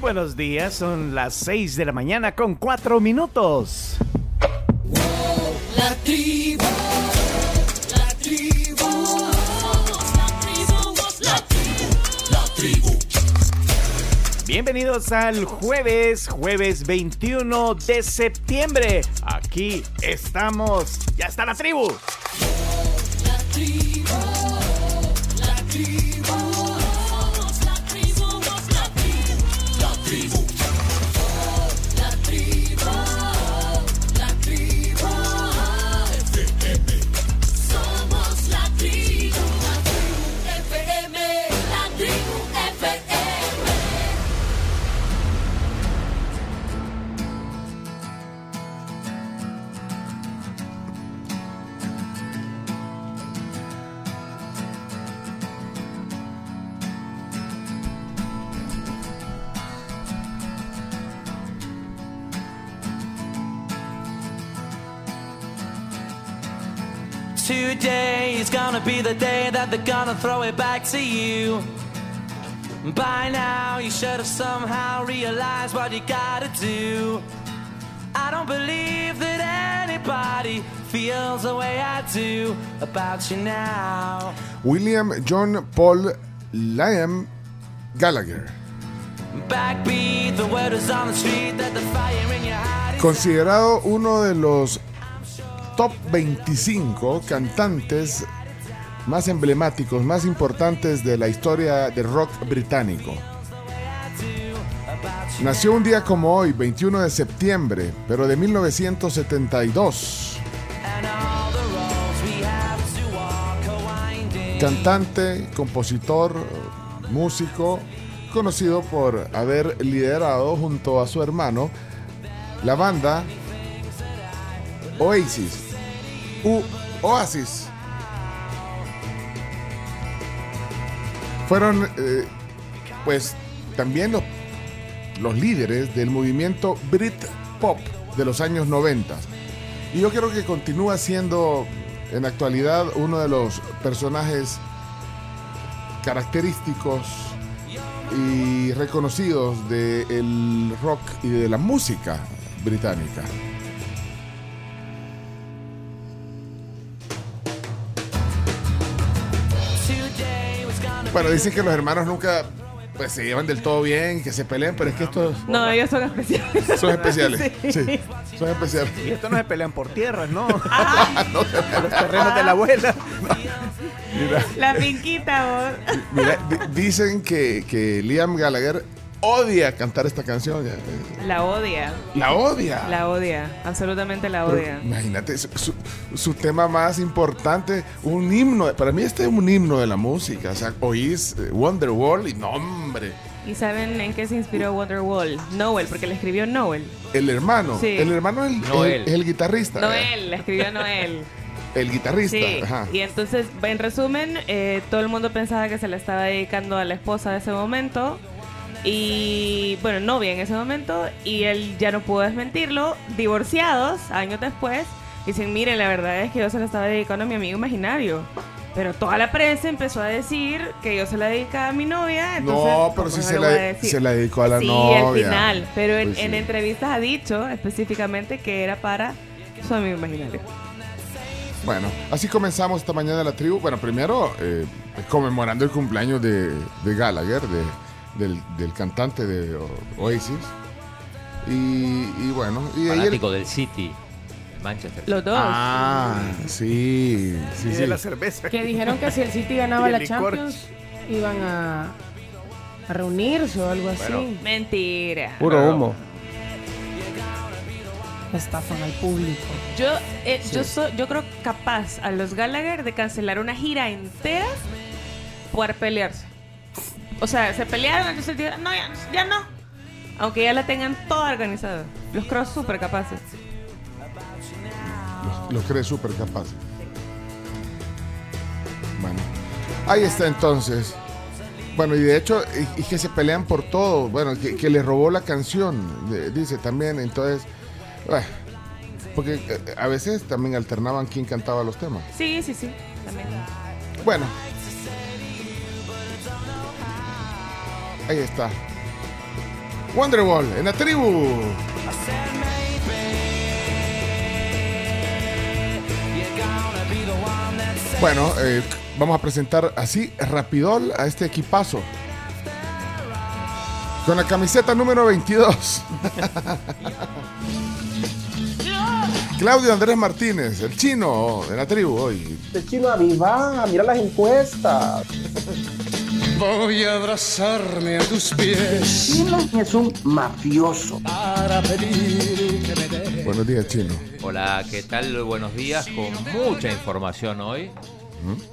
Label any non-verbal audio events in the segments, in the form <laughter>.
buenos días, son las 6 de la mañana con 4 minutos. La tribu, la tribu, la tribu, la tribu, la tribu. Bienvenidos al jueves, jueves 21 de septiembre. Aquí estamos, ya está la tribu. Gonna be the day that they're gonna throw it back to you. By now, you should have somehow realized what you gotta do. I don't believe that anybody feels the way I do about you now. William John Paul Liam Gallagher, Backbeat, the word is on the street that the fire in your heart is. considerado uno de los top 25 cantantes más emblemáticos, más importantes de la historia del rock británico. Nació un día como hoy, 21 de septiembre, pero de 1972. And all the roads we have to walk are winding. Cantante, compositor, músico, conocido por haber liderado junto a su hermano la banda Oasis. U Oasis. Fueron, eh, pues, también los, los líderes del movimiento Britpop de los años 90. Y yo creo que continúa siendo en actualidad uno de los personajes característicos y reconocidos del rock y de la música británica. Bueno, dicen que los hermanos nunca pues, se llevan del todo bien, que se peleen, pero es que estos No, ellos son especiales. son especiales. <laughs> Sí. Sí, son especiales. Y esto no se pelean por tierras, ¿no? <laughs> <laughs> Por los terrenos de la abuela. La finquita, vos. Mira, di- dicen que, que Liam Gallagher odia cantar esta canción. La odia. La odia. La odia. Absolutamente la Pero odia. imagínate, su, su- su tema más importante, un himno. Para mí este es un himno de la música. O sea, oís eh, Wonderwall y no, hombre. ¿Y saben en qué se inspiró Wonderwall? Noel, porque le escribió Noel. El hermano. Sí. El hermano es el, Noel. es- es el guitarrista. Noel, le escribió Noel. <laughs> El guitarrista. Sí. ajá. Y entonces, en resumen, eh, todo el mundo pensaba que se le estaba dedicando a la esposa de ese momento. Y bueno, novia en ese momento. Y él ya no pudo desmentirlo. Divorciados, años después, dicen: Miren, la verdad es que yo se la estaba dedicando a mi amigo imaginario. Pero toda la prensa empezó a decir que yo se la dedicaba a mi novia. Entonces, no, pero ¿cómo sí se la, se la dedicó a la sí, novia. al final. Pero en, Pues sí. en entrevistas ha dicho específicamente que era para su amigo imaginario. Bueno, así comenzamos esta mañana la tribu. Bueno, primero eh, conmemorando el cumpleaños de, de Gallagher, de- del, del cantante de O- Oasis. Y, y bueno, y ahí el- Fanático del City, Manchester. Los dos. Ah, sí, sí, sí. de la cerveza. Que dijeron que si el City ganaba <laughs> la. Champions, iban a, a reunirse o algo así. Mentira. Puro humo. Estafan al público. Yo, eh, yo, soy, yo creo capaz a los Gallagher de cancelar una gira entera por pelearse. O sea, se pelearon, entonces dijeron, no, ya, ya no. Aunque ya la tengan toda organizada. Los creo súper capaces. Los, los cree súper capaz. Bueno, ahí está entonces. Bueno, y de hecho, y, y que se pelean por todo. Bueno, que, que le robó la canción, de- dice también. Entonces, bueno, porque eh, a veces también alternaban quién cantaba los temas. Sí, sí, sí. También. Bueno. Ahí está. Wonderwall en la tribu. Bueno, eh, vamos a presentar así rapidol a este equipazo. Con la camiseta número 22. <laughs> Claudio Andrés Martínez, el chino de la tribu hoy. El chino aviva, mira las encuestas. Voy a abrazarme a tus pies Chino es un mafioso. para pedir que me des. Buenos días, chino. Hola, ¿qué tal? Buenos días, con mucha información hoy.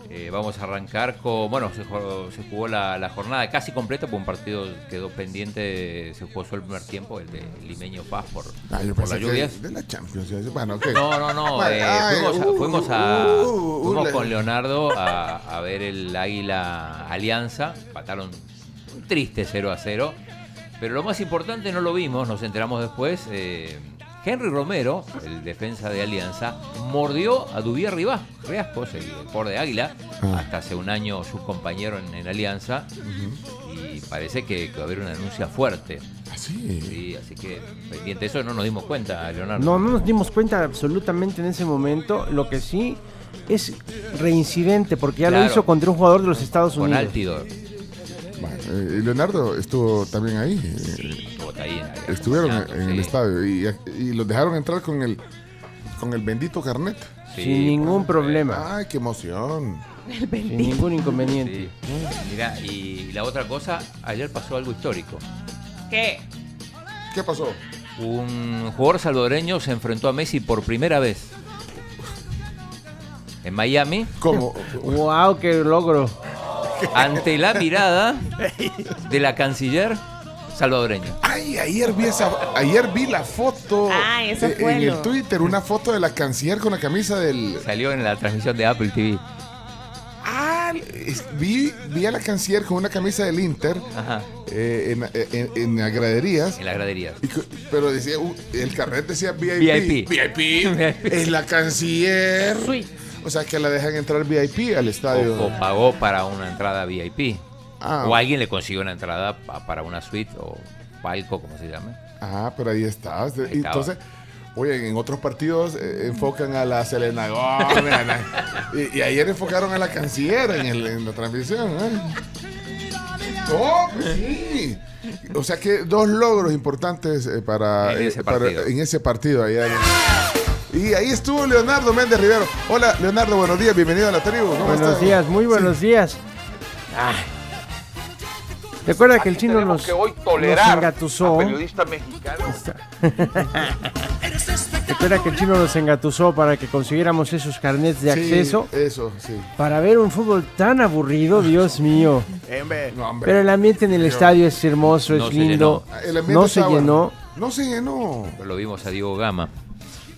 Eh, vamos a arrancar con, bueno, se jugó, se jugó la, la jornada casi completa, porque un partido quedó pendiente, se jugó solo el primer tiempo, el de Limeño Paz por, Ah, por las lluvias. de la Champions. yo decía, Bueno, ok. No, no, no. Vale, eh, ay, fuimos, a- uh, fuimos a- uh, uh, fuimos con Leonardo a, a ver el Águila Alianza. Empataron un triste 0 a 0. Pero lo más importante no lo vimos, nos enteramos después. eh, Henry Romero, el defensa de Alianza, mordió a Duvier Rivas, Riascos, el por de Águila, Ah. hasta hace un año su compañero en, en Alianza. Y parece que, que va a haber una denuncia fuerte. Así. Sí, así que pendiente de eso no nos dimos cuenta, Leonardo. No, no nos dimos cuenta absolutamente en ese momento. Lo que sí es reincidente, porque ya lo hizo contra un jugador de los Estados Con Unidos. Altidor. Bueno, eh, Leonardo estuvo también ahí. Estuvo ahí en la- Estuvieron en, en el estadio y, y los dejaron entrar con el con el bendito carnet. Sí, Sin ningún problema, Ay, qué emoción. sin ningún inconveniente. sí. Mira, y la otra cosa, ayer pasó algo histórico. ¿Qué? ¿Qué pasó? Un jugador salvadoreño se enfrentó a Messi por primera vez. En Miami, ¿Cómo? ¡Wow, qué logro! Ante la mirada de la canciller salvadoreña. Ay, ayer vi esa, ayer vi la foto Ah, eso eh, fue en el Twitter, una foto de la canciller con la camisa del Salió en la transmisión de Apple TV. Ah, vi, vi a la canciller con una camisa del Inter Ajá, eh, en, en, en las graderías. en las graderías. Y pero decía, uh, el carnet decía VIP. VIP. <laughs> VIP. es la canciller. O sea que la dejan entrar VIP al estadio. O, o pagó para una entrada VIP. Ah, O alguien le consiguió una entrada pa- para una suite o palco, como se llame. ah, pero ahí estaba. Entonces, oye, en otros partidos eh, enfocan a la Selena Gómez. y, y ayer enfocaron a la canciller en, el- en la transmisión. ¿eh? Oh, pues sí. O sea que dos logros importantes eh, para, En ese eh, para- partido. en ese partido ayer. Y ahí estuvo Leonardo Méndez Rivero. Hola, Leonardo, buenos días, bienvenido a la tribu. ¿Cómo Buenos estás? días, muy buenos días. Ah. Recuerda que el chino nos, nos engatusó. Recuerda <laughs> que el chino nos engatusó para que consiguiéramos esos carnets de Sí, acceso eso, sí. para ver un fútbol tan aburrido, Dios <laughs> mío. No. Pero el ambiente en el estadio es hermoso, No es se lindo. No se llenó. No se llenó. Pero lo vimos a Diego Gama.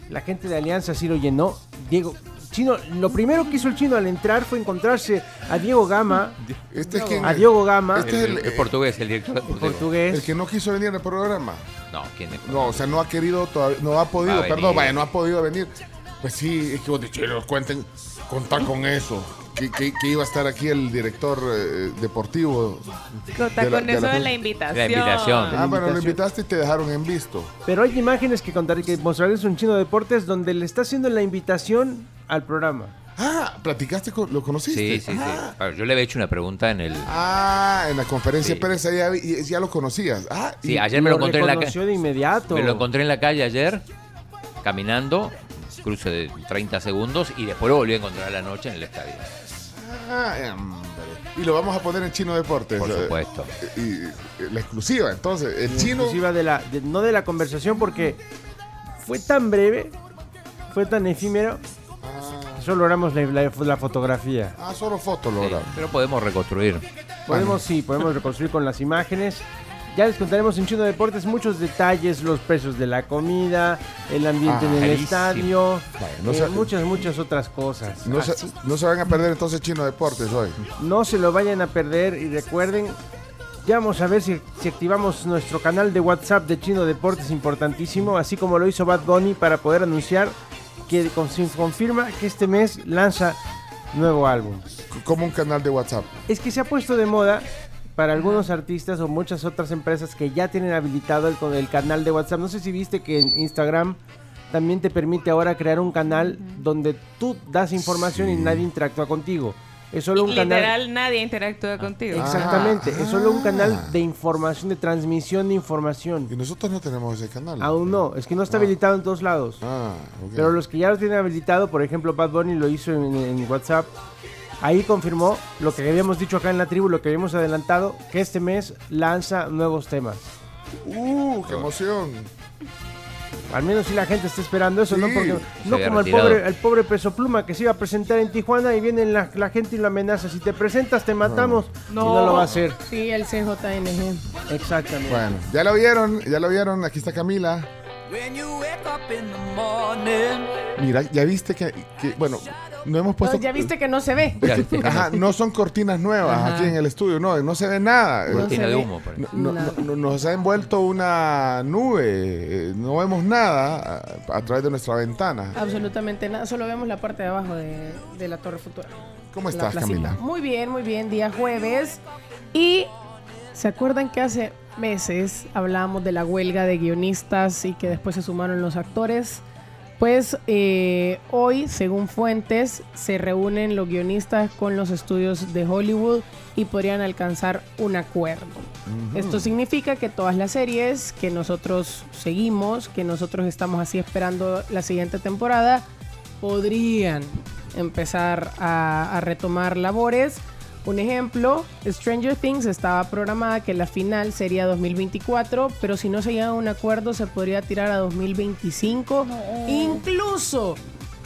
La gente de Alianza sí lo llenó. Diego, Chino, lo primero que hizo el chino al entrar fue encontrarse a Diego Gama, Este es quien, a Diego Gama, Este es El, el- el portugués, el director deportivo. el portugués. que no quiso venir al programa. No, ¿quién es? No, o sea, no ha querido todavía, no ha podido, perdón, vaya, no ha podido venir. Pues sí, es que vos de chinos cuenten, contar con eso. Que, que- que iba a estar aquí el director eh, deportivo. Conta De la- con de eso la- de la invitación. La invitación. Ah, bueno, lo invitaste y te dejaron en visto. Pero hay imágenes que contaré que mostrarles un chino deportes donde le está haciendo la invitación al programa. Ah, platicaste, con, lo conociste. Sí, sí, sí. Bueno, yo le había hecho una pregunta en el. Ah, en la conferencia Sí. de prensa ya, ya lo conocías. Ah, Sí, y- ayer me lo encontré en la calle. de inmediato. Me lo encontré en la calle ayer, caminando, cruce de 30 segundos, y después lo volví a encontrar a la noche en el estadio. Ah, hombre. Y lo vamos a poner en Chino Deportes. Por eh, supuesto. Y, y la exclusiva, entonces. El chino. Exclusiva de la, de- no de la conversación porque fue tan breve, fue tan efímero, que solo logramos la, la- la fotografía. Ah, solo fotos Sí, lograron. pero podemos reconstruir. Podemos, sí, podemos reconstruir con las imágenes. Ya les contaremos en Chino Deportes muchos detalles, los precios de la comida, el ambiente Ah, en el carísimo. estadio, Vale, no eh, se- muchas, muchas otras cosas. No se, no se van a perder entonces Chino Deportes hoy. No se lo vayan a perder y recuerden, ya vamos a ver si, si activamos nuestro canal de WhatsApp de Chino Deportes importantísimo, así como lo hizo Bad Bunny para poder anunciar que confirma que este mes lanza nuevo álbum. Como un canal de WhatsApp. Es que se ha puesto de moda para algunos artistas o muchas otras empresas que ya tienen habilitado el, con el canal de WhatsApp. No sé si viste que en Instagram también te permite ahora crear un canal donde tú das información y nadie interactúa contigo. Es solo un canal. Literal, nadie interactúa contigo. Exactamente, es solo un Ah. canal de información, de transmisión de información. Y nosotros no tenemos ese canal. Aún no, es que no está Ah. habilitado en todos lados. Ah, ok. Pero los que ya lo tienen habilitado, por ejemplo, Bad Bunny lo hizo en, en WhatsApp. Ahí confirmó lo que habíamos dicho acá en la tribu, lo que habíamos adelantado, que este mes lanza nuevos temas. ¡Uh, qué emoción! Al menos si la gente está esperando eso, ¿no? Porque no como el pobre, el pobre Peso Pluma que se iba a presentar en Tijuana y viene la, la gente y lo amenaza. Si te presentas, te matamos. Y no lo va a hacer. Sí, el CJNG. Exactamente. Bueno, ya lo vieron, ya lo vieron. Aquí está Camila. When you wake up in the morning. Mira, ya viste que, que- bueno, no hemos puesto. ya viste que no se ve. Ajá, no son cortinas nuevas Ajá. aquí en el estudio, no, no se ve nada. No Cortina se de humo, parece. No- no- Nada. no- nos ha envuelto una nube, eh, no vemos nada a, a través de nuestra ventana. Absolutamente nada, solo vemos la parte de abajo de, de la Torre Futura. ¿Cómo estás. Camila? Muy bien, muy bien, día jueves. Y se acuerdan que hace meses hablábamos de la huelga de guionistas y que después se sumaron los actores. Pues eh, hoy, según fuentes, se reúnen los guionistas con los estudios de Hollywood y podrían alcanzar un acuerdo. Esto significa que todas las series que nosotros seguimos, que nosotros estamos así esperando la siguiente temporada, podrían empezar a, a retomar labores. Un ejemplo, Stranger Things estaba programada que la final sería 2024, pero si no se llega a un acuerdo se podría tirar a 2025, incluso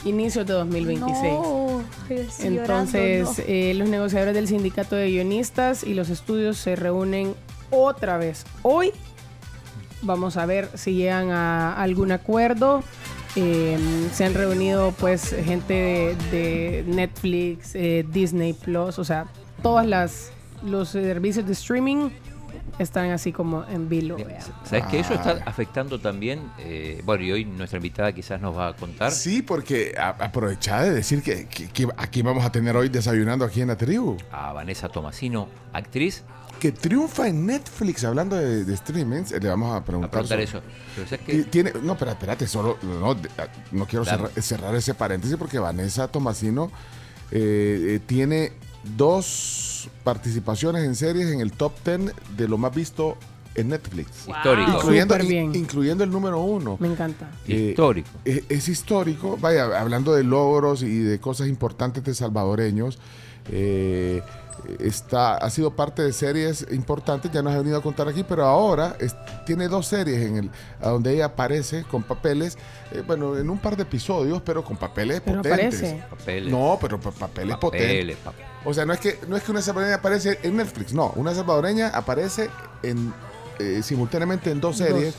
inicios de 2026. No, estoy Entonces, llorando, eh, los negociadores del sindicato de guionistas y los estudios se reúnen otra vez hoy. Vamos a ver si llegan a algún acuerdo. Eh, se han reunido pues gente de, de Netflix, eh, Disney Plus, o sea, todas las los servicios de streaming están así como en vilo. ¿Sabes que eso Ah. está afectando también? eh, bueno, y hoy nuestra invitada quizás nos va a contar. Sí, porque a- aprovechá de decir que, que- que aquí vamos a tener hoy desayunando aquí en la tribu. A Vanessa Tomasino, actriz, Que triunfa en Netflix, hablando de, de streamings, eh, le vamos a a preguntar. preguntar sobre- eso. Pero ¿sabes Y qué? Tiene, no, pero espérate, solo no, ah, no quiero cerrar, cerrar ese paréntesis porque Vanessa Tomasino eh, eh, tiene dos participaciones en series en el top 10 de lo más visto en Netflix. Histórico. Incluyendo, bien. incluyendo el número uno. Me encanta. Eh, Histórico. Es, es histórico, vaya, hablando de logros y de cosas importantes de salvadoreños. eh, está, ha sido parte de series importantes, ya nos ha venido a contar aquí, pero ahora es- tiene dos series en el, a donde ella aparece con papeles, eh, bueno, en un par de episodios, pero con papeles Pero potentes. Papeles. No, pero pa- papeles, potentes. papeles, pap- O sea, no es que no es que una salvadoreña aparece en Netflix, no, una salvadoreña aparece en eh, simultáneamente en dos series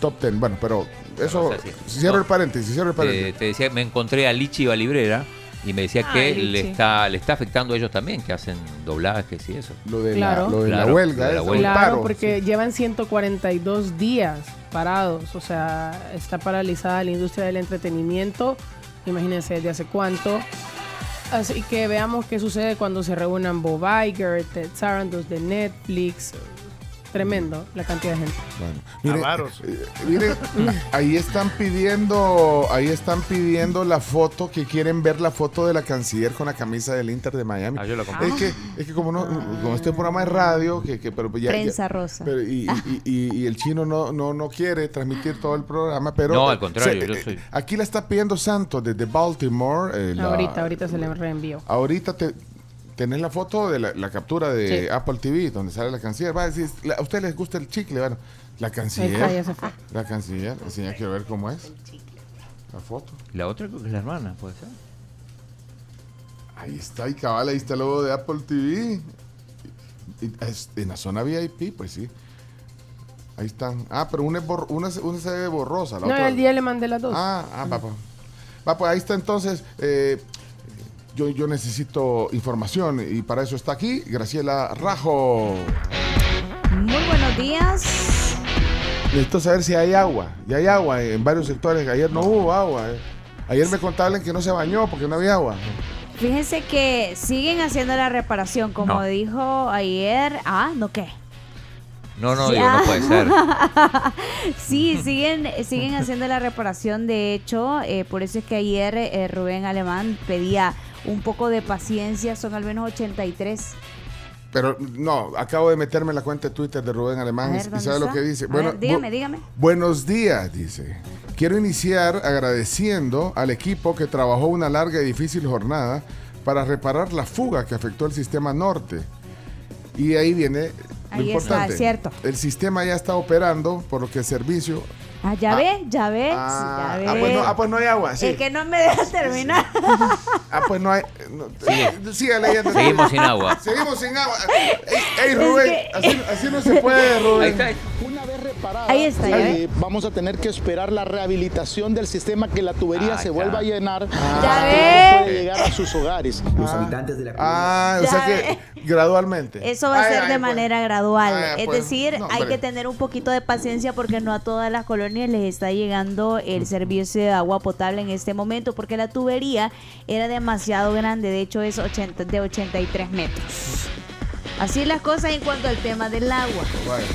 top ten. Bueno, pero eso o sea, sí. cierro No. el paréntesis, cierro el paréntesis. Eh, te decía, me encontré a Lichi Valibrera y me decía Ay, que le está, le está afectando a ellos también, que hacen doblajes y eso. lo de Claro. la, lo de la Claro, huelga, lo de la huelga. el Claro, paro. porque llevan 142 días parados, o sea, está paralizada la industria del entretenimiento, imagínense desde hace cuánto. Así que veamos qué sucede cuando se reúnan Bob Iger, Ted Sarandos de Netflix. Tremendo la cantidad de gente. Bueno, eh, miren, ahí están pidiendo, ahí están pidiendo la foto, que quieren ver la foto de la canciller con la camisa del Inter de Miami. Ah, yo la compré. Es que, es que como no, como este programa de radio, que, que pero ya, Prensa ya- rosa. pero y, y- y- y el chino no, no, no quiere transmitir todo el programa, pero No, al contrario, se- yo eh, soy- aquí la está pidiendo Santos desde Baltimore. eh, la- ahorita, ahorita se le reenvió. Ahorita te, tenés la foto de la, la captura de Sí. Apple TV, donde sale la canciller. Va a decir, la- ¿a ustedes les gusta el chicle? Bueno, la Ahí canciller. está, ya se fue. La canciller, enseña, quiero ver cómo es. La foto. La otra creo que es la hermana, puede ser. Ahí está, y cabal, ahí está el logo de Apple TV. En la zona VIP, pues sí. Ahí están. Ah, pero una, es bor- una, se- una se ve borrosa. La No, otra- el día le mandé las dos. Ah, ah, va. Va, pues ahí está entonces. eh, yo, yo necesito información y para eso está aquí Graciela Rajo. Muy buenos días. Necesito saber si hay agua. Ya hay agua en varios sectores. Ayer no hubo agua. eh. Ayer me contaban que no se bañó porque no había agua. Fíjense que siguen haciendo la reparación, como No. dijo ayer. Ah, ¿no qué? No, no, no ah. puede ser. <laughs> sí, siguen, siguen haciendo la reparación. De hecho, eh, por eso es que ayer eh, Rubén Alemán pedía un poco de paciencia. Son al menos 83. Pero no, acabo de meterme en la cuenta de Twitter de Rubén Alemán ver, y- y ¿dónde sabe lo que dice. A ver, dígame, bu- dígame. Buenos días, dice. Quiero iniciar agradeciendo al equipo que trabajó una larga y difícil jornada para reparar la fuga que afectó el sistema norte. Y ahí viene lo Ahí está, importante. cierto. El sistema ya está operando, por lo que el servicio. Ah, ya Ah. ve, ya ve, Ah, ya ve. ah, pues no, ah, pues no hay agua. Sí. Es que no me deja terminar. <laughs> Ah, pues no hay. No, siga leyendo. Seguimos sin agua. Seguimos sin agua. Ey, ey, Es Rubén, que- así, así no se puede, Rubén. Ahí está. Reparada, Ahí está, ya eh, vamos a tener que esperar la rehabilitación del sistema que la tubería Ah, se ya. vuelva a llenar Ya para que ve. pueda llegar a sus hogares. <laughs> Los habitantes de la Ah, o sea que gradualmente. Eso va a Ay, ser ay, de pues. manera gradual. Ah, es pues, decir, no, hay que tener un poquito de paciencia porque no a todas las colonias les está llegando el servicio de agua potable en este momento porque la tubería era demasiado grande. De hecho, es 80, de 83 metros. Así las cosas en cuanto al tema del agua.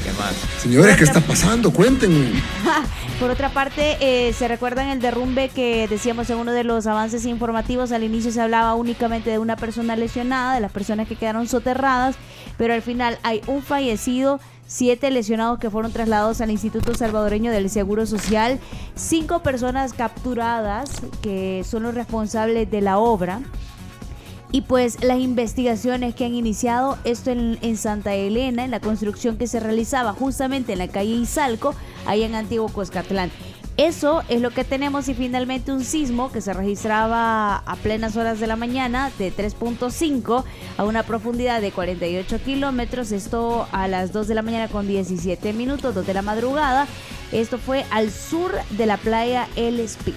¿Qué más? Señores, ¿qué está pasando? Cuéntenme. <laughs> Por otra parte, eh, se recuerdan el derrumbe que decíamos en uno de los avances informativos. Al inicio se hablaba únicamente de una persona lesionada, de las personas que quedaron soterradas, pero al final hay un fallecido, siete lesionados que fueron trasladados al Instituto Salvadoreño del Seguro Social, cinco personas capturadas que son los responsables de la obra. Y pues las investigaciones que han iniciado esto en, Santa Elena, en la construcción que se realizaba justamente en la calle Izalco, ahí en Antiguo Coscatlán. Eso es lo que tenemos y finalmente un sismo que se registraba a plenas horas de la mañana de 3.5 a una profundidad de 48 kilómetros, esto a las 2 de la mañana con 17 minutos, 2 de la madrugada. Esto fue al sur de la playa El Espí.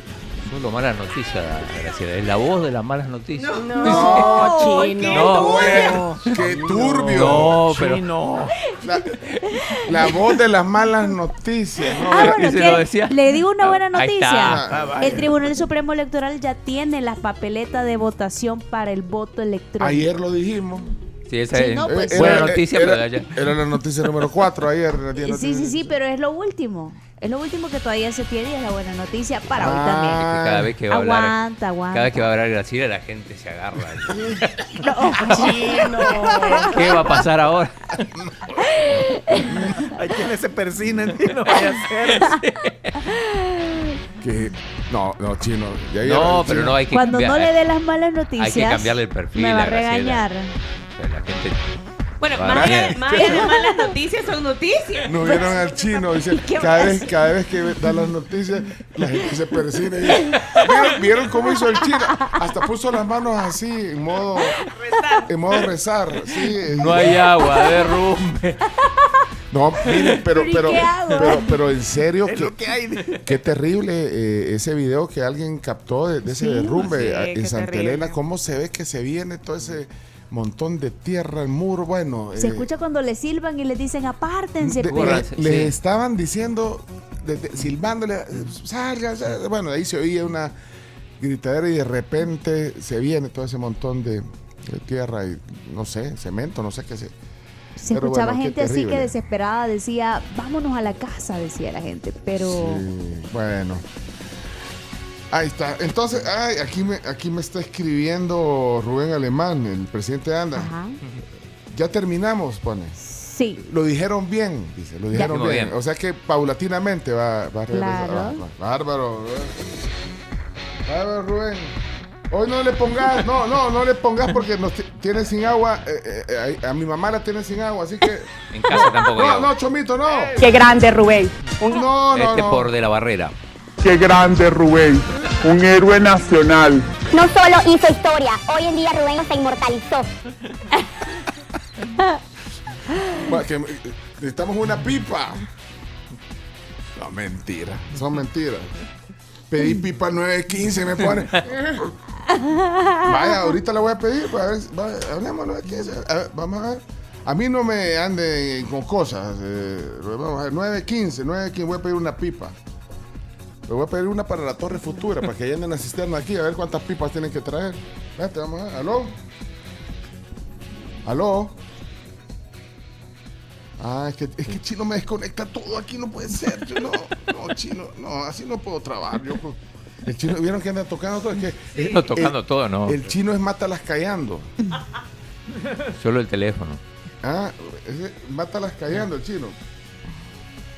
Solo malas noticias, Graciela. Es la voz de las malas noticias. No, chino. No, bueno. Qué turbio. No, pero. Chino. La, la voz de las malas noticias. ¿no? Ah, bueno, lo decía. le digo una buena Ahí noticia. Ah. El Tribunal Supremo Electoral ya tiene la papeleta de votación para el voto electrónico. Ayer lo dijimos. Sí, esa Sí, es no, pues, buena era- noticia, era, pero ya. era la noticia número 4 ayer. Sí, sí, sí, pero es lo último. Es lo último que todavía se tiene y es la buena noticia para hoy Ah. también. Que cada vez que va a hablar. Aguanta, aguanta. Cada vez que va a hablar Graciela, la gente se agarra. <laughs> No, Chino. ¿Qué va a pasar ahora? <laughs> Hay quienes se persinan y no vaya a ser. <laughs> Que, no, no, chino. ya No, pero chino. no hay que Cuando no le dé las malas noticias, Hay que cambiarle el perfil. me va a regañar. La gente. Bueno, Para más allá, más allá de malas noticias son noticias. No vieron al chino, dice, <laughs> ¿Qué cada vez, cada vez que da las noticias, la gente se persina. y dice, ¿Vieron, vieron cómo hizo el chino? Hasta puso las manos así, en modo, en modo rezar. Sí, No hay agua, derrumbe. No, miren, pero, ¿Pero pero, en serio, qué, lo que hay. qué terrible eh, ese video que alguien captó de, de ese Sí. derrumbe Sí, en Santa terrible. Elena. ¿Cómo se ve que se viene todo ese montón de tierra, el muro? Bueno, Se eh, escucha cuando le silban y le dicen apártense. de- pero- le, Sí. le estaban diciendo, de- de- silbándole, salga, salga. Bueno, ahí se oía una gritadera y de repente se viene todo ese montón de, tierra y no sé, cemento, no sé qué se. Se Pero escuchaba bueno, gente así que desesperada decía, vámonos a la casa, decía la gente. Pero Sí, bueno. Ahí está. Entonces, ay, aquí me, aquí me está escribiendo Rubén Alemán, el presidente de ANDA. Ajá. Ya terminamos, pone. sí, Lo dijeron bien, dice, lo dijeron bien. bien. O sea que paulatinamente va, va a regresar. Claro. Ah, va- Bárbaro. Rubén. Bárbaro, Rubén. Hoy no le pongas, no, no, no le pongas porque nos ti- tiene sin agua. eh, eh, a, a mi mamá la tiene sin agua, así que. En casa tampoco No, no, Chomito, no. Qué grande, Rubén. No, no, Este no. por de la barrera. Qué grande Rubén, un héroe nacional. No solo hizo historia, hoy en día Rubén se inmortalizó. Bueno, que, eh, necesitamos una pipa. No, mentira. Son mentiras. Pedí pipa 915, me pone. Vaya, ahorita la voy a pedir. Pues, a ver, vaya, hablemos 915. A ver, vamos a ver. A mí no me ande con cosas. eh, vamos a ver, 915, 915, voy a pedir una pipa. Le voy a pedir una para la Torre Futura, para que llenen la cisterna aquí, a ver cuántas pipas tienen que traer. Vete, vamos a ver. ¿Aló? ¿Aló? Ah, es que, es que Chino me desconecta todo aquí, no puede ser. Yo no, no, Chino, no, así no puedo trabajar. Yo, el Chino, ¿vieron que anda tocando todo? Es que, No, tocando el- todo, no. El Chino es mátalas callando. Solo el teléfono. Ah, ese, mátalas callando el Chino.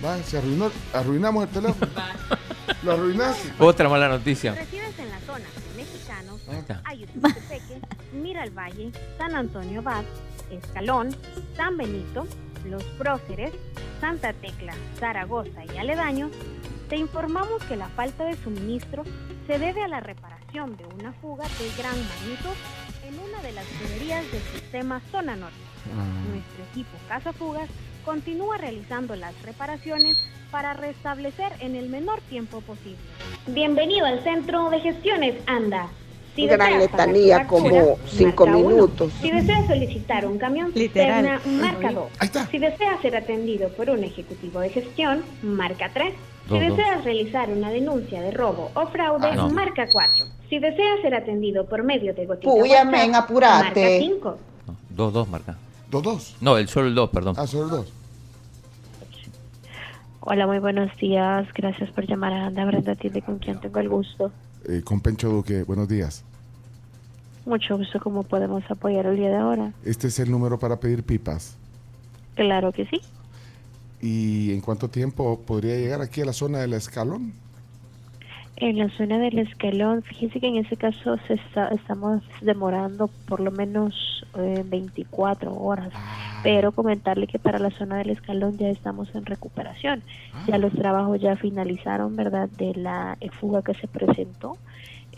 Va, se arruinó, arruinamos el teléfono. <laughs> Lo arruinaste. Otra mala noticia. Resides en la zona de Mexicanos, Mira el Valle, San Antonio Abad, Escalón, San Benito, Los Próceres, Santa Tecla, Zaragoza y aledaños, te informamos que la falta de suministro se debe a la reparación de una fuga de gran magnitud en una de las tuberías del sistema Zona Norte. Nuestro equipo Casa Fugas continúa realizando las reparaciones para restablecer en el menor tiempo posible. Bienvenido al Centro de Gestiones ANDA. Gran deseas letanía, como cinco minutos. Si deseas solicitar un camión cisterna, marca 2. Si deseas ser atendido por un ejecutivo de gestión, marca 3. Si deseas realizar una denuncia de robo o fraude, Ah, no. marca 4. Si deseas ser atendido por medio de gotita Puya, marca 5. Dos, dos, marca. ¿Dos, dos? No, el solo el dos, perdón. Ah, solo el dos. Hola, muy buenos días. Gracias por llamar a Anda Brenda con quien tengo el gusto. Eh, con Pencho Duque, buenos días. Mucho gusto, ¿cómo podemos apoyar el día de ahora? Este es el número para pedir pipas. Claro que sí. ¿Y en cuánto tiempo podría llegar aquí a la zona del escalón? En la zona del escalón, fíjense que en ese caso se está- estamos demorando por lo menos eh, 24 horas, pero comentarle que para la zona del escalón ya estamos en recuperación. Ya los trabajos ya finalizaron, ¿verdad? De la fuga que se presentó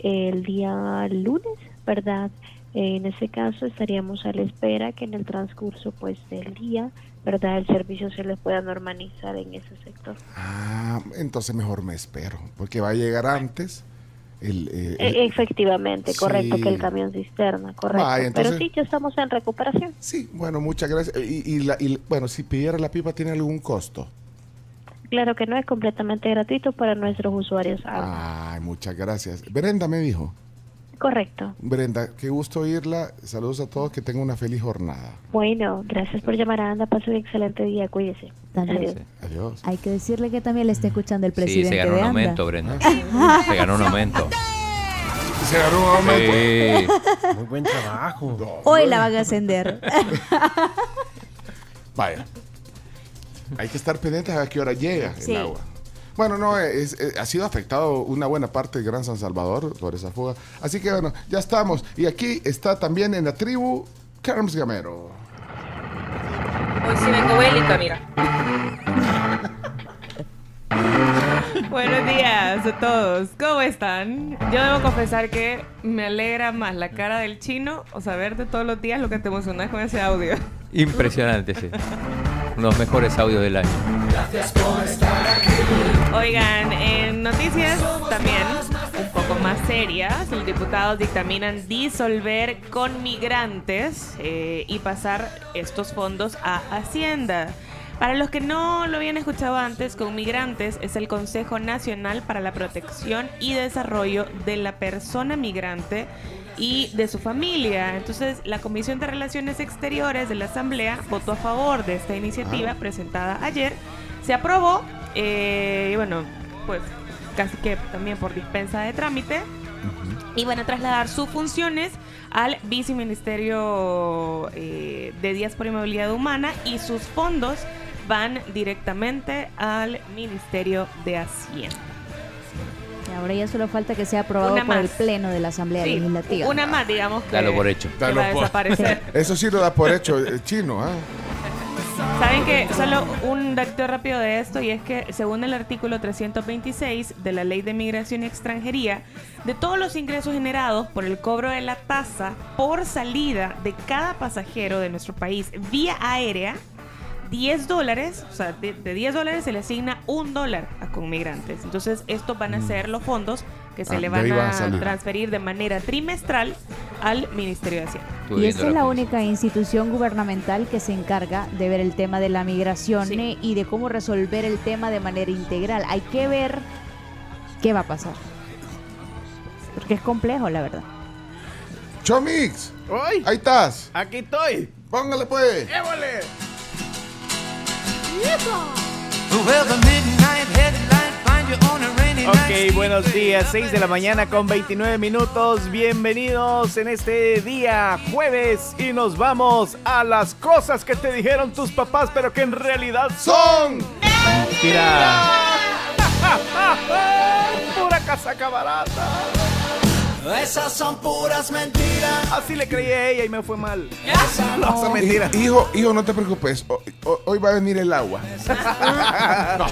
el día lunes, ¿verdad? En ese caso estaríamos a la espera que en el transcurso pues del día, ¿verdad? El servicio se les pueda normalizar en ese sector. Ah, entonces mejor me espero, porque va a llegar antes. El, eh, el- E- Efectivamente, correcto, Sí. que el camión cisterna, correcto. Pero sí, ya estamos en recuperación. Sí, bueno, muchas gracias. Y, y la- y, bueno, si pidiera la pipa, ¿tiene algún costo? Claro que no es completamente gratuito para nuestros usuarios. Ay, muchas gracias. Brenda me dijo. Correcto. Brenda, qué gusto oírla. Saludos a todos, que tengan una feliz jornada. Bueno, gracias por llamar a Anda. Pase un excelente día. Cuídese. Adiós. Adiós. Hay que decirle que también le está escuchando el Sí, presidente se ganó de un aumento, Brenda. Se ganó un aumento. Se ganó un aumento. Sí. Muy buen trabajo. Hoy la van a ascender. Vaya. Hay que estar pendientes a qué hora llega Sí. el agua. Bueno, no, es- es- ha sido afectado una buena parte del Gran San Salvador por esa fuga. Así que bueno, ya estamos. Y aquí está también en la tribu Carms Gamero. Hoy sí vengo bélica, mira. <laughs> Buenos días a todos. ¿Cómo están? Yo debo confesar que me alegra más la cara del chino o saberte todos los días lo que te emocionas con ese audio. Impresionante, sí. <laughs> Los mejores audios del año. Oigan, en noticias también un poco más serias, los diputados dictaminan disolver con migrantes eh, y pasar estos fondos a Hacienda. Para los que no lo habían escuchado antes, con migrantes es el Consejo Nacional para la Protección y Desarrollo de la Persona Migrante y de su familia. Entonces, la Comisión de Relaciones Exteriores de la Asamblea votó a favor de esta iniciativa presentada ayer. Se aprobó, eh, y bueno, pues casi que también por dispensa de trámite. Y van a trasladar sus funciones al Viceministerio eh, de Diáspora y Movilidad Humana y sus fondos van directamente al Ministerio de Hacienda. Y ahora ya solo falta que sea aprobado Una por el. Pleno de la Asamblea Sí, Legislativa. una más, digamos que, Dalo por hecho. que va a Dalo por- desaparecer. <laughs> Eso sí lo da por hecho el chino, ¿ah? Saben que solo un dato rápido de esto y es que según el artículo 326 de la Ley de Migración y Extranjería, de todos los ingresos generados por el cobro de la tasa por salida de cada pasajero de nuestro país vía aérea, 10 dólares, o sea, de, de 10 dólares se le asigna un dólar a conmigrantes. Entonces, estos van a ser los fondos que se Ah, le van a transferir de manera trimestral al Ministerio de Hacienda. Y esta es la única institución gubernamental que se encarga de ver el tema de la migración y de cómo resolver el tema de manera integral. Hay que ver ¿Qué va a pasar? Porque es complejo, la verdad. Chomix, ¡Uy! ahí estás. Aquí estoy. Póngale pues. ¡Évole! Ok, buenos días, 6 de la mañana con 29 minutos. Bienvenidos en este día jueves y nos vamos a las cosas que te dijeron tus papás, pero que en realidad son Mira, <laughs> pura casaca barata. Esas son puras mentiras. Así le creí a ella y me fue mal. <laughs> No, son mentiras. Hijo, hijo, no te preocupes. Ho- ho- Hoy va a venir el agua. <laughs>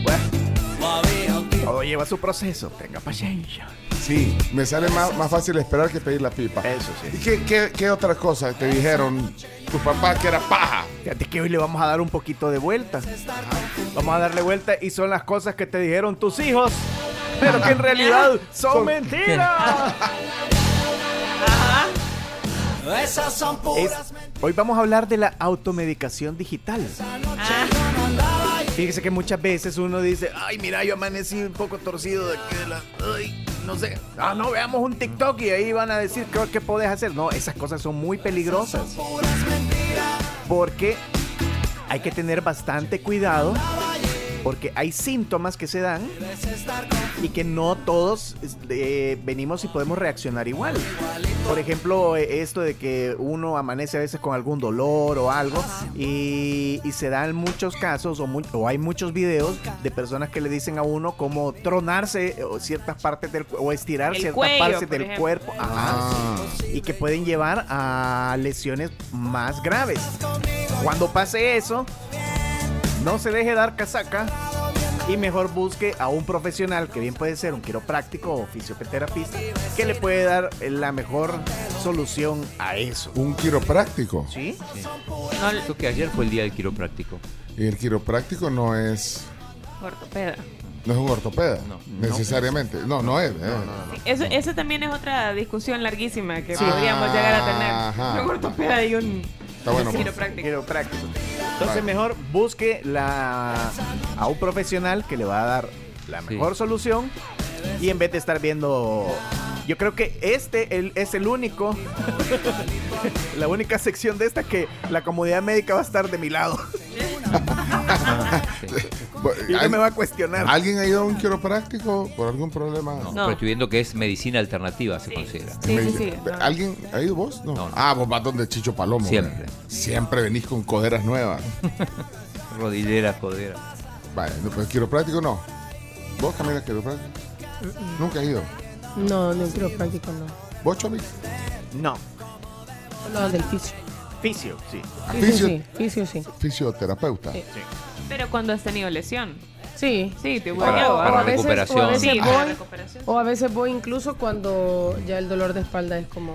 <laughs> Todo lleva su proceso, tenga paciencia. Sí, me sale más, más fácil esperar que pedir la pipa. Eso sí. ¿Y qué, qué, qué otra cosa te dijeron tus papás que era paja? Fíjate que hoy le vamos a dar un poquito de vuelta. Vamos a darle vuelta y son las cosas que te dijeron tus hijos, pero que en realidad son mentiras. Esas son Es- puras hoy vamos a hablar de la automedicación digital. Fíjese que muchas veces uno dice, ay, mira, yo amanecí un poco torcido de aquí de la... Ay, no sé. Ah, no, veamos un TikTok y ahí van a decir qué, qué podés hacer. No, esas cosas son muy peligrosas. Porque hay que tener bastante cuidado. Porque hay síntomas que se dan y que no todos este, venimos y podemos reaccionar igual. Por ejemplo, eh, esto de que uno amanece a veces con algún dolor o algo y, y se dan muchos casos o, hay muchos videos de personas que le dicen a uno cómo tronarse eh, o ciertas partes del o estirar El ciertas cuello, partes del ejemplo. cuerpo Ajá. Ah, y que pueden llevar a lesiones más graves. Cuando pase eso, no se deje dar casaca y mejor busque a un profesional que bien puede ser un quiropráctico o fisioterapista que le puede dar la mejor solución a eso. un quiropráctico. ¿Sí? Creo que ayer fue el día del quiropráctico. Y el quiropráctico no es, Ortopeda. no es un ortopeda, No. necesariamente. No, no es. eh. Eso, eso también es otra discusión larguísima que Sí. podríamos llegar a Ajá. tener. Un ortopeda y un Está bueno. quiropráctico. Quiropráctico. Entonces Vale. mejor busque la, a un profesional que le va a dar la Sí. mejor solución y en vez de estar viendo... Yo creo que este el- es el único, <laughs> la única sección de esta que la comunidad médica va a estar de mi lado. Y no me va a cuestionar. ¿Alguien ha ido a un quiropráctico por algún problema? No, pero estoy viendo que es medicina alternativa, se considera. Sí, sí, sí. ¿Alguien ha ido vos? No. No, no. Ah, vos vas donde Chicho Palomo. Siempre. Siempre venís con coderas nuevas. <laughs> Rodillera, codera. Vale, no, pero quiropráctico no. ¿Vos caminas quiropráctico? Nunca has ido. No, no, quiropráctico no. ¿Vos, Chomi? No, Solo del fisio. fisio, sí. Fisio Fisio- sí, fisio sí. Fisioterapeuta. Sí. Pero cuando has tenido lesión. Sí. Sí, te Para- vuelvo para a veces, recuperación. O a veces Sí, para voy, recuperación. o a veces voy incluso cuando ya el dolor de espalda es como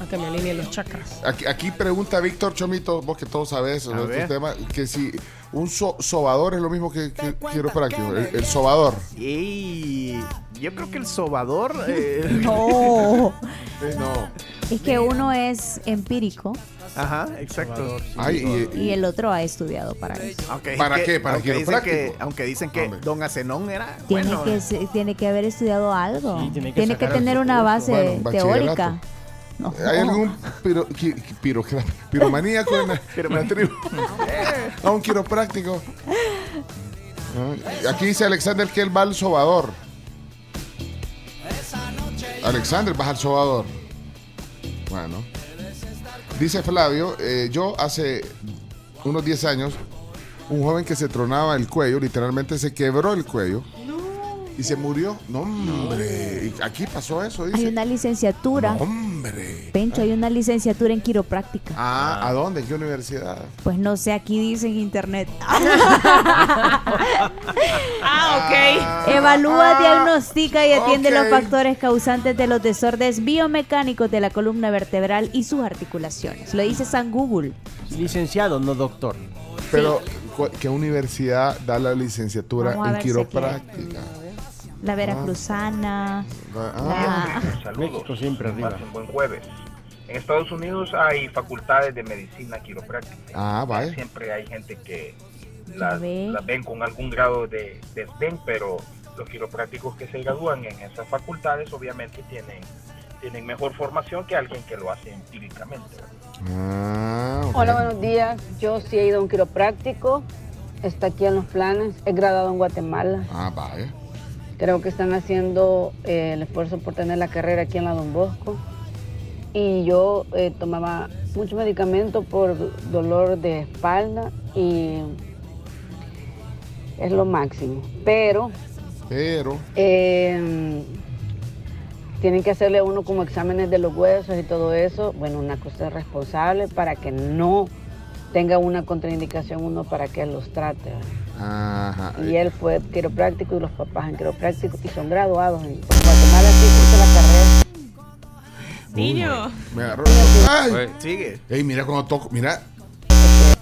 a que me alineen los chakras. Aquí, aquí pregunta Víctor Chomito, vos que todo sabes sobre A ver. estos temas, que si un so- sobador es lo mismo que, que quiropráctico. El, el sobador. Y yo creo que el sobador... <laughs> eh, No. <laughs> Eh, no. Es que uno es empírico Ajá, exacto. Ay, y- y el otro ha estudiado para eso. ¿Para qué? ¿Para aunque dicen que, aunque dicen que Hombre. Don Acenón era Tiene, bueno. que, tiene que haber estudiado algo. Sí, tiene tiene que tener una base Bueno, teórica. No. ¿Hay algún piro, qui- piromaníaco en la, en la tribu? <laughs> A un quiropráctico. Ah, Aquí dice Alexander que él va al sobador. Alexander, vas al sobador. Bueno. Dice Flavio, eh, yo hace unos 10 años, un joven que se tronaba el cuello, literalmente se quebró el cuello. Y se murió. No, hombre. Y Aquí pasó eso, Hay dice. una licenciatura. No, hombre. Pencho, hay una licenciatura en quiropráctica. Ah, ¿a dónde? ¿En qué universidad? Pues no sé, aquí dice en internet. <laughs> Ah, ok. Evalúa, Ah, diagnostica y atiende los factores causantes de los desórdenes biomecánicos de la columna vertebral y sus articulaciones. Lo dice San Google. Licenciado, no doctor. Pero, ¿cu- ¿qué universidad da la licenciatura en quiropráctica? La Veracruzana. Ah, la- México siempre arriba. Pasen buen jueves. En Estados Unidos hay facultades de medicina quiropráctica. Ah, vaya. Siempre hay gente que las, ve. las ven con algún grado de desdén, pero los quiroprácticos que se gradúan en esas facultades obviamente tienen, tienen mejor formación que alguien que lo hace empíricamente. Ah. Hola, buenos días. Yo sí he ido a un quiropráctico. Está aquí en los planes. He graduado en Guatemala. Ah, vaya. Creo que están haciendo eh, el esfuerzo por tener la carrera aquí en la Don Bosco. Y yo eh, tomaba mucho medicamento por dolor de espalda y es lo máximo. Pero Pero, eh, tienen que hacerle a uno como exámenes de los huesos y todo eso. Bueno, una cosa responsable para que no tenga una contraindicación uno para que los trate. Ajá. Y él fue quiropráctico y los papás en quiropráctico y son graduados en Guatemala sí hizo la carrera. Niño. Me agarró. ¡Ay! Sigue. Ey, mira cuando toco. Mira.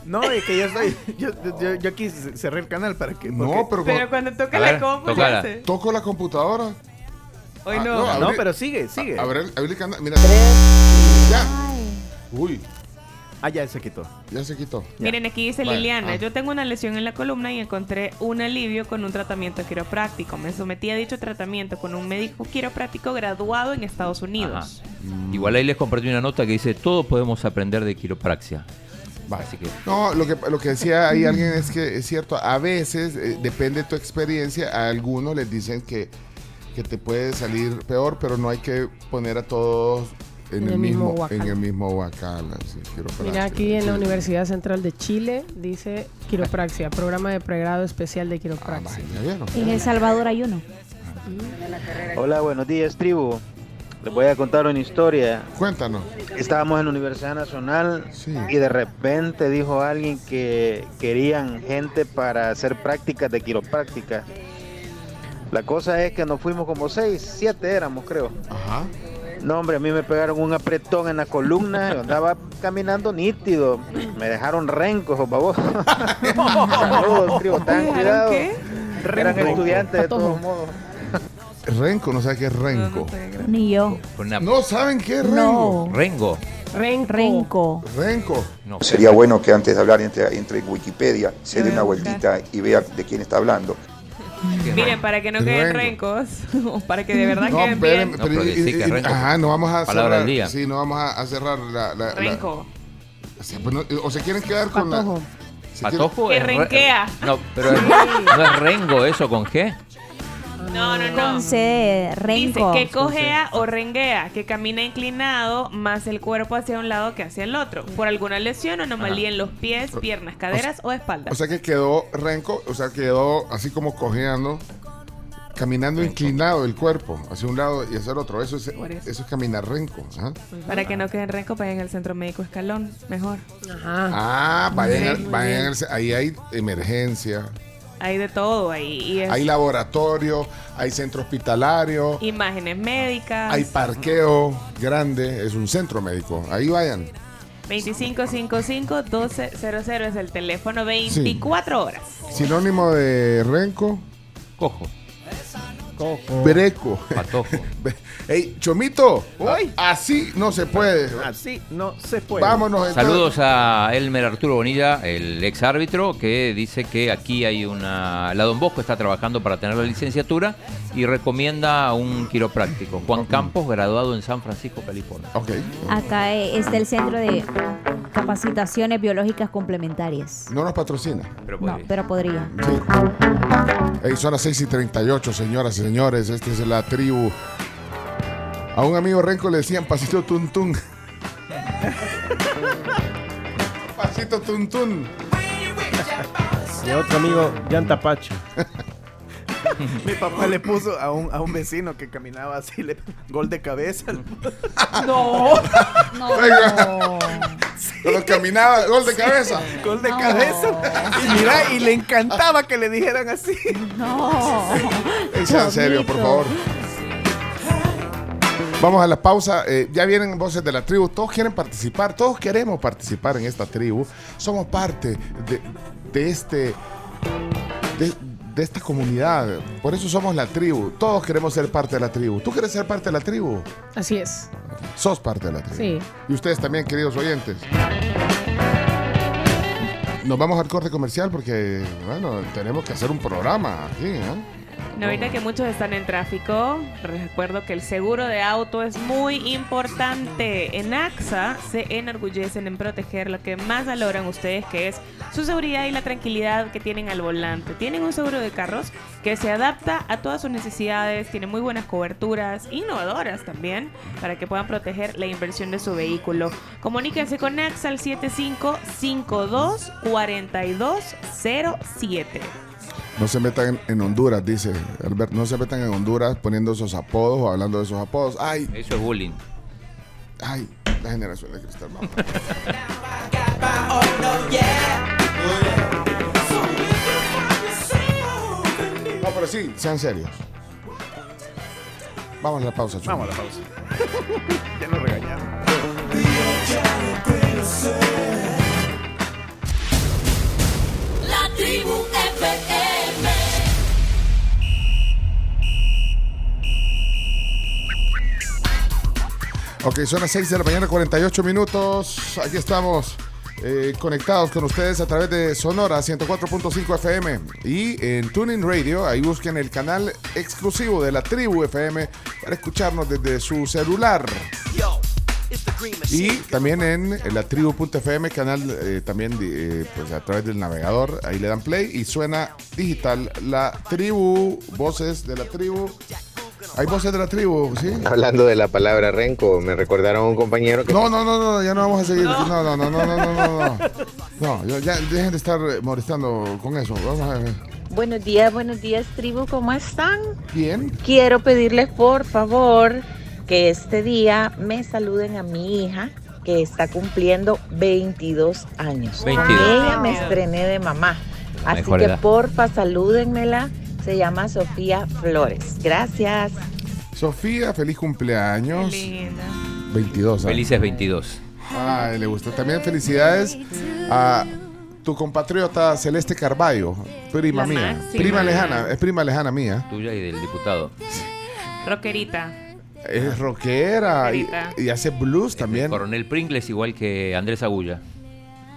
No, es que yo estoy. Yo, yo, yo aquí cerré el canal para que. No, pero, Pero cuando toca A la ver, compu, tócala. Toco la computadora. Hoy Ah, no. No, pero sigue, sigue. A, abre el canal. Mira. Ya. Uy, Ah, ya se quitó. ya se quitó. Miren, aquí dice Vale, Liliana, ah. yo tengo una lesión en la columna y encontré un alivio con un tratamiento quiropráctico. Me sometí a dicho tratamiento con un médico quiropráctico graduado en Estados Unidos. Igual ahí les compartí una nota que dice, todo podemos aprender de quiropraxia. Así que No, lo que, lo que decía ahí alguien es que es cierto, a veces, eh, depende de tu experiencia, a algunos les dicen que, que te puede salir peor, pero no hay que poner a todos en, el, mismo, en el mismo quiropraxia. Mira, aquí en la. Universidad Central de Chile dice quiropraxia, programa de pregrado especial de quiropraxia. ¿Ya vieron? En El Salvador hay uno. Hola, buenos días, tribu. Les voy a contar una historia. Cuéntanos. Estábamos en la Universidad Nacional y de repente dijo alguien que querían gente para hacer prácticas de quiropráctica. La cosa es que nos fuimos como seis, siete éramos, creo. Ajá. No, hombre, a mí me pegaron un apretón en la columna. Yo andaba caminando nítido. Me dejaron rencos, babos. Saludos, <laughs> tribu. Ten cuidado. Eran Renco. estudiantes de todos modos. Renco, no sé qué es renco. Ni yo. No saben qué es renco. Rengo. Renco. Renco. Sería bueno que antes de hablar entre, entre en Wikipedia se dé una vueltita y vea de quién está hablando. Miren, para que no queden rencos, <laughs> para que de verdad No, queden bien. pero- y- y- ajá, no vamos a Palabra cerrar. del día. Sí, no vamos a, a cerrar la. la- la- Renco. o sea, pues no- o se quieren quedar con la. Patojo. Patojo Que renquea. No, pero <laughs> es- no es rengo eso con G. No, no, no. Con C, renco. Dice que cojea o renguea, que camina inclinado más el cuerpo hacia un lado que hacia el otro, por alguna lesión o anomalía en los pies, piernas, caderas o, espalda. O sea que quedó renco, o sea, quedó así como cojeando, caminando inclinado el cuerpo hacia un lado y hacia el otro. Eso es, eso. eso es caminar renco. Para que no queden renco, vayan al centro médico escalón, mejor. Ah, vayan, Sí, vayan al- ahí hay emergencia, Hay de todo ahí. Y es hay laboratorio, hay centro hospitalario, imágenes médicas. hay parqueo grande, es un centro médico. Ahí vayan. 2555-1200 es el teléfono 24 horas. Sinónimo de renco, Cojo. breco. Patojo. <laughs> Ey, Chomito, así no se puede. Así no se puede. Vámonos entonces. Saludos a Elmer Arturo Bonilla, el ex árbitro, que dice que aquí hay una. La Don Bosco está trabajando para tener la licenciatura y recomienda a un quiropráctico. Juan Campos, graduado en San Francisco, California. Ok. Acá está el centro de capacitaciones biológicas complementarias. No nos patrocina. Pero No, pero podría. Ey, son las 6 y 38, señoras y señores. Esta es la tribu. A un amigo renco le decían pasito tuntún. <laughs> pasito tuntún. Y a otro amigo, Llanta Pacho. Mi papá le puso a un, a un vecino que caminaba así, le, gol de cabeza. No. <laughs> Venga. Cuando caminaba, gol de cabeza. Gol de cabeza. Y mira, y le encantaba que le dijeran así. No. Ey, sea en serio, por favor. Vamos a la pausa. Eh, ya vienen voces de la tribu. Todos quieren participar. Todos queremos participar en esta tribu. Somos parte de, de este. De, de esta comunidad. Por eso somos la tribu. Todos queremos ser parte de la tribu. ¿Tú quieres ser parte de la tribu? Así es. Sos parte de la tribu. Sí. Y ustedes también, queridos oyentes. Nos vamos al corte comercial porque, bueno, tenemos que hacer un programa aquí. ¿eh? No, ahorita que muchos están en tráfico, recuerdo que el seguro de auto es muy importante. En AXA se enorgullecen en proteger lo que más valoran ustedes, que es su seguridad y la tranquilidad que tienen al volante. Tienen un seguro de carros que se adapta a todas sus necesidades, tiene muy buenas coberturas, innovadoras también, para que puedan proteger la inversión de su vehículo. Comuníquense con AXA al 7552-4207. No se metan en Honduras, dice Albert. No se metan en Honduras poniendo esos apodos o hablando de esos apodos. Ay, Eso es bullying. ay, la generación de cristal. No, pero sí, sean serios. Vamos a la pausa, Chuy. Vamos a la pausa. <laughs> ya nos regañaron. La tribu. Ok, son las 6 de la mañana, 48 minutos. Aquí estamos eh, conectados con ustedes a través de Sonora 104.5 FM y en Tuning Radio. Ahí busquen el canal exclusivo de la Tribu FM para escucharnos desde su celular. Y también en la tribu.fm, canal eh, también eh, pues a través del navegador. Ahí le dan play y suena digital la tribu, voces de la tribu. Hay voces de la tribu, ¿sí? Hablando de la palabra renco, me recordaron a un compañero que... No, no, no, no, ya no vamos a seguir. No, no, no, no, no, no, no. No, no ya, ya dejen de estar molestando con eso. Vamos a ver. Buenos días, buenos días, tribu, ¿cómo están? Bien. Quiero pedirles por favor que este día me saluden a mi hija que está cumpliendo 22 años. 22. Ella me estrené de mamá. Así Mejor que edad. porfa, salúdenmela. Se llama Sofía Flores. Gracias. Sofía, feliz cumpleaños. linda. 22 años. Felices 22. Ay, le gusta. También felicidades a tu compatriota Celeste Carballo, prima mía. Prima lejana, es prima lejana mía. Tuya y del diputado. Rockerita. Es rockera y, hace blues también. Coronel Pringles igual que Andrés Agulla.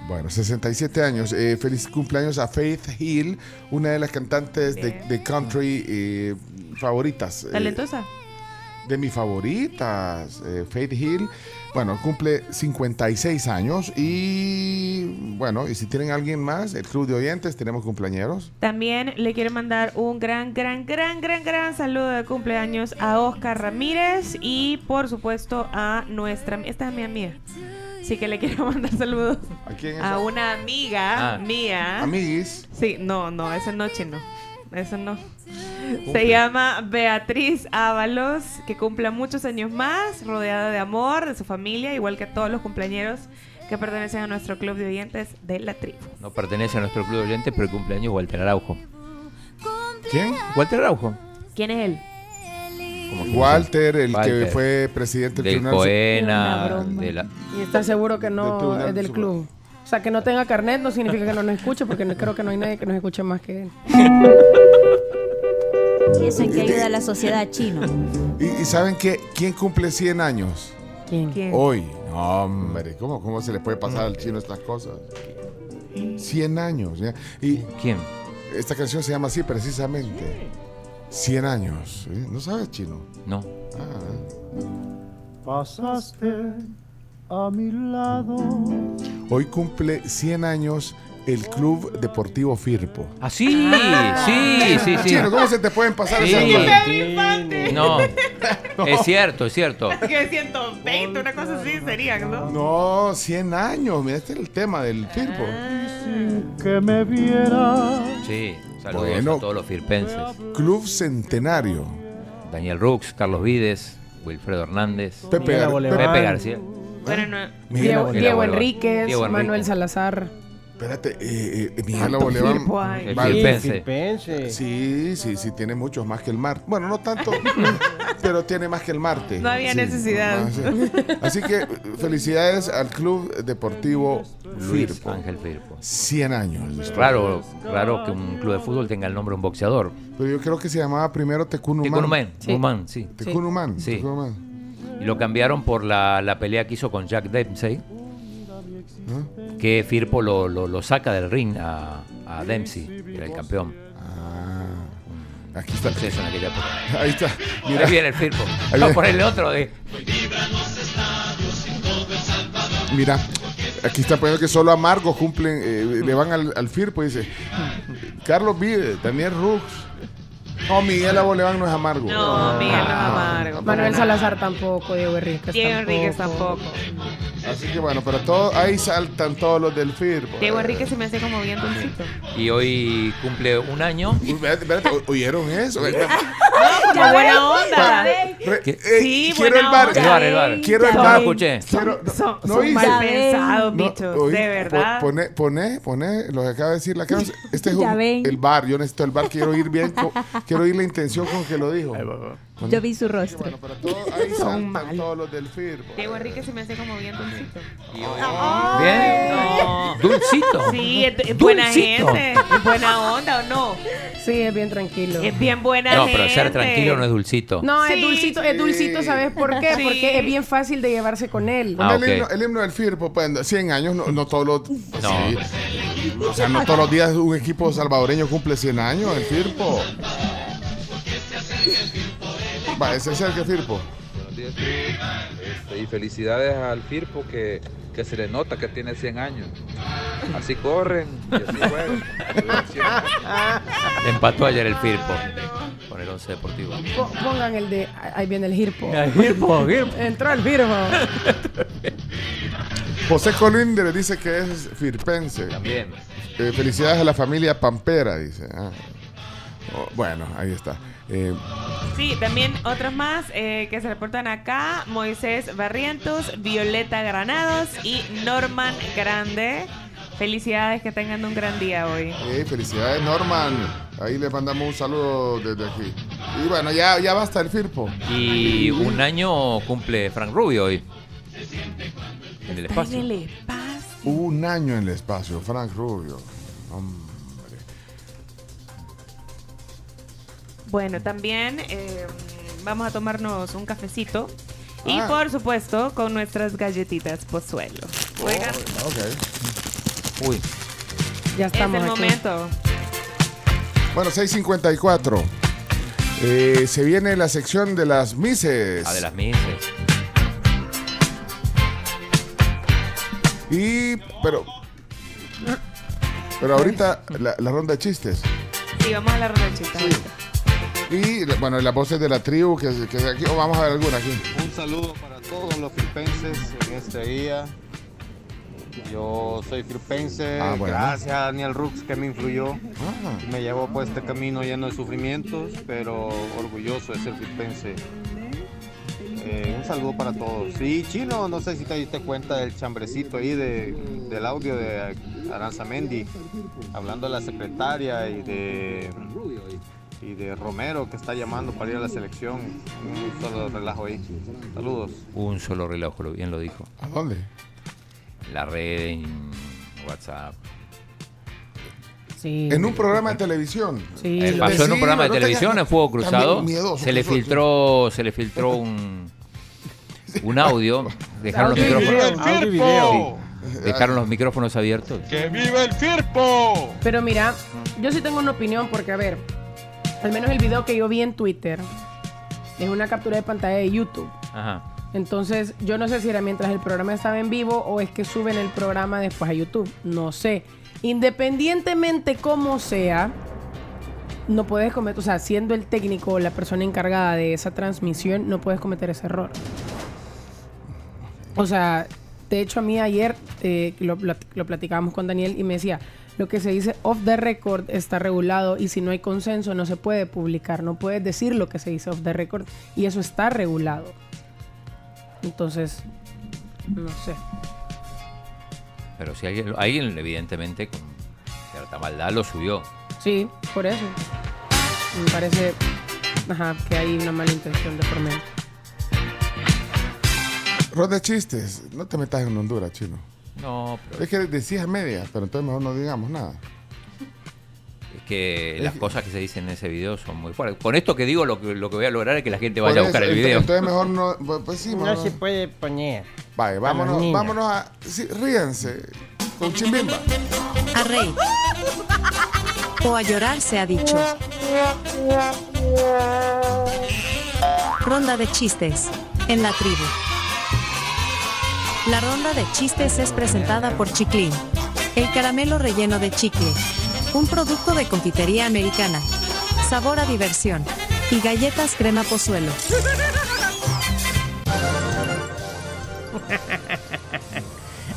Bueno, 67 años. Eh, feliz cumpleaños a Faith Hill, una de las cantantes de, de country eh, favoritas. eh, Talentosa. de mis favoritas. eh, Faith Hill, bueno, cumple 56 años. Y bueno, y si tienen alguien más, el club de oyentes, tenemos cumpleañeros. También le quiero mandar un gran, gran, gran, gran, gran saludo de cumpleaños a Oscar Ramírez y por supuesto a nuestra... Esta es mi amiga. Así que le quiero <laughs> mandar saludos ¿A quién es? a una amiga Ah. mía. Amiguis. Sí, no, no, esa noche no. Eso no. Se llama Beatriz Ábalos, que cumpla muchos años más, rodeada de amor, de su familia, igual que a todos los cumpleaños que pertenecen a nuestro club de oyentes de la tribu. No pertenece a nuestro club de oyentes, pero el cumpleaños Walter Araujo. ¿Quién? Walter Araujo. ¿Quién es él? Walter, el que fue presidente del Del Tribunal Coena, de la... Y está seguro que no es del club. O sea, que no tenga carnet no significa que no nos escuche, porque no- creo que no hay nadie que nos escuche más que él. ¿Y eso en qué ayuda a la sociedad chino? ¿Y, y saben qué? ¿Quién cumple 100 años? ¿Quién? Hoy. No, hombre, ¿cómo, ¿cómo se le puede pasar al chino estas cosas? 100 años. ¿ya? Y ¿Quién? Esta canción se llama así precisamente. 100 años. ¿eh? ¿No sabes chino? No. Ah. Pasaste a mi lado. Hoy cumple 100 años el Club Deportivo Firpo. Ah, sí, sí, sí, sí. Chino, ¿cómo se te pueden pasar Sí. esas cosas? <laughs> No, es cierto, es cierto. Que 120, una cosa así serían, ¿no? No, 100 años. Mira, este es el tema del Firpo. Que me viera. Sí, saludos Bueno. a todos los firpenses. Club Centenario. Daniel Rux, Carlos Vides, Wilfredo Hernández, Pepe Gar- Pepe García. Bueno, no. Miguel Diego. Diego. Enríquez, Diego Enrique. Manuel Salazar. Espérate, eh, eh, Miguel firpense. Firpense. Sí, sí, sí, tiene muchos más que el Marte. Bueno, no tanto, <laughs> pero tiene más que el Marte. No había Sí, necesidad. más, sí. Así que eh, felicidades al Club Deportivo Luis Firpo. Ángel Firpo. 100 años. Raro, raro que un club de fútbol tenga el nombre de un boxeador. Pero yo creo que se llamaba primero Tecunumán. Tecunumán, Sí. Sí. Tecunumán. Y lo cambiaron por la, la pelea que hizo con Jack Dempsey, que Firpo lo, lo- lo saca del ring a, a Dempsey, que era el campeón. Ah. Aquí está. Eso en aquella época. Ahí está. Ahí viene el Firpo. Vamos a ponerle otro de. Mira, aquí está poniendo que solo amargos cumplen, eh, le van al, al Firpo, dice. Carlos Vive, Daniel Rux. No, Miguel Aboleván no es amargo. No, Miguel no es amargo. Manuel Salazar tampoco, Diego Enríquez Diego. Enríquez tampoco. Así que bueno, pero todo, ahí saltan todos los del Firpo. Diego Enríquez se me hace como bien dulcito. Y hoy cumple un año. Espérate, espérate, ¿o- ¿oyeron eso? <laughs> Como buena onda. Eh, Sí, quiero buena el bar. onda. El bar, el bar. Quiero el No bar. lo escuché. Son, no son hice. mal pensados, No, bichos. de verdad. po- Pone, pone, pone lo que acaba de decir la <laughs> canción. Este es Ya el bar. Yo necesito el bar. Quiero oír bien. quiero oír la intención con que lo dijo. Yo vi su rostro. Bueno, pero todo, ahí <laughs> saltan todos los del Firpo. Diego Enríquez se me hace como bien dulcito. Bien. No. Dulcito. Sí, es, es buena Dulcito. gente. Es buena onda o no. Sí, es bien tranquilo. Es bien buena No, gente. pero ser tranquilo no es dulcito. No, es Sí. dulcito, es dulcito, ¿sabes por qué? Sí. Porque es bien fácil de llevarse con él. Ah, el, himno, el himno del Firpo, pues, 100 años, no, no todos los. No. sí. O sea, no todos los días un equipo salvadoreño cumple 100 años, el Firpo. Va, ese es el que Firpo. Buenos días. Este, y felicidades al Firpo que, que se le nota que tiene 100 años. Así corren y así juegan. <laughs> Empató ayer el Firpo con el 11 Deportivo. Po- Pongan el de. Ahí viene el Hirpo. <laughs> El Firpo, Firpo. Entró el Hirpo. <laughs> José Colíndez dice que es firpense. También. Eh, felicidades a la familia Pampera, dice. Ah. Oh, bueno, ahí está. Eh, Sí, también otros más eh, que se reportan acá. Moisés Barrientos, Violeta Granados y Norman Grande. Felicidades, que tengan un gran día hoy. eh, felicidades, Norman. Ahí le mandamos un saludo desde aquí. Y bueno, ya, ya basta el Firpo. Y un año cumple Frank Rubio hoy. En el espacio. en el espacio. Un año en el espacio, Frank Rubio. Hombre. Bueno, también eh, vamos a tomarnos un cafecito. Y Ah. por supuesto, con nuestras galletitas Pozuelo. Oigan, Ok. Uy. Ya es estamos el aquí. momento. Bueno, 6.54. Eh, se viene la sección de las Mises. Ah, de las Mises. Y, pero. Pero ahorita la, la ronda de chistes. Sí, vamos a la ronchita. Y bueno, las voces de la tribu que, que aquí, o vamos a ver alguna aquí. Un saludo para todos los filipenses en este día. Yo soy filipense, Ah, bueno. gracias a Daniel Rux que me influyó. Ah. Me llevó por este camino lleno de sufrimientos, pero orgulloso de ser filipense. Eh, un saludo para todos. Y Chino, no sé si te diste cuenta del chambrecito ahí de, del audio de Aranzamendi, hablando de la secretaria y de, y de Romero que está llamando para ir a la selección. Un solo relajo ahí. Saludos. Un solo reloj, lo- bien lo dijo. ¿A dónde? La red, en WhatsApp. Sí. En un programa de televisión. Sí, Eh, pasó en un programa de no televisión en Fuego Cruzado. miedoso Se le filtró, se le filtró un, un audio. <laughs> Dejaron los micrófonos. dejaron los micrófonos abiertos. ¡Que viva el Firpo! Pero mira, yo sí tengo una opinión porque, a ver, al menos el video que yo vi en Twitter es una captura de pantalla de YouTube. Ajá. Entonces, yo no sé si era mientras el programa estaba en vivo o es que suben el programa después a YouTube. No sé. Independientemente como sea, no puedes cometer, o sea, siendo el técnico o la persona encargada de esa transmisión, no puedes cometer ese error. O sea, de hecho a mí ayer eh, lo, lo- lo platicábamos con Daniel y me decía, lo que se dice off the record está regulado y si no hay consenso no se puede publicar, no puedes decir lo que se dice off the record y eso está regulado. Entonces, no sé. Pero si alguien, alguien evidentemente con cierta maldad lo subió. Sí, por eso. Me parece ajá, que hay una mala intención de por medio. Ronda de chistes. No te metas en Honduras, chino. No, pero Es que decías a media, pero entonces mejor no digamos nada. es que Es las que- cosas que se dicen en ese video son muy fuertes. Con esto que digo, lo que, lo que voy a lograr es que la gente vaya a buscar el video. Entonces mejor no. Pues, pues sí, No mejor- se puede poner. Los vámonos, vámonos a. Sí, ríanse. con Chimbimba. A reír. O a llorar se ha dicho. Ronda de chistes en la tribu. La ronda de chistes es presentada por Chiclin, el caramelo relleno de chicle, un producto de confitería americana, sabor a diversión y galletas crema pozuelo.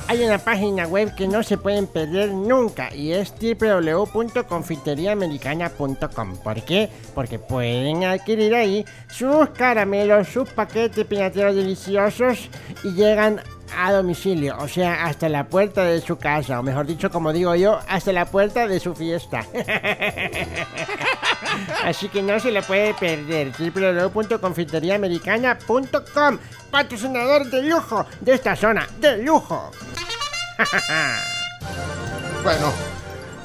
Hay una página web que no se pueden perder nunca y es www.confiteriaamericana.com. ¿Por qué? Porque pueden adquirir ahí sus caramelos, sus paquetes pinateros deliciosos y llegan a domicilio, o sea, hasta la puerta de su casa, o mejor dicho, como digo yo, hasta la puerta de su fiesta. <laughs> Así que no se le puede perder. www.confiteriaamericana.com Patrocinador de lujo de esta zona, de lujo. <laughs> Bueno,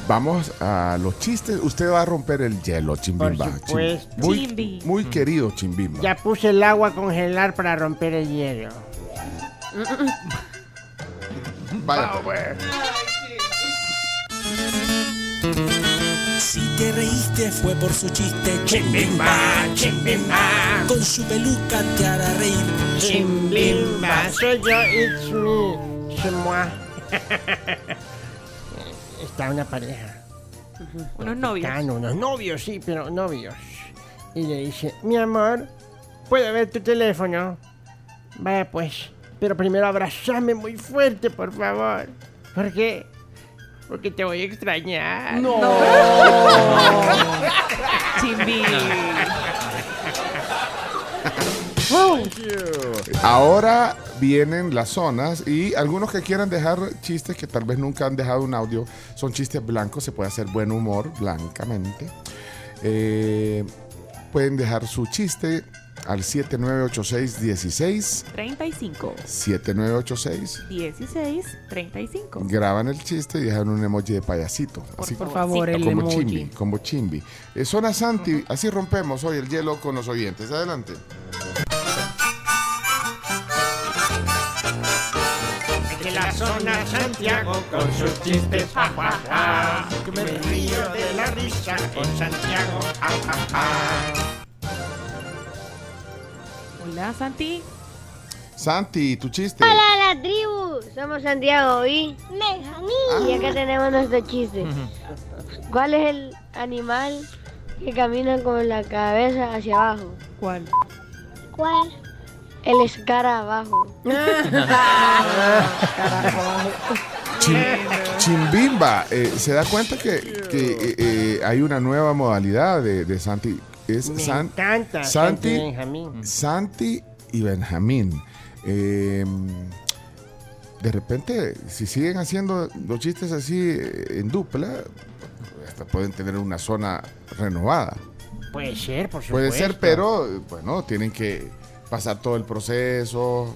vamos a los chistes. Usted va a romper el hielo, Chimbimba. Por supuesto. Muy, Chimbi. muy querido Chimbimba. Ya puse el agua a congelar para romper el hielo. <laughs> Vaya. Si te reíste fue por su chiste Chimbimba, chimbimba Con su peluca te hará reír Chimbimba, soy yo, it's me, c'est moi. Está una pareja. Unos novios. Están unos novios, sí, pero novios. Y le dice, mi amor, ¿puedo ver tu teléfono? Vaya pues, pero primero abrazame muy fuerte, por favor. ¿Por qué? Porque te voy a extrañar. No. Chimbi. <laughs> Ahora vienen las zonas y algunos que quieran dejar chistes que tal vez nunca han dejado un audio son chistes blancos, se puede hacer buen humor blancamente. Eh, pueden dejar su chiste al 7986-16. 35. 7986. 16, 35. Graban el chiste y dejan un emoji de payasito. Así por favor, el como emoji. chimbi, como chimbi. Eh, zona Santi, así rompemos hoy el hielo con los oyentes. Adelante. De la zona Santiago con sus chistes, ja, ja, ja. Que me río de la risa con Santiago, ja, ja, ja. Hola, Santi. Santi, tu chiste. Hola la tribu, somos Santiago y Benjamín. Y acá tenemos nuestro chiste. ¿Cuál es el animal que camina con la cabeza hacia abajo? ¿Cuál? ¿Cuál? El escarabajo. <laughs> Chim- Chimbimba, eh, se da cuenta que, que, eh, eh, hay una nueva modalidad de, de Santi. Es Me San- encanta Santi, Santi Benjamín. Santi y Benjamín. Eh, de repente, si siguen haciendo los chistes así eh, en dupla, hasta pueden tener una zona renovada. Puede ser, por supuesto. Puede ser, pero bueno, tienen que pasar todo el proceso,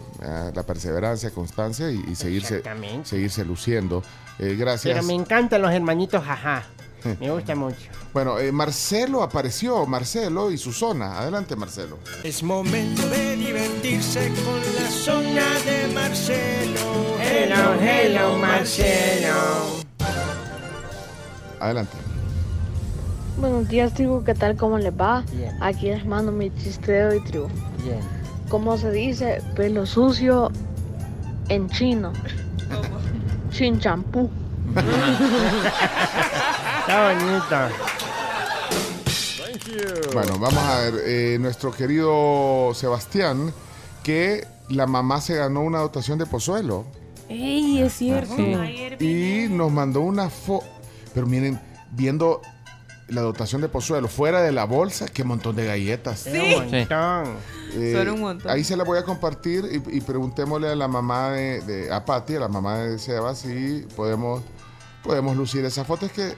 la perseverancia, constancia y, y seguirse, seguirse luciendo. Eh, gracias. Pero me encantan los hermanitos, jaja. Me gusta mucho. Bueno, eh, Marcelo apareció, Marcelo y su zona. Adelante, Marcelo. Es momento de divertirse con la zona de Marcelo Hello, hello, Marcelo. Adelante. Buenos días, tribu. ¿Qué tal? ¿Cómo les va? Bien. Aquí les mando mi chiste de hoy, tribu. Bien. ¿Cómo se dice pelo sucio en chino? Sin champú. <laughs> Está bonito. Bueno, vamos a ver. eh, nuestro querido Sebastián, que la mamá se ganó una dotación de Pozuelo. ¡Ey, es cierto! Sí. Y nos mandó una foto. Pero miren, viendo la dotación de Pozuelo fuera de la bolsa, qué montón de galletas. Es un montón. Eh, Son un montón. Ahí se la voy a compartir y, y preguntémosle a la mamá de, de- a Patti, a la mamá de Seba, si podemos, podemos lucir esa foto. Es que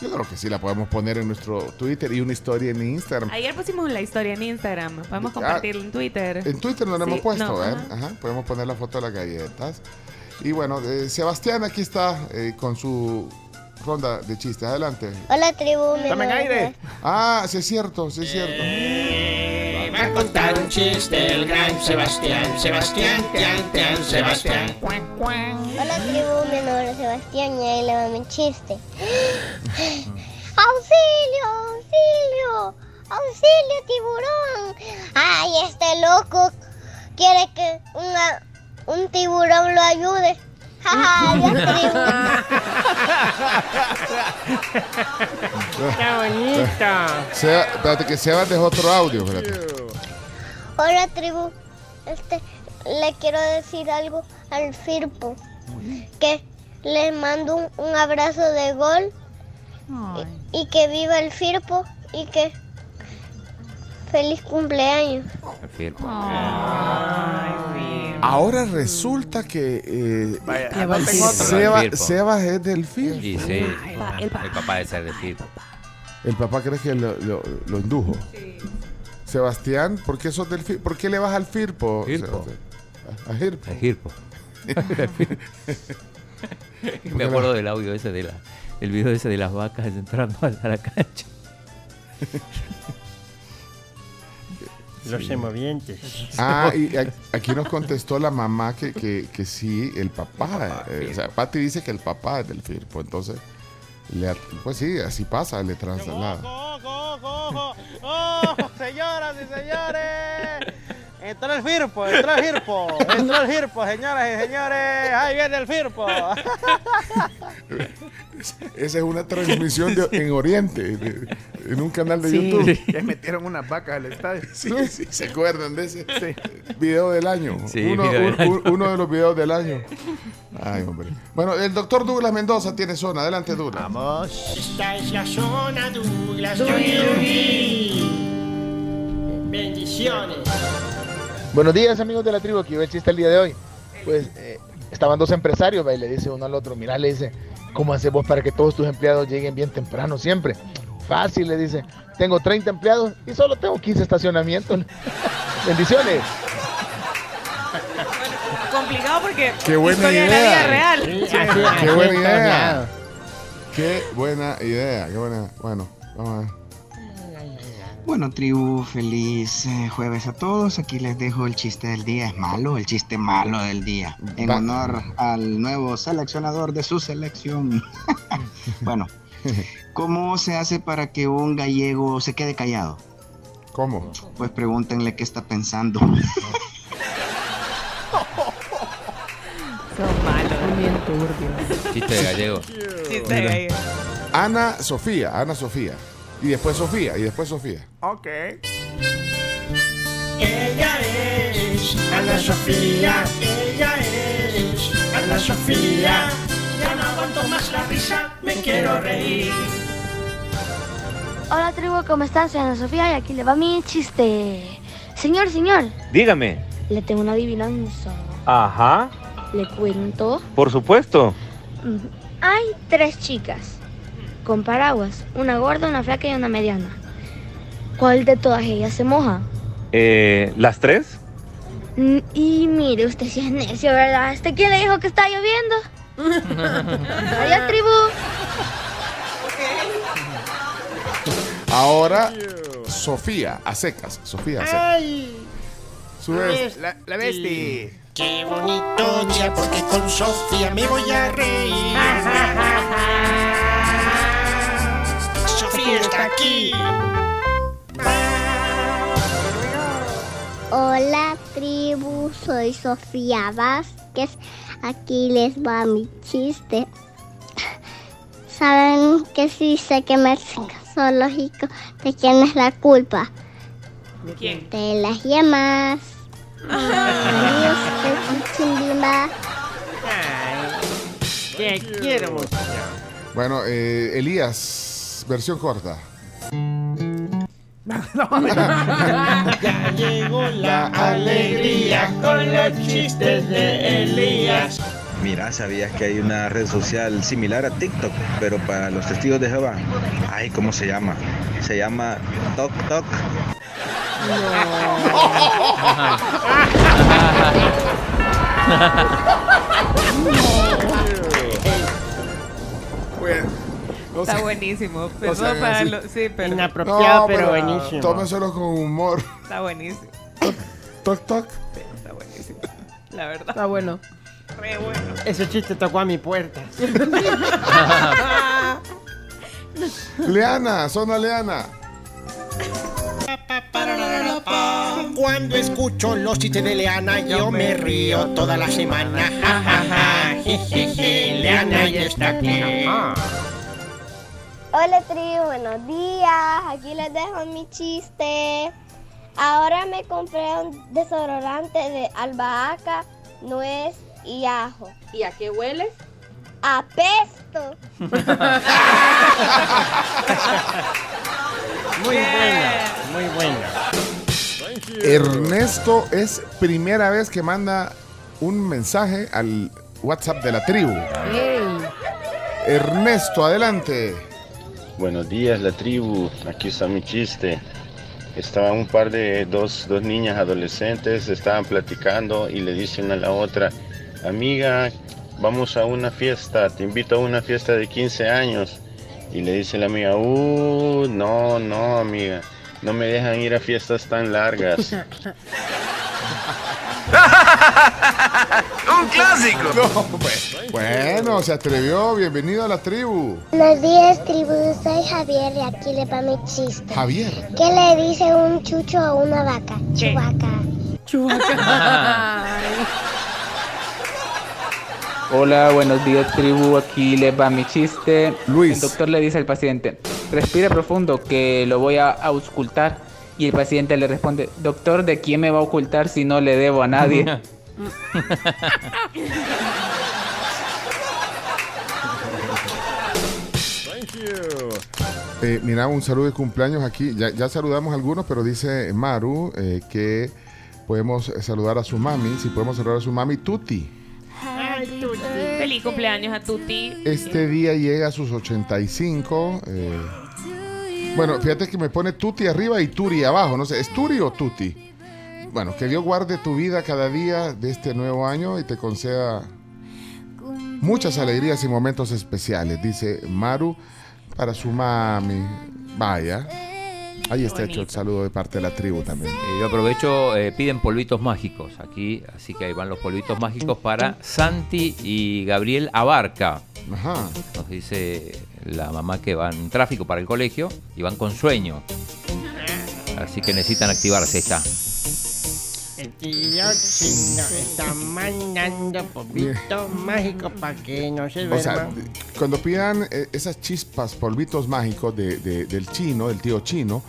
yo creo que sí la podemos poner en nuestro Twitter y una historia en Instagram. Ayer pusimos la historia en Instagram. Podemos Ah, compartirla en Twitter. En Twitter no la Sí, hemos puesto, no, ¿eh? ajá. Ajá, podemos poner la foto de las galletas. Y bueno, eh, Sebastián aquí está eh, con su ronda de chistes. Adelante. Hola, tribu. mi Tomen nombre aire. Ah, sí es cierto, sí es cierto. va a contar un chiste el gran Sebastián. Sebastián, tian, tian, Sebastián. Hola tribu, mi nombre es Sebastián y ahí le va mi chiste. <gasps> ¡Auxilio! ¡Auxilio! ¡Auxilio, tiburón! ¡Ay, este loco quiere que una, un tiburón lo ayude! ¡Ja, ja! Adiós, tribu. ¡Qué bonita! Seba- espérate que Sebas dejó otro audio. espérate. Hola tribu, este, le quiero decir algo al Firpo, que le mando un, un abrazo de gol y, y que viva el Firpo y que feliz cumpleaños. Ahora resulta que eh, Vaya, Ya va el Seba- Firpo. Firpo. Sebas es del FIR. Y sí, el papá de ser de Firpo. El papá cree que lo, lo- lo indujo. Sebastián, ¿por qué sos del FIR? ¿Por qué le vas al FIRPO? Firpo. A, a Firpo. A Firpo. <laughs> Me acuerdo del audio ese de la, el video ese de las vacas entrando a la cancha. <laughs> Los emovientes. Ah, y <laughs> aquí nos contestó la mamá que, que, que sí, el papá. eh, o sea, Pati dice que el papá es del FIRPO, entonces, le, pues sí, así pasa, le traslada. ¡Oh, señoras y señores! Entró el Firpo, entró el Firpo, <laughs> entró el Firpo, señoras y señores. ¡Ahí viene el Firpo! <laughs> Esa es una transmisión de- en Oriente, de- en un canal de Sí. YouTube. Ya metieron unas vacas al estadio. <laughs> Sí, sí, ¿se acuerdan de ese video del año? Sí, uno, video del un- año. un- uno de los videos del año. Ay, hombre. Bueno, el doctor Douglas Mendoza tiene zona. Adelante, Douglas. Vamos. Esta es la zona Douglas. Bendiciones. Buenos días amigos de la tribu, aquí va el chiste el día de hoy. Pues eh, estaban dos empresarios y le dice uno al otro, mira, le dice, ¿cómo haces vos para que todos tus empleados lleguen bien temprano siempre? Fácil, le dice, tengo 30 empleados y solo tengo 15 estacionamientos. <laughs> Bendiciones. Complicado porque Qué buena historia de la idea. vida real. Qué buena idea. Qué buena idea. Qué buena. Bueno, vamos a ver. Bueno, tribu, feliz eh, jueves a todos. Aquí les dejo el chiste del día. Es malo, el chiste malo del día. En Va- honor al nuevo seleccionador de su selección. <laughs> bueno, ¿cómo se hace para que un gallego se quede callado? ¿Cómo? Pues pregúntenle qué está pensando. Son malos. Bien turbio. Chiste de gallego. Chiste de gallego. Ana Sofía, Ana Sofía. Y después Sofía, y después Sofía. Ok. Ella es Ana Sofía. Ella es Ana Sofía. Ya no aguanto más la risa, me quiero reír. Hola tribu, ¿cómo están? Soy Ana Sofía y aquí le va mi chiste. Señor, señor, Dígame. le tengo una adivinanza. Ajá, Le cuento. por supuesto. Hay tres chicas con paraguas, una gorda, una flaca y una mediana. ¿Cuál de todas ellas se moja? Eh, ¿Las tres? Mm, Y mire, usted sí es necio, ¿verdad? ¿Este quién le dijo que está lloviendo? <laughs> Adiós, tribu. Ahora, Sofía, a secas. Sofía, a secas. ¡Ay! Su vez. La, la bestia. Qué bonito día porque con Sofía me voy a reír. <laughs> Está aquí. Hola, tribu. Soy Sofía Vázquez. Aquí les va mi chiste. Saben que si sé que me zoológico, ¿de quién es la culpa? ¿De quién? De las yemas. Adiós, chimbimba. Te quiero mucho. Bueno, eh, Elías, versión corta. <laughs> Ya llegó la alegría con los chistes de Elías. Mira, ¿sabías que hay una red social similar a TikTok, pero para los testigos de Jehová? Ay, ¿cómo se llama? Se llama Tok Tok. <laughs> Bueno, Está buenísimo. Perdón sea, para así. lo- sí, pero Inapropiado, pero buenísimo. Tómenselo con humor. está buenísimo. Toc, toc. Está buenísimo. La verdad. Está bueno. Re bueno. Ese chiste tocó a mi puerta. <laughs> Leana, zona Leana. Cuando escucho los chistes de Leana, yo me río toda la semana. Ja, ja, ja. Jejeje, Leana ya está aquí. Hola tribu, buenos días. Aquí les dejo mi chiste. Ahora me compré un desodorante de albahaca, nuez y ajo. ¿Y a qué hueles? Apesto. <laughs> Muy buena, muy buena. Ernesto es primera vez que manda un mensaje al WhatsApp de la tribu. Ernesto, adelante. Buenos días, la tribu. Aquí está mi chiste. Estaban un par de dos, dos niñas adolescentes, estaban platicando y le dicen a la otra, amiga, vamos a una fiesta, te invito a una fiesta de 15 años. Y le dice la amiga, uh, no, no, amiga, no me dejan ir a fiestas tan largas. <laughs> <laughs> ¡Un clásico! <laughs> Bueno, se atrevió. Bienvenido a la tribu. Buenos días tribu, soy Javier y aquí le va mi chiste. Javier. ¿Qué le dice un chucho a una vaca? Chubaca. <laughs> Hola, buenos días tribu, aquí les va mi chiste. Luis. El doctor le dice al paciente, respire profundo que lo voy a auscultar. Y el paciente le responde, doctor, ¿de quién me va a ocultar si no le debo a nadie? Eh, mira, un saludo de cumpleaños aquí. Ya, ya saludamos a algunos, pero dice Maru eh, que podemos saludar a su mami. Si podemos saludar a su mami, Tuti. Feliz cumpleaños a Tuti. Este día llega a sus 85. eh, bueno, fíjate que me pone Tuti arriba y Turi abajo. No sé, ¿es Turi o Tuti? Bueno, que Dios guarde tu vida cada día de este nuevo año y te conceda muchas alegrías y momentos especiales, dice Maru para su mami. Vaya. Ahí está hecho el saludo de parte de la tribu también. Eh, yo aprovecho, eh, piden polvitos mágicos aquí, así que ahí van los polvitos mágicos para Santi y Gabriel Abarca. Ajá. Nos dice la mamá que van en tráfico para el colegio y van con sueño. Así que necesitan activarse. Ahí está. El tío chino está mandando polvitos mágicos para que no se O sea, cuando pidan eh, esas chispas, polvitos mágicos de- de- del chino, del tío chino,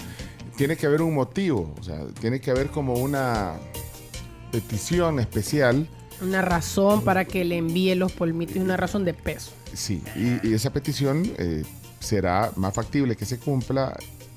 tiene que haber un motivo. O sea, tiene que haber como una petición especial. Una razón para que le envíe los polmitos y una razón de peso. Sí, y, y esa petición eh, será más factible que se cumpla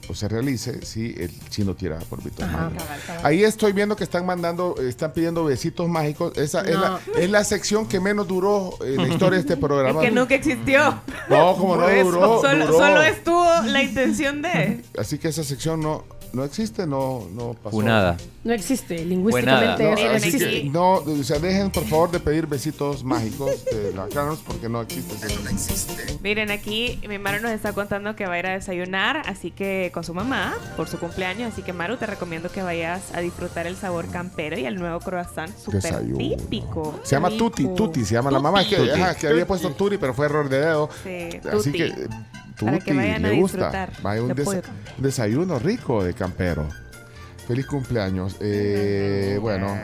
o se realice si el chino tira mágicos. Cabal, cabal. Ahí estoy viendo que están mandando, están pidiendo besitos mágicos. Esa es, la, es la sección que menos duró en la historia de este <laughs> Es programa. que nunca existió. No, como no Por eso, duró, Solo, duró. solo estuvo la intención de. Así que esa sección no, no existe, no, no pasó. Funada. No existe, lingüísticamente No, eso no existe. que no, o sea, dejen por favor de pedir besitos mágicos de la Carlos porque no existe. esa- Miren, aquí mi Maru nos está contando que va a ir a desayunar, así que con su mamá, por su cumpleaños. Así que Maru, te recomiendo que vayas a disfrutar el sabor campero y el nuevo croissant súper Desayuno. típico. Se llama. Tuti, Tuti, se llama la mamá. Que, Tuti. ajá, que había puesto Turi, pero fue error de dedo. Sí, Así Tuti. que Para Tuti, que vayan a le gusta. Vaya un desa- desayuno rico de campero. Feliz cumpleaños. Eh, bueno,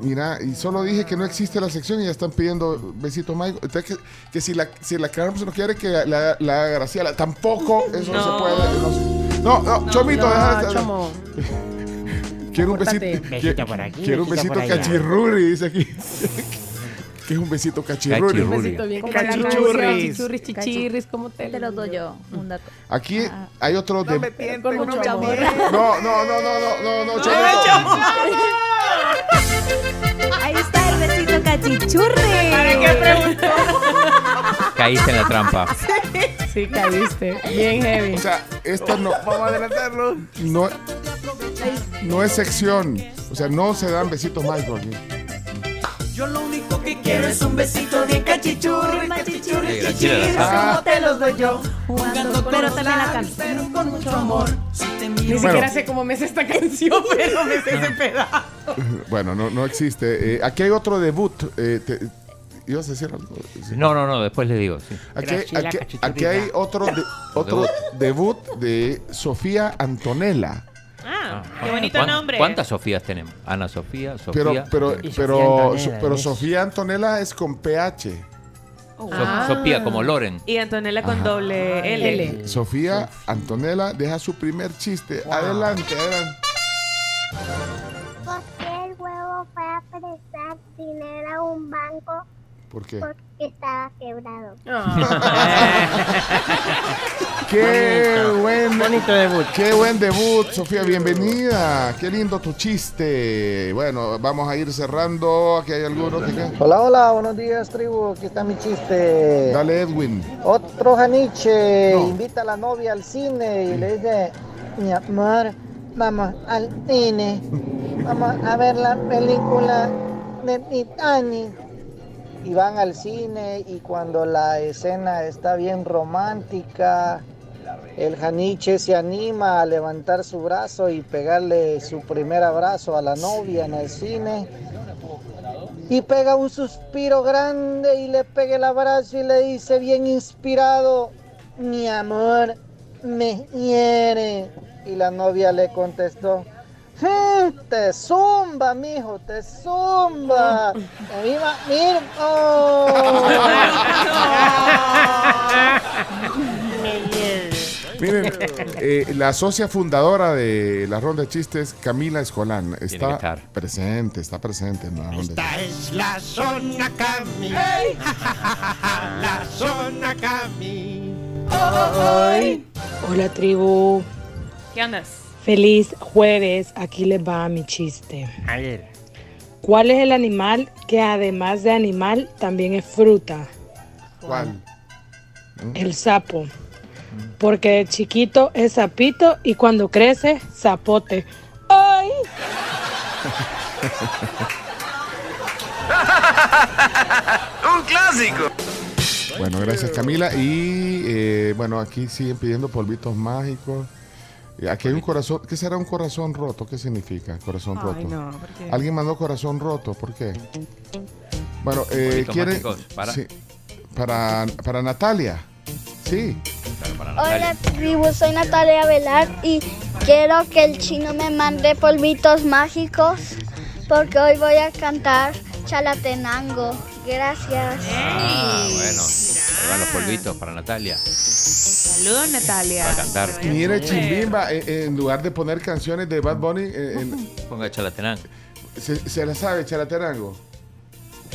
mira, y solo dije que no existe la sección y ya están pidiendo besitos. Entonces, que, que si la, si la Carlos no quiere que la, la haga Graciela, tampoco eso no, No. se puede. No, no, no, Chomito, no, deja de- Chomo. <laughs> Quiero un besito. Compórtate. que- Besito por aquí, quiero un besito cachirruri, dice aquí. <laughs> ¿Qué es un besito cachirruri? Cachirruri. Un besito bien Como cachurris, chichurris. chichirris, ¿cómo te Te lo doy yo, un dato. Aquí hay otro de. Con mucho amor. No, no, no, no, no, no, no, Chomito. Ahí está el besito cachichurri. ¿Para qué preguntó? Caíste en la trampa. Sí, caíste. Bien heavy. O sea, esta no. Vamos a adelantarlo. No, no es sección. O sea, no se dan besitos mágicos aquí. Yo lo único que quiero es un besito bien cachorro. cachichurri, cachichurri, sabe. como te los doy yo. Jugando con Pero también la pero con mucho amor. Si te Ni siquiera sé cómo me es esta <laughs> canción, pero me sé ese pedazo. <laughs> Bueno, no, no existe. Eh, aquí hay otro debut. Eh, te- ¿Ibas a decir algo? Sí. No, no, no, después le digo. sí. Aquí, hay otro, de- otro debut de Sofía Antonella. Ah, qué bonito ¿Cuán- nombre. ¿Cuántas Sofías tenemos? Ana Sofía, Sofía. Pero, pero, pero, Sofía so- Antonella, pero. Sofía Antonella es con PH. So- Sofía, como Loren. Y Antonella con doble L. Sofía Antonella deja su primer chiste. Adelante, adelante. ¿Por qué el huevo fue a prestar dinero a un banco? ¿Por qué? Porque estaba quebrado. <laughs> Qué buen bonito debut. Qué buen debut, Sofía, bienvenida. Qué lindo tu chiste. Bueno, vamos a ir cerrando. Aquí hay algunos que Hola, hola, buenos días, tribu. Aquí está mi chiste. Dale, Edwin. Otro Janiche invita a la novia al cine y le dice: Mi amor, vamos al cine. <laughs> Vamos a ver la película de Titanic. Y van al cine y cuando la escena está bien romántica, el Janiche se anima a levantar su brazo y pegarle su primer abrazo a la novia en el cine. Y pega un suspiro grande y le pega el abrazo y le dice bien inspirado, mi amor, me hiere. Y la novia le contestó, "Hmm, te zumba, mijo, te zumba. ¡Que viva Mirko! Miren, eh, la socia fundadora de la ronda de chistes, Camila Escolán, está presente, está presente en la ronda de Esta es la zona Cami. <laughs> La zona Cami. Hola tribu, ¿Qué andas? Feliz jueves, aquí les va mi chiste. A ver. ¿Cuál es el animal que además de animal también es fruta? ¿Cuál? El sapo. Porque de chiquito es sapito y cuando crece, zapote. ¡Ay! <laughs> Un clásico. Bueno, gracias Camila. Y eh, bueno, aquí siguen pidiendo polvitos mágicos. Aquí hay un corazón. ¿Qué será un corazón roto? ¿Qué significa corazón Ay, roto? Alguien mandó corazón roto. ¿Por qué? Bueno, eh, ¿quiere? mágicos, ¿para? Sí, para, para Natalia. Sí. Hola tribu, soy Natalia Velar y quiero que el chino me mande polvitos mágicos porque hoy voy a cantar Chalatenango. Gracias. Ah, bueno. Ahí van los polvitos para Natalia. Saludos, Natalia. Para cantar. Mire, Chimbimba, en lugar de poner canciones de Bad Bunny, en- <laughs> Ponga Chalatenango. se, se la sabe, Chalaterango.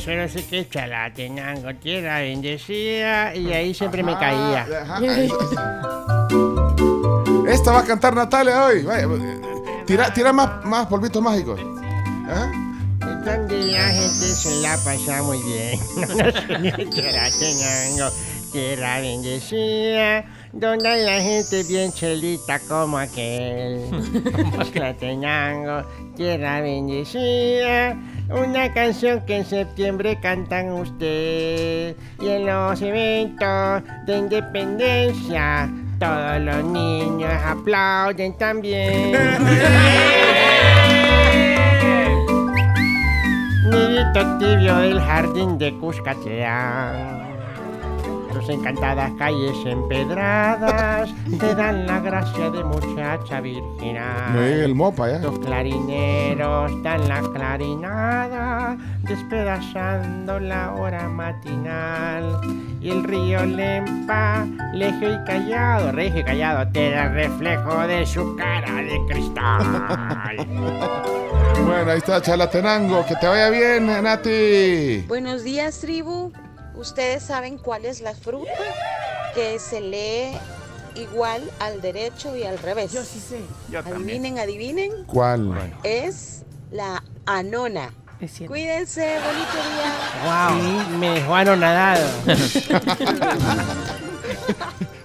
Solo sé que es Chalatenango, tierra bendecida, y ahí siempre me caía. Ajá, <laughs> Esta va a cantar Natalia hoy. Vaya, tira, tira más, más polvitos mágicos. ¿Ah? Donde la gente se la pasa muy bien. <laughs> Chalatenango, tierra bendecida, donde la gente bien chelita como aquel. <laughs> Chalatenango, tierra bendecida. Una canción que en septiembre cantan usted y en los eventos de independencia todos los niños aplauden también. <laughs> Nidito tibio del jardín de Cuscatlán. Sus encantadas calles empedradas te dan la gracia de muchacha virginal. El mopa, ¿ya? Los clarineros dan la clarinada, despedazando la hora matinal. Y el río Lempa, lejos y callado, regio y callado, te da el reflejo de su cara de cristal. <laughs> Bueno, ahí está Chalatenango. Que te vaya bien, Nati. Buenos días, tribu. ¿Ustedes saben cuál es la fruta que se lee igual al derecho y al revés? Yo sí sé. adivinen, adivinen. ¿Cuál? Es la anona. Cuídense, bonito día. Wow, me dejó anonadado. <laughs>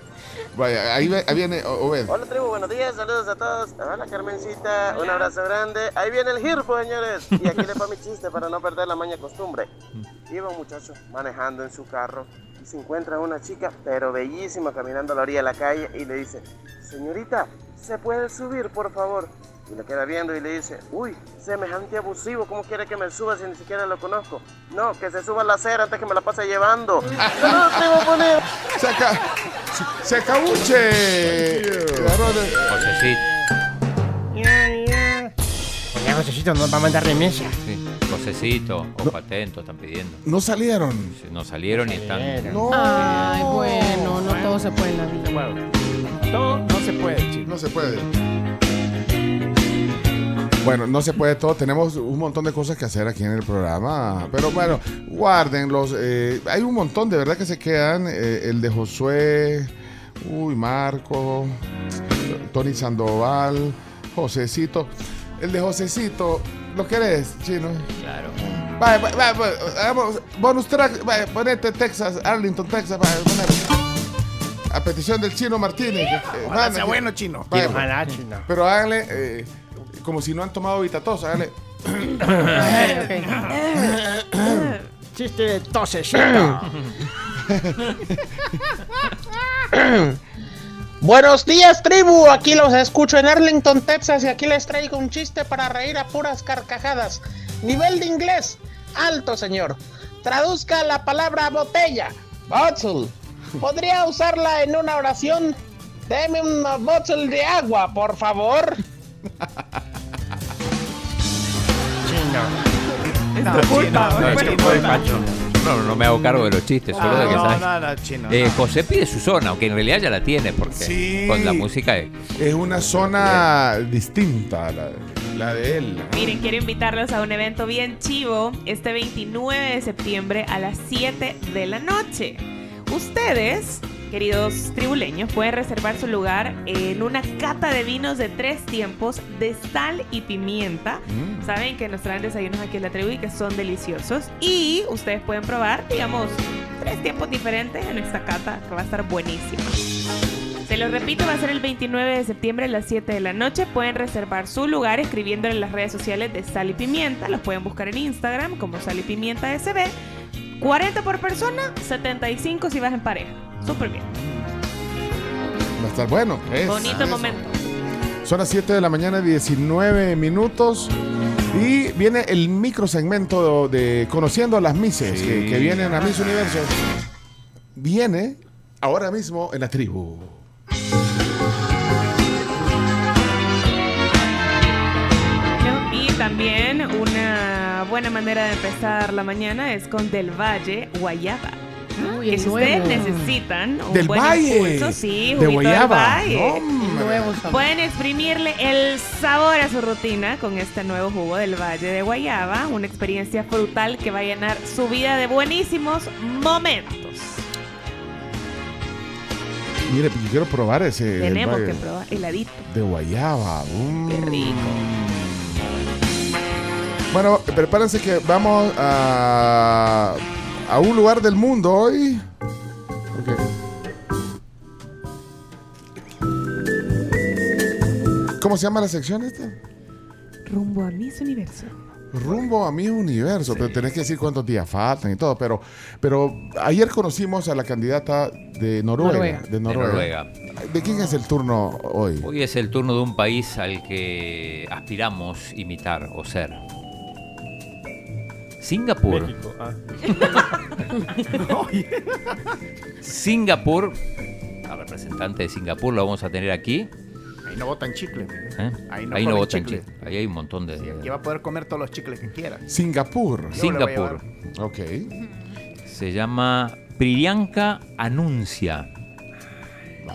Vaya, ahí, ve- ahí viene Obed. Hola tribu, buenos días, saludos a todos. Hola Carmencita, un abrazo grande. Ahí viene el girpo, señores. Y aquí le va mi <laughs> chiste para no perder la maña costumbre. Iba un muchacho manejando en su carro y se encuentra una chica, pero bellísima, caminando a la orilla de la calle y le dice, señorita, ¿se puede subir, por favor? Y le queda viendo y le dice, uy, semejante abusivo, ¿cómo quiere que me suba si ni siquiera lo conozco? No, que se suba a la acera antes que me la pase llevando. ¡Saludos, tribu bonito! Se, aca- se acabuche. Josecito. Ya, Josecito, nos va a mandar remesa. Sí. Josecito, ojo atento, están pidiendo. No salieron. Sí, No salieron y están. Ay, bueno, no todo se puede en la vida. Todo no se puede, chicos. No se puede. Bueno, no se puede todo. Tenemos un montón de cosas que hacer aquí en el programa. Pero bueno, guárdenlos. eh, hay un montón de verdad que se quedan. eh, el de Josué, uy, Marco, Tony Sandoval, Josecito. El de Josecito, ¿lo querés, chino? Claro. Vaya, vaya, hagamos bonus track. Vaya, ponete Texas, Arlington, Texas. Ponete. A petición del chino Martínez. Ojalá sea que- bueno, chino. Ojalá, chino. Pero háganle eh, como si no han tomado Vitatos, háganle. <coughs> Chiste de tosecito. Buenos días, tribu. Aquí los escucho en Arlington, Texas, y aquí les traigo un chiste para reír a puras carcajadas. Nivel de inglés alto, señor. Traduzca la palabra botella. Bottle. ¿Podría usarla en una oración? Deme una bottle de agua, por favor. <laughs> No, No, no, me hago cargo de los chistes, solo de que no, sabes. no, no, chino, Eh, no. José pide su zona, aunque en realidad ya la tiene, porque Sí. con la música es. Es una zona distinta a la, la de él. Miren, quiero invitarlos a un evento bien chivo este 29 de septiembre a las 7 de la noche. Ustedes, queridos tribuleños, pueden reservar su lugar en una cata de vinos de tres tiempos de sal y pimienta. Mm. Saben que nos traen desayunos aquí en la tribu y que son deliciosos. Y ustedes pueden probar, digamos, tres tiempos diferentes en esta cata que va a estar buenísima. Se lo repito, va a ser el 29 de septiembre a las 7 de la noche. Pueden reservar su lugar escribiéndolo en las redes sociales de Sal y Pimienta. Los pueden buscar en Instagram como Sal y Pimienta SB. 40 por persona, 75 si vas en pareja. Súper bien. Va a estar bueno. Bonito eso. momento. Son las 7 de la mañana, 19 minutos. Y viene el micro segmento de Conociendo a las Mises, que, que vienen a Miss Universo. Viene ahora mismo en la tribu. Y también una buena manera de empezar la mañana es con Del Valle Guayaba. Uy, que si ustedes nuevo. necesitan un Del buen Valle. impulso, sí, De juguito del guayaba. Valle. Hombre. Nuevo sabor. Pueden exprimirle el sabor a su rutina con este nuevo jugo del Valle de Guayaba, una experiencia frutal que va a llenar su vida de buenísimos momentos. Mire, yo quiero probar ese. del Tenemos que probar heladito. De guayaba. Mm. Qué rico. Bueno, prepárense que vamos a, a un lugar del mundo hoy. Ok. ¿Cómo se llama la sección esta? Rumbo a Miss Universo. Rumbo a mi universo, pero tenés que decir cuántos días faltan y todo. Pero, pero ayer conocimos a la candidata de Noruega. Noruega. De De Noruega. Noruega. ¿De quién es el turno hoy? Hoy es el turno de un país al que aspiramos imitar o ser. Singapur. México. Ah. Singapur, al representante de Singapur lo vamos a tener aquí. Ahí no botan chicle. mire. ¿eh? Ahí no Ahí comen botan chicle. chicle. Ahí hay un montón de. Aquí va a poder comer todos los chicles que quiera. Singapur. A Singapur. Ok. Se llama Priyanka Anuncia.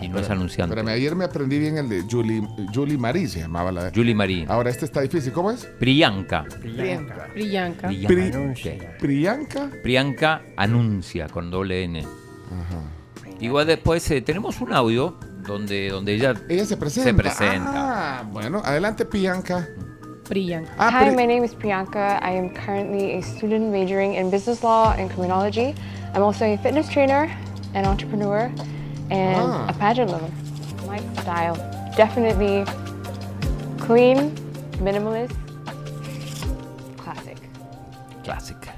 Y no es anunciante. Espérame, ayer me aprendí bien el de Julie, Julie Marie, se llamaba la de. Julie Marie. Ahora este está difícil. ¿Cómo es? Priyanka. Priyanka. Priyanka. Priyanka. Priyanka Anuncia con doble N. Igual después eh, tenemos un audio donde, donde ella Ella se presenta. se presenta. Ah, bueno, adelante, Priyanka. Brillanca. Ah, Hi, Pri- my name is Priyanka. I am currently a student majoring in business law and criminology. I'm also a fitness trainer and entrepreneur. And Ah. a pageant lover. My style. Definitely clean, minimalist, classic. Clásica.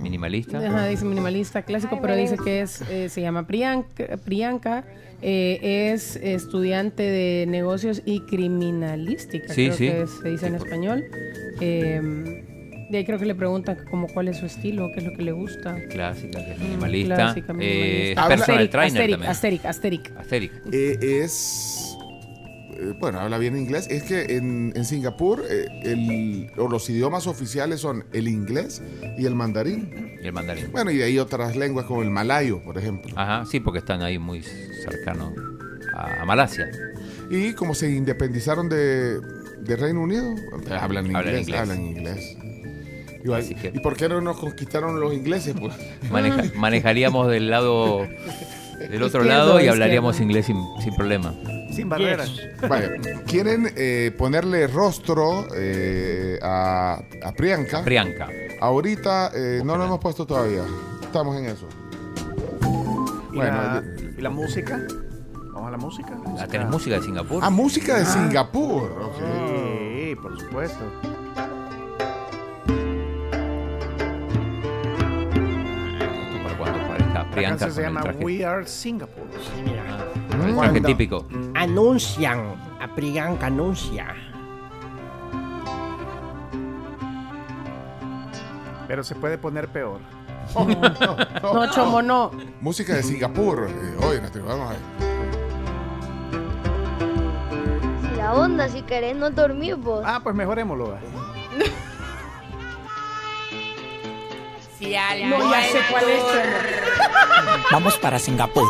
Minimalista. Ajá, dice minimalista clásico, pero dice que es eh, se llama Priyanka, Priyanka eh, es estudiante de negocios y criminalística, Sí, creo sí. que se dice en español. Eh, de ahí creo que le preguntan como cuál es su estilo, qué es lo que le gusta. Clásica, que es Mm, minimalista. clásica, Eh, minimalista. es personal Asteric, trainer asteric, también. asteric, asteric. Asteric. Eh, es. eh, bueno, habla bien inglés. Es que en, en Singapur eh, el, o los idiomas oficiales son el inglés y el mandarín. Y el mandarín. Bueno, y de ahí otras lenguas como el malayo, por ejemplo. Ajá, sí, porque están ahí muy cercanos a, a Malasia. Y como se independizaron de, de Reino Unido, hablan inglés. Hablan inglés. Hablan inglés. Igual, ¿Y por qué no nos conquistaron los ingleses? Pues? Maneja- <laughs> manejaríamos del lado del otro Izquierdo, lado y izquierdo. hablaríamos inglés sin, sin problema. Sin barreras. Vaya, ¿quieren eh, ponerle rostro eh, a, a Priyanka? Priyanka. Ahorita eh, no lo hemos puesto todavía. Estamos en eso. ¿Y, Bueno, la, y la música? Vamos a la música. Ah, ¿tenés música de Singapur? Ah, música de Ah. Singapur. ok. Sí, por supuesto. Parezca La Priyanka canción se llama traje. We Are Singapore. Con el traje Cuando típico. Anuncian, a Priyanka anuncia. Pero se puede poner peor. <laughs> No, chomo, no. Música de Singapur. Eh, oye, Natalia, vamos a ver. Si la onda, si querés no dormir vos. Ah, pues mejorémoslo. <laughs> No, ya sé cuál es. Vamos para Singapur.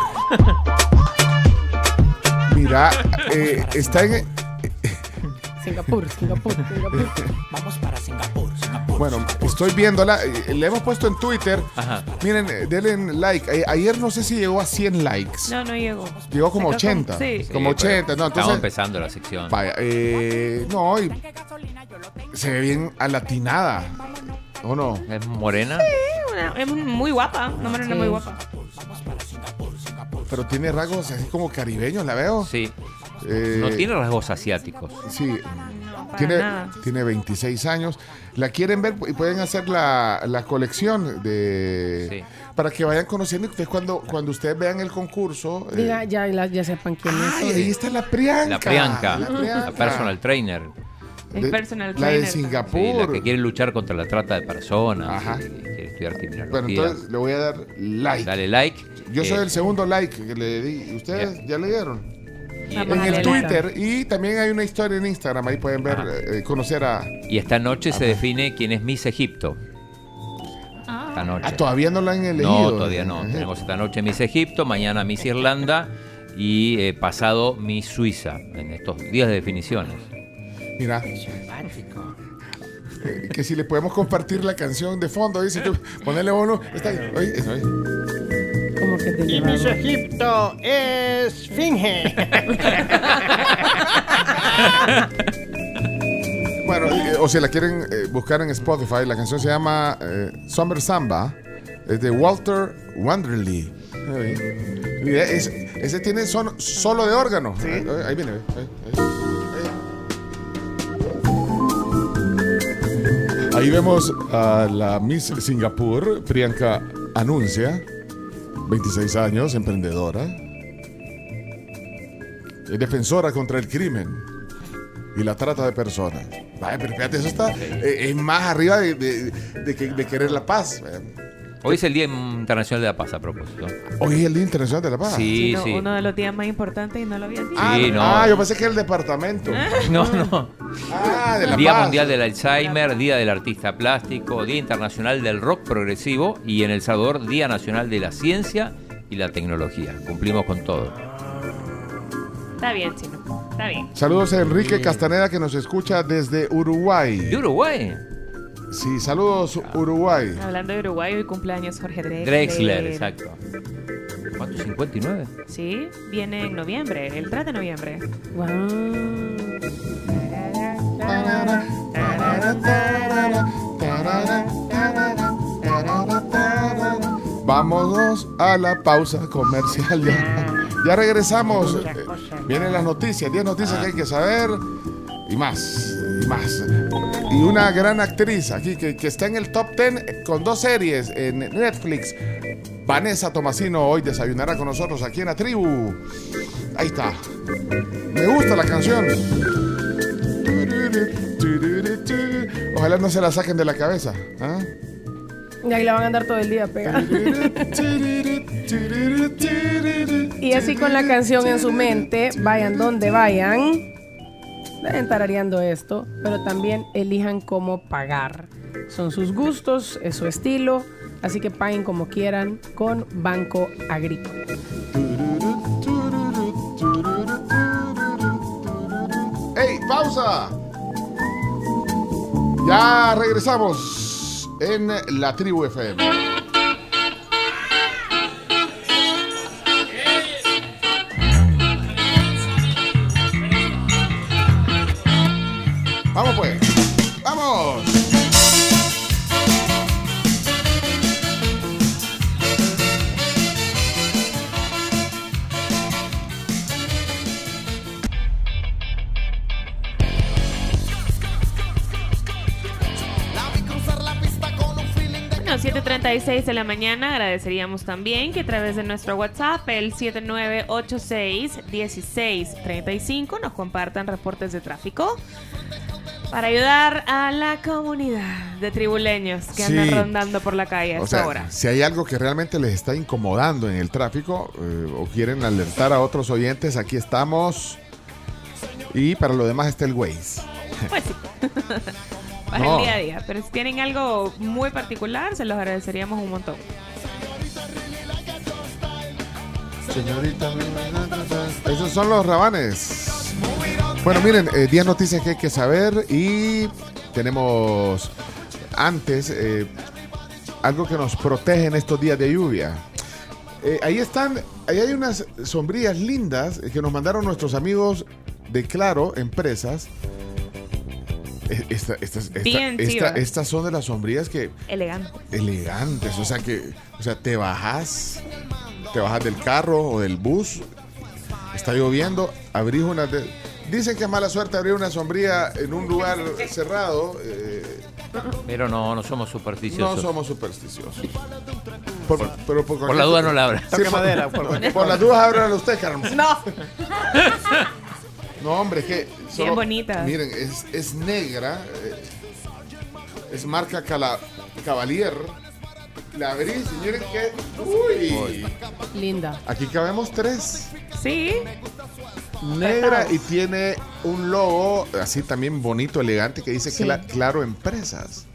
Mira, eh, está en. Singapur, Singapur, Singapur. Vamos para Singapur. Singapur. Bueno, estoy viéndola. eh, Le hemos puesto en Twitter. Ajá. Miren, eh, denle like. Ayer no sé si llegó a 100 likes. No, no llegó. Llegó como Se quedó 80. Sí. Como Sí, pero 80. No, Estamos entonces. empezando la sección. Vaya, eh, no, y se ve bien alatinada. ¿O no? Es morena. Una- es muy guapa, una morena Sí. muy guapa. Pero tiene rasgos así como caribeños, la veo. Sí. Eh, No tiene rasgos asiáticos. Sí. para Tiene, nada. tiene 26 años. La quieren ver y pueden hacer la, la colección de Sí. para que vayan conociendo y ustedes cuando, cuando ustedes vean el concurso. eh, Diga, ya, la- ya sepan quién ay, es. ahí está la Priyanka. La Priyanka, La la, Priyanka. personal trainer. Es De- personal la de. Singapur. Sí, la que quiere luchar contra la trata de personas. Ajá. y quiere estudiar criminología. Bueno, entonces le voy a dar like. Dale like. Yo soy Eh, el segundo like que le di. ¿Ustedes ya le dieron? y, En el. Twitter y también hay una historia en Instagram. Ahí pueden ver, eh, conocer a. y esta noche se define quién es Miss Egipto. Esta noche. Ah, todavía no la han elegido. No, todavía no. Ajá. Tenemos esta noche Miss Egipto, mañana Miss Irlanda y eh, pasado Miss Suiza en estos días de definiciones. Mira, Simpático. eh, que si le podemos compartir la canción de fondo, dice ponerle uno. Está ahí. Oye, eso ahí. Como que te Y Miss. Egipto es Finge. <laughs> Bueno, eh, o si la quieren eh, buscar en Spotify, la canción se llama eh, Summer Samba, es de Walter Wanderley. Mira, ese, ese tiene son, solo de órgano. Sí. Ahí, ahí viene. ahí, ahí, ahí. Vemos a la Miss Singapur, Priyanka Anuncia, 26 años, emprendedora. Es defensora contra el crimen y la trata de personas. Vaya, pero fíjate, eso está eh, es más arriba de, de- de que- de querer la paz. Eh, Hoy es el Día Internacional de la Paz a propósito. Hoy es el Día Internacional de la Paz. Sí, No, sí. Uno de los días más importantes y no lo había dicho. Ah, Sí, no. ah, yo pensé que era el departamento. <laughs> No, no. Ah, de la Día paz. Mundial del Alzheimer, Día del Artista Plástico, Día Internacional del Rock Progresivo y en El Salvador, Día Nacional de la Ciencia y la Tecnología. Cumplimos con todo. Está bien, chino. Está bien. Saludos a Enrique Castaneda que nos escucha desde Uruguay. ¿De Uruguay? Sí, saludos Uruguay. Hablando de Uruguay, hoy cumpleaños Jorge Drexler. Drexler, exacto. ¿Cuánto? ¿59? Sí, viene en noviembre, el 3 de noviembre. Vámonos a la pausa comercial ya. Ya regresamos. Vienen las noticias, 10 noticias que hay que saber y más, y más. Y una gran actriz aquí que, que está en el top 10 con dos series en Netflix. Vanessa Tomasino hoy desayunará con nosotros aquí en la tribu. Ahí está. Me gusta la canción. Ojalá no se la saquen de la cabeza. ¿ah? Y ahí la van a andar todo el día pegada. <laughs> y así con la canción en su mente, vayan donde vayan, deben tarareando esto, pero también elijan cómo pagar. Son sus gustos, es su estilo, así que paguen como quieran con Banco Agrícola. ¡Ey, pausa! Ya regresamos en la tribu FM. 7.36 de la mañana. Agradeceríamos también que a través de nuestro WhatsApp, el 7986-1635, nos compartan reportes de tráfico para ayudar a la comunidad de tribuleños que andan rondando por la calle a esta hora. si hay algo que realmente les está incomodando en el tráfico eh, o quieren alertar a otros oyentes, aquí estamos. Y para lo demás está el Waze. Pues sí. <laughs> Para No. el día a día. Pero si tienen algo muy particular, se los agradeceríamos un montón. Señorita, esos son los rabanes. Bueno, miren, eh, 10 noticias que hay que saber y tenemos antes eh, algo que nos protege en estos días de lluvia. Eh, ahí están, ahí hay unas sombrillas lindas que nos mandaron nuestros amigos de Claro Empresas. Esta- estas- esta- Bien esta- chivas. estas son de las sombrillas que Elegante. elegantes, o sea que, o sea, te bajas, te bajas del carro o del bus, está lloviendo, abrís una de- dicen que es mala suerte abrir una sombrilla en un lugar cerrado, eh, Pero no, no somos no supersticiosos. somos supersticiosos. Por, pero por, Por la duda no la abra. Sí, por, por- por las dudas ábrala usted, Carmen. No. <laughs> No, hombre, es que. Bien bonita. Miren, es, es negra. eh, es marca Cala- Cavalier. La abrís y miren que. ¡Uy! Linda. Aquí cabemos tres. Sí. Negra y tiene un logo así también bonito, elegante, que dice Sí. Cla- Claro Empresas.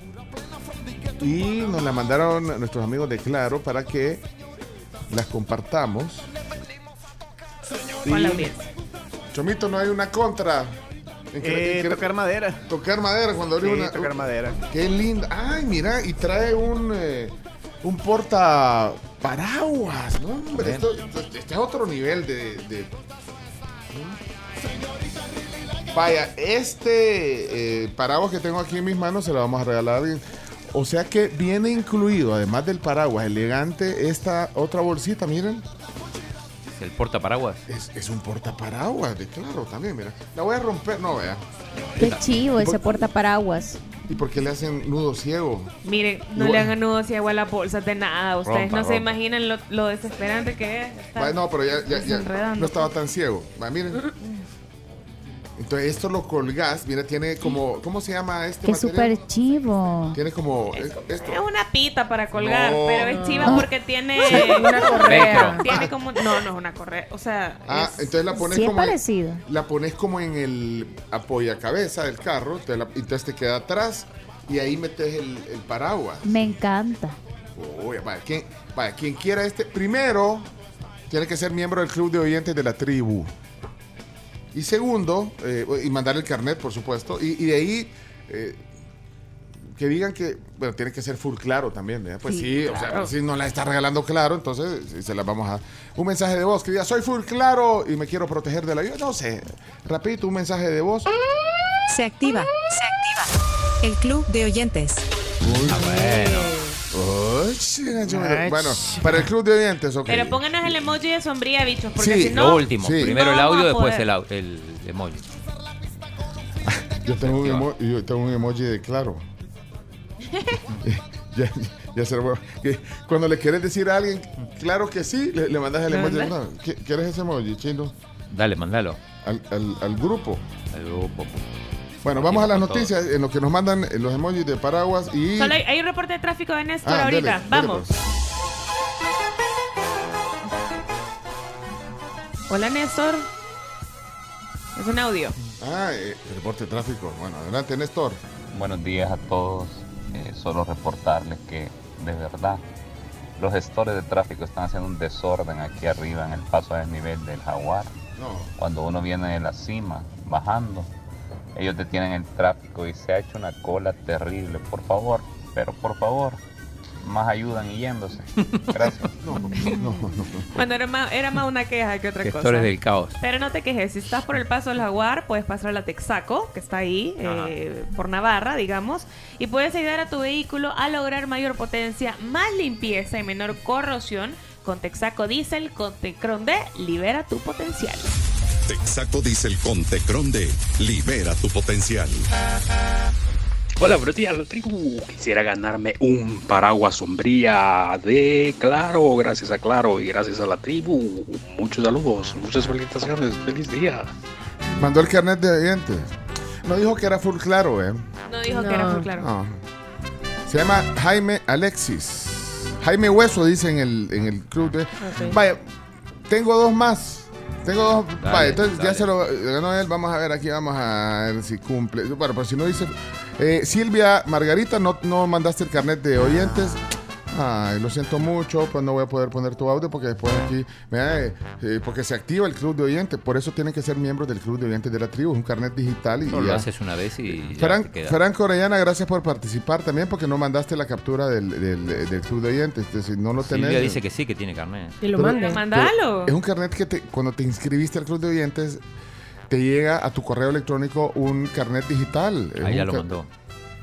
Y nos la mandaron nuestros amigos de Claro para que las compartamos. Con la audiencia. Chomito, no hay una contra. En cre- Eh, en cre- tocar madera. Tocar madera cuando Sí, una. tocar madera. Qué linda. Ay, mira, y trae un eh, un porta paraguas. No, hombre, esto, este es otro nivel de. de-. Vaya, este eh, paraguas que tengo aquí en mis manos se lo vamos a regalar a alguien. O sea que viene incluido, además del paraguas elegante, esta otra bolsita, miren. El portaparaguas. Es, es un portaparaguas, de claro, también, mira. La voy a romper, no, vea. Qué chivo ese portaparaguas. ¿Y por qué le hacen nudo ciego? Miren, no Igual- le hagan nudos y agua a las bolsas de nada. Ustedes Rompa, no se imaginan lo, lo desesperante que es. estar no, pero ya, ya- ya no estaba tan ciego. Va, miren. <laughs> Entonces esto lo colgás, mira, tiene como, ¿cómo se llama este Qué material? súper chivo. Tiene como eh, esto. Es una pita para colgar, No. pero es chiva Ah. porque tiene una <laughs> correa. Tiene como no, no es una correa, o sea, Ah, es- entonces la pones Sí es como parecido. la pones como en el apoyacabeza del carro, entonces, la- entonces te queda atrás y ahí metes el, el paraguas. Me encanta. Uy, vaya, quien, vaya, quien quiera este, primero tiene que ser miembro del club de oyentes de la tribu. Y segundo, eh, y mandar el carnet, por supuesto. Y, y de ahí, eh, que digan que, bueno, tiene que ser full claro también. ¿verdad? Pues sí, Sí, o sea, si no la está regalando claro, entonces se las vamos a... Un mensaje de voz que diga, soy full claro y me quiero proteger de la lluvia. No sé, rapidito, un mensaje de voz. Se activa. Se activa. El club de oyentes. Uy. Uy. Ay, bueno, para el club de oyentes, ok. Pero pónganos el emoji de sombría, bichos, porque Sí, si no. Lo último. Sí. Primero no el audio, después el, au- el emoji. <laughs> Yo tengo, un emo- yo tengo un emoji de claro. <laughs> ya, ya se lo voy a- que Cuando le quieres decir a alguien, claro que sí, le, le mandas el emoji. de ¿Verdad? claro. ¿Qui- ¿Quieres ese emoji, chino? Dale, mandalo. Al, al- al grupo. Al grupo. Bueno, vamos a las noticias en lo que nos mandan eh, los emojis de paraguas y. Solo hay, hay un reporte de tráfico de Néstor Ah, ahorita. dele, dele, Vamos. pues. Hola, Néstor. Es un audio. Ah, eh, reporte de tráfico. Bueno, adelante, Néstor. Buenos días a todos. Eh, solo reportarles que de verdad los gestores de tráfico están haciendo un desorden aquí arriba en el paso a desnivel del jaguar. No. Cuando uno viene de la cima bajando, ellos detienen el tráfico y se ha hecho una cola terrible. Por favor, pero por favor, más ayudan y yéndose. <laughs> Gracias. no, no, no. Bueno, era más, era más una queja que otra cosa. Gestores del caos. Pero no te quejes, si estás por el paso del Jaguar, puedes pasar a la Texaco, que está ahí, eh, por Navarra, digamos, y puedes ayudar a tu vehículo a lograr mayor potencia, más limpieza y menor corrosión. Con Texaco Diesel, con Tecron D, libera tu potencial. Texaco Diesel con Tecron D. Libera tu potencial. Hola, buenos días, la tribu. Quisiera ganarme un paraguas sombría de Claro, gracias a Claro y gracias a la tribu. Muchos saludos, muchas felicitaciones, feliz día. Mandó el carnet de oyentes. No dijo que era full claro, ¿eh? No dijo que era muy claro. No. Se llama Jaime Alexis. Jaime Hueso, dice en el, en el club de. Vaya, tengo dos más. Tengo dos. Dale, entonces ya se lo ganó él. Vamos a ver aquí, vamos a ver si cumple. Bueno, pero si no dice. Eh, Silvia Margarita, no, no mandaste el carnet de oyentes. Ay, lo siento mucho, pues no voy a poder poner tu audio porque después aquí, vea, eh, eh, porque se activa el club de oyentes, por eso tienen que ser miembros del club de oyentes de la tribu, es un carnet digital y Solo lo haces una vez y ya Fran- te queda. Franco Orellana, gracias por participar también porque no mandaste la captura del, del- del club de oyentes. Entonces, si no lo tenés. Silvia dice que sí, que tiene carnet. Y lo manden. Mandalo. Es un carnet que te, cuando te inscribiste al club de oyentes te llega a tu correo electrónico un carnet digital. Ahí ya lo mandó.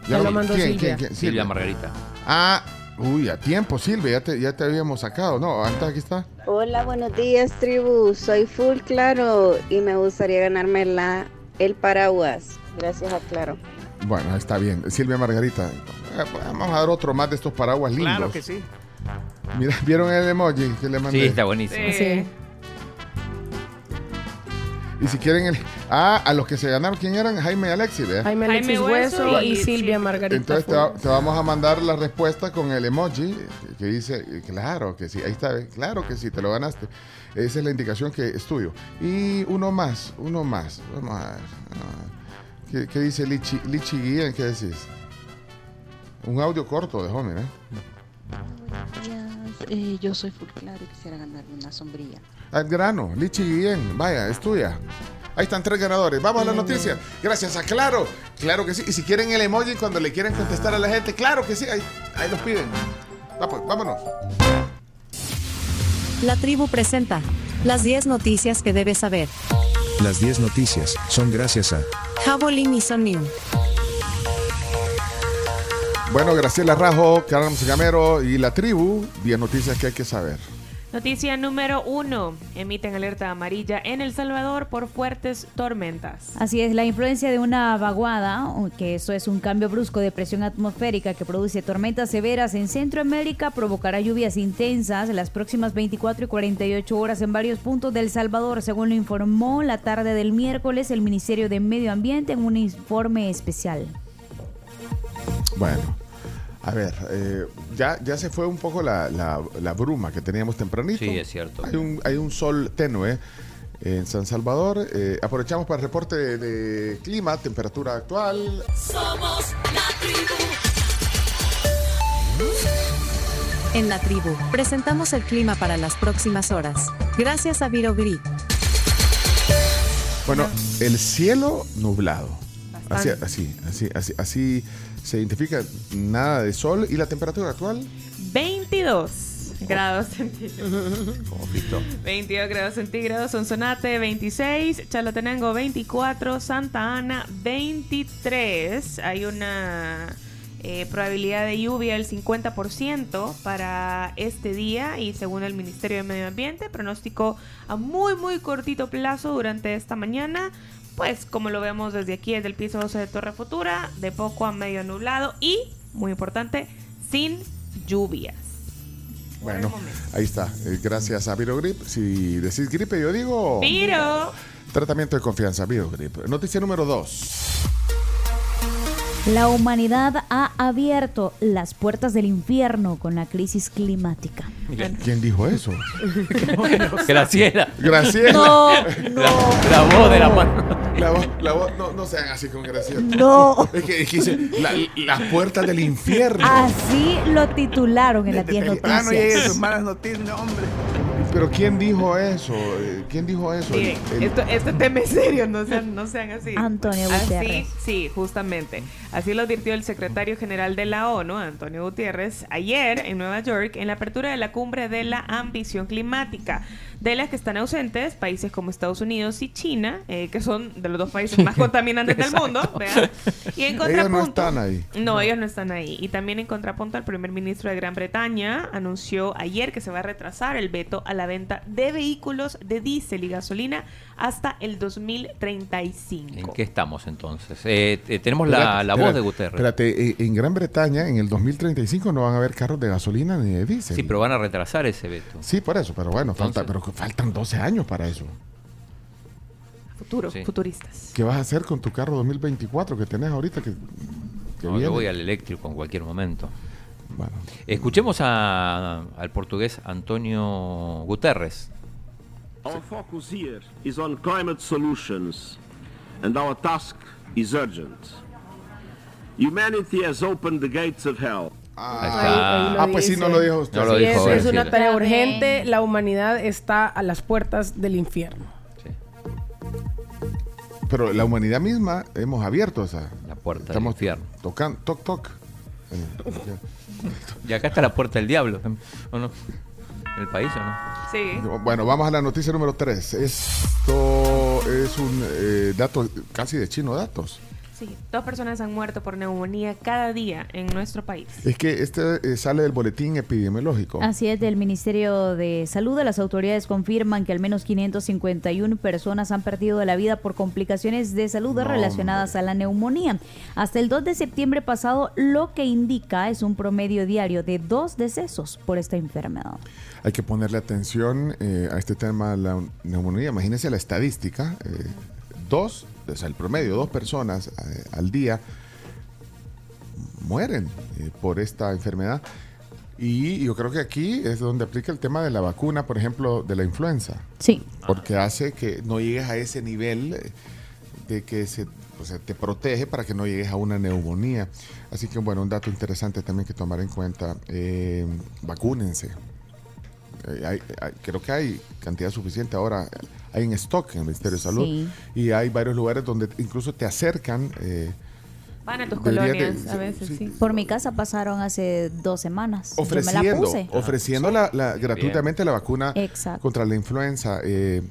Ya lo mandó ¿Quién, Silvia. quién, quién? Silvia Margarita. Ah, uy, a tiempo, Silvia, ya te, ya te habíamos sacado. No, antes aquí está. Hola, buenos días, tribu. Soy Full Claro y me gustaría ganarme la, el paraguas. Gracias a Claro. Bueno, está bien. Silvia Margarita. Eh, Vamos a dar otro más de estos paraguas lindos. Claro que sí. Mira, ¿vieron el emoji que le mandé? Sí, está buenísimo. Sí. Y si quieren el... Ah, a los que se ganaron, ¿quién eran? Jaime y Alexis, ¿verdad? Jaime Jaime Alexis Hueso Hueso y, y Silvia Margarita. Entonces te, Full. va- te vamos a mandar la respuesta con el emoji que- dice, eh, claro que sí, ahí está, eh, claro que sí, te lo ganaste. Esa es la indicación que es tuyo. Y uno más, uno más. Vamos a ver. ¿Qué, qué dice Lichi, Lichi Guillén? ¿Qué decís? Un audio corto dejó, mira. Eh, yo soy full claro y quisiera ganarme una sombrilla. Al grano, Lichi Guillén, vaya, es tuya. Ahí están tres ganadores. Vamos a la noticia. Gracias a Claro. Claro que sí. Y si quieren el emoji cuando le quieren contestar a la gente, claro que sí. Ahí, ahí los piden. Va, pues, vámonos. La tribu presenta las 10 noticias que debes saber. Las 10 noticias son gracias a Javelin y Soniu. Bueno, Graciela Rajo, Carlos Gamero y la tribu. 10 noticias que hay que saber. Noticia número uno. Emiten alerta amarilla en El Salvador por fuertes tormentas. Así es, la influencia de una vaguada, que eso es un cambio brusco de presión atmosférica que produce tormentas severas en Centroamérica, provocará lluvias intensas en las próximas 24 y 48 horas en varios puntos del Salvador, según lo informó la tarde del miércoles el Ministerio de Medio Ambiente en un informe especial. Bueno, a ver, eh, ya, ya se fue un poco la, la- la bruma que teníamos tempranito. Sí, es cierto. Hay un, hay un sol tenue en San Salvador. Eh, aprovechamos para el reporte de, de clima, temperatura actual. Somos la tribu. En la tribu, presentamos el clima para las próximas horas. Gracias a Virogrid. Bueno, el cielo nublado. Así, así, así, así, así se identifica nada de sol y la temperatura actual. 22 grados centígrados. Como Cristo. 22 grados centígrados, Sonsonate 26, Chalatenango 24, Santa Ana 23. Hay una Eh, probabilidad de lluvia el 50% para este día y según el Ministerio de Medio Ambiente, pronóstico a muy muy cortito plazo durante esta mañana. Pues como lo vemos desde aquí, desde el piso 12 de Torre Futura, de poco a medio nublado y, muy importante, sin lluvias. Bueno, ahí está. Eh, gracias a Virogrip. Si decís gripe, yo digo. Viro. Tratamiento de confianza, Virogrip. Noticia número 2. La humanidad ha abierto las puertas del infierno con la crisis climática. ¿Quién dijo eso? <laughs> Graciela. Graciela. No, La, la voz de la mano. La voz, la voz, no, no sean así con Graciela. No. Es que, es que dice, la- las puertas del infierno. Así lo titularon en las 10 Temprano lleguen sus noticias. malas noticias, no, hombre. Pero ¿quién dijo eso? Eh, ¿Quién dijo eso? El- Miren, el- esto, este <laughs> tema es serio, no sean, no sean así. Antonio Así, Gutiérrez. sí, justamente. Así lo advirtió el secretario general de la ONU, Antonio Gutiérrez, ayer en Nueva York, en la apertura de la cumbre de la ambición climática, de las que están ausentes países como Estados Unidos y China, eh, que son de los dos países más <laughs> contaminantes del mundo. ¿vean? Y en Ellos no contrapunto. están ahí. No, ellos no están ahí. Y también en contrapunto, el primer ministro de Gran Bretaña anunció ayer que se va a retrasar el veto a la venta de vehículos de diésel y gasolina hasta el 2035. ¿En qué estamos entonces? Eh, eh, tenemos la, Espérate, la voz espérate, de Guterres. Espérate, eh, en Gran Bretaña en el 2035 no van a haber carros de gasolina ni de diésel. Sí, pero van a retrasar ese veto. Sí, por eso, pero bueno, falta, Entonces- pero faltan 12 años para eso. Futuro, Sí. futuristas. ¿Qué vas a hacer con tu carro 2024 que tenés ahorita que, que No, viene? yo voy al eléctrico en cualquier momento. Bueno. Escuchemos a- al portugués Antonio Guterres. Our focus here is on climate solutions, and our task is urgent. Humanity has opened the gates of hell. Ahí- ahí Ah, pues sí, no lo dijo usted. No lo Sí, dijo es, una tarea urgente. La humanidad está a las puertas del infierno. Pero la humanidad misma hemos abierto esa. La puerta del Estamos infierno. tocando, toc, toc. Y acá está la puerta del diablo, ¿o no? ¿En el país o no? Sí. Bueno, vamos a la noticia número 3. Esto es un eh, dato casi de chino datos. Sí, dos personas han muerto por neumonía cada día en nuestro país. Es que este eh, sale del boletín epidemiológico. Así es, del Ministerio de Salud, las autoridades confirman que al menos 551 personas han perdido la vida por complicaciones de salud No, relacionadas a la neumonía. Hasta el 2 de septiembre pasado, lo que indica es un promedio diario de dos decesos por esta enfermedad. Hay que ponerle atención eh, a este tema de la neumonía. Imagínense la estadística. eh, dos, o sea, el promedio, dos personas eh, al día mueren eh, por esta enfermedad. Y yo creo que aquí es donde aplica el tema de la vacuna, por ejemplo, de la influenza. Sí. Porque hace que no llegues a ese nivel eh, de que se, o sea, te protege para que no llegues a una neumonía. Así que, bueno, un dato interesante también que tomar en cuenta. eh, vacúnense. Eh, hay- hay- creo que hay cantidad suficiente ahora. Hay en stock en el Ministerio de Salud. Sí. Y hay varios lugares donde incluso te acercan. eh, Van a tus Debería de- colonias a veces, sí. Por mi casa pasaron hace dos semanas. Yo me la ofreciendo, puse. ofreciendo la, la- gratuitamente la vacuna Exacto. contra la influenza. eh,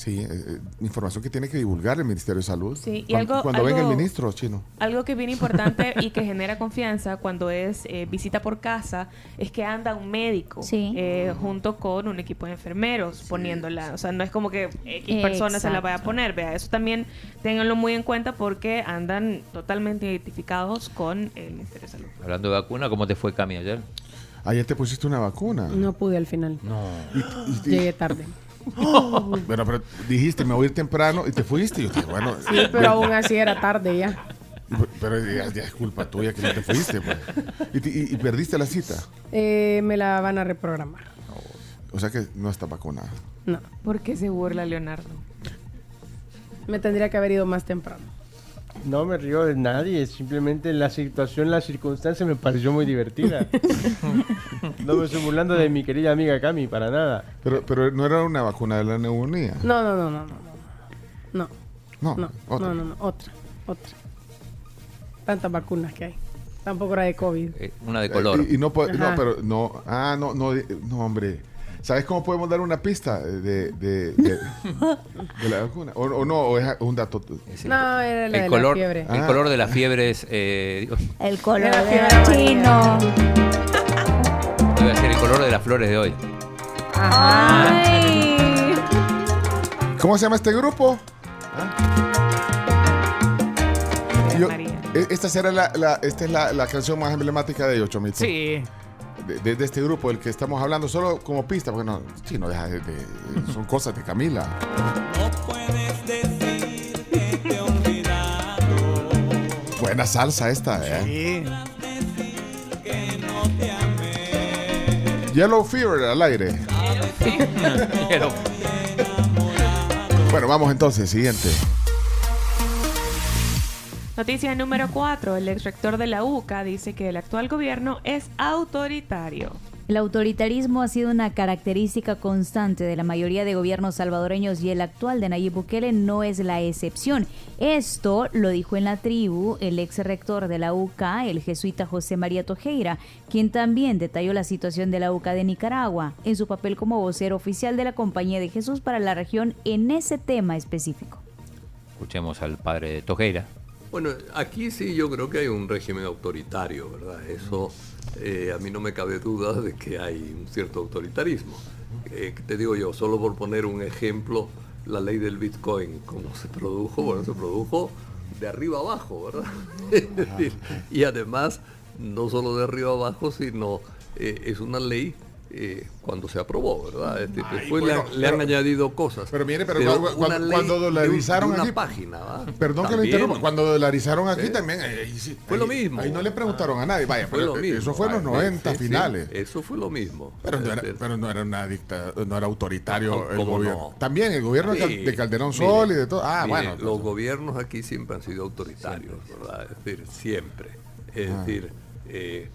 sí, eh, eh, información que tiene que divulgar el Ministerio de Salud. Sí, y algo- cuando venga el algo- ministro chino. Algo que es bien importante y que <laughs> genera confianza cuando es eh, visita por casa es que anda un médico Sí. eh, junto con un equipo de enfermeros poniéndola. O sea, no es como que X persona se la vaya a poner. Vea, eso también ténganlo muy en cuenta porque andan totalmente identificados con el Ministerio de Salud. Hablando de vacuna, ¿cómo te fue, Cami, ayer? Ayer te pusiste una vacuna. No pude al final. No. Llegué tarde. <laughs> Bueno, pero dijiste, me voy a ir temprano y te fuiste. Y yo dije, bueno. Sí, pero aún así era tarde ya. Pero ya, ya es culpa tuya que no te fuiste. pues. Y, te- y- y perdiste la cita. Eh, me la van a reprogramar. O sea que no está vacunada. No, ¿Por qué se burla Leonardo? me tendría que haber ido más temprano. No me río de nadie, simplemente la situación, la circunstancia me pareció muy divertida. <laughs> no me estoy burlando de mi querida amiga Cami, para nada. Pero, pero no era una vacuna de la neumonía. No, no, no, no, no. No. No, No, otra. no, no, no, otra, otra. Tantas vacunas que hay. Tampoco era de COVID. Eh, una de color. Eh, y, y no, no, pero no. Ah, no, no, no, hombre. ¿Sabes cómo podemos dar una pista de, de, de- de la vacuna? O, o no, o es un dato. No, era la de El color, la fiebre. el Ah. color de la fiebre es. Eh, El color de fiebre chino. debe ser el color de las flores de hoy. Ay. ¿Cómo se llama este grupo? Yo- María. e- esta será la, la- esta es la, la canción más emblemática de ellos, Chomito. Sí. De, de- este grupo del que estamos hablando, solo como pista, porque no, sí, no deja de, de- son cosas de Camila. Buena salsa esta, ¿eh? Yellow Fever al aire. <laughs> Bueno, vamos entonces, siguiente. Noticia número 4. El ex rector de la UCA dice que el actual gobierno es autoritario. El autoritarismo ha sido una característica constante de la mayoría de gobiernos salvadoreños y el actual de Nayib Bukele no es la excepción. Esto lo dijo en la tribu el ex rector de la UCA, el jesuita José María Tojeira, quien también detalló la situación de la UCA de Nicaragua en su papel como vocero oficial de la Compañía de Jesús para la región en ese tema específico. escuchemos al padre de Tojeira. Bueno, aquí sí yo creo que hay un régimen autoritario, ¿verdad? Eso eh, a mí no me cabe duda de que hay un cierto autoritarismo. Eh, te digo yo, solo por poner un ejemplo, la ley del Bitcoin, ¿cómo se produjo? Bueno, se produjo de arriba abajo, ¿verdad? Es <laughs> decir, <laughs> y además, no solo de arriba abajo, sino eh, es una ley eh, cuando se aprobó, ¿verdad? Ay, después le, han- le han añadido cosas. Pero mire, pero Pero cuando, cuando de un- dolarizaron de una aquí. página. Perdón que lo También. interrumpa. Cuando dolarizaron aquí Sí. también. eh, ahí sí, Fue lo mismo. Ahí no le preguntaron a nadie. Vaya, Fue pero lo mismo. eso fue en los Ah, 90 sí, sí, finales. eso fue lo mismo. Pero no, era, Este, pero no era una dicta, no era autoritario No, el ¿cómo gobierno. no? También el gobierno de Calderón Mire, Sol y de todo. Ah, mire, bueno. Los gobiernos aquí siempre han sido autoritarios, ¿verdad? Es decir, siempre. Es Ah. decir, eh,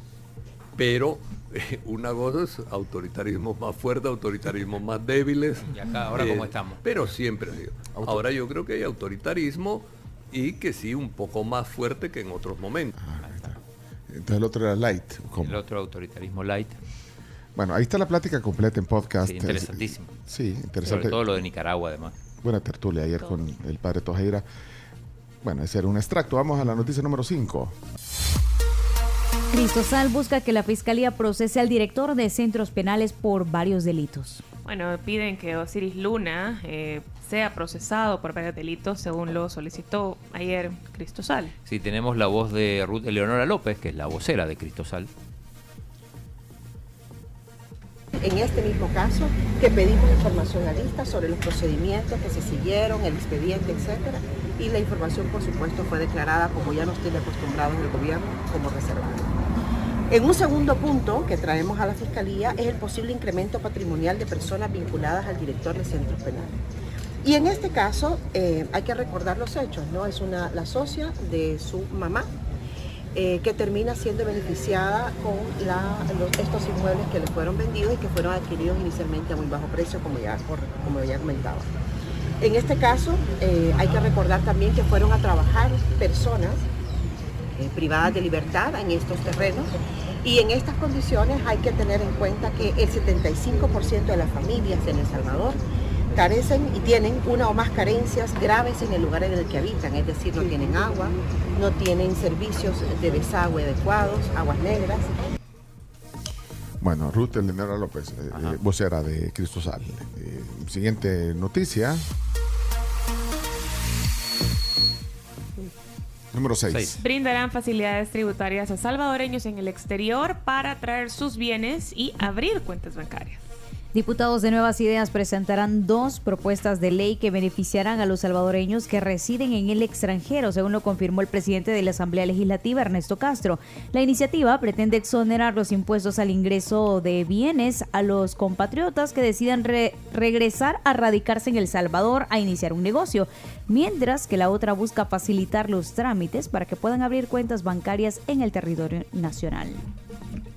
pero eh, una cosa es autoritarismo más fuerte, autoritarismo más débiles. Y acá, ahora, eh, ¿cómo estamos? Pero siempre ha sido. Ahora yo creo que hay autoritarismo y que sí un poco más fuerte que en otros momentos. Entonces el otro era light. ¿cómo? El otro autoritarismo light. Bueno, ahí está la plática completa en podcast. Sí, interesantísimo. Sí, Sobre interesante. todo lo de Nicaragua, además. Buena tertulia ayer con el padre Tojeira. Bueno, ese era un extracto. Vamos a la noticia número 5. Cristosal busca que la Fiscalía procese al director de centros penales por varios delitos. Bueno, piden que Osiris Luna eh, sea procesado por varios delitos, según lo solicitó ayer Cristosal. Sí, tenemos la voz de Ruth Eleonora López, que es la vocera de Cristosal. en este mismo caso que pedimos información a lista sobre los procedimientos que se siguieron, el expediente, etcétera, y la información por supuesto fue declarada como ya nos tiene acostumbrados el gobierno como reservada. En un segundo punto que traemos a la Fiscalía es el posible incremento patrimonial de personas vinculadas al director de centros penales. Y en este caso eh, hay que recordar los hechos, ¿no? Es una, la socia de su mamá eh, que termina siendo beneficiada con estos inmuebles que le fueron vendidos y que fueron adquiridos inicialmente a muy bajo precio, como ya, como ya comentaba. En este caso, eh, hay que recordar también que fueron a trabajar personas privadas de libertad en estos terrenos y en estas condiciones hay que tener en cuenta que el 75% de las familias en El Salvador carecen y tienen una o más carencias graves en el lugar en el que habitan, es decir, no tienen agua, no tienen servicios de desagüe adecuados, aguas negras. Bueno, Ruth Eleonora López, eh, vocera de Cristosal. Eh, siguiente noticia. Número 6. Brindarán facilidades tributarias a salvadoreños en el exterior para traer sus bienes y abrir cuentas bancarias. Diputados de Nuevas Ideas presentarán dos propuestas de ley que beneficiarán a los salvadoreños que residen en el extranjero, según lo confirmó el presidente de la Asamblea Legislativa, Ernesto Castro. La iniciativa pretende exonerar los impuestos al ingreso de bienes a los compatriotas que decidan re- regresar a radicarse en El Salvador a iniciar un negocio, mientras que la otra busca facilitar los trámites para que puedan abrir cuentas bancarias en el territorio nacional.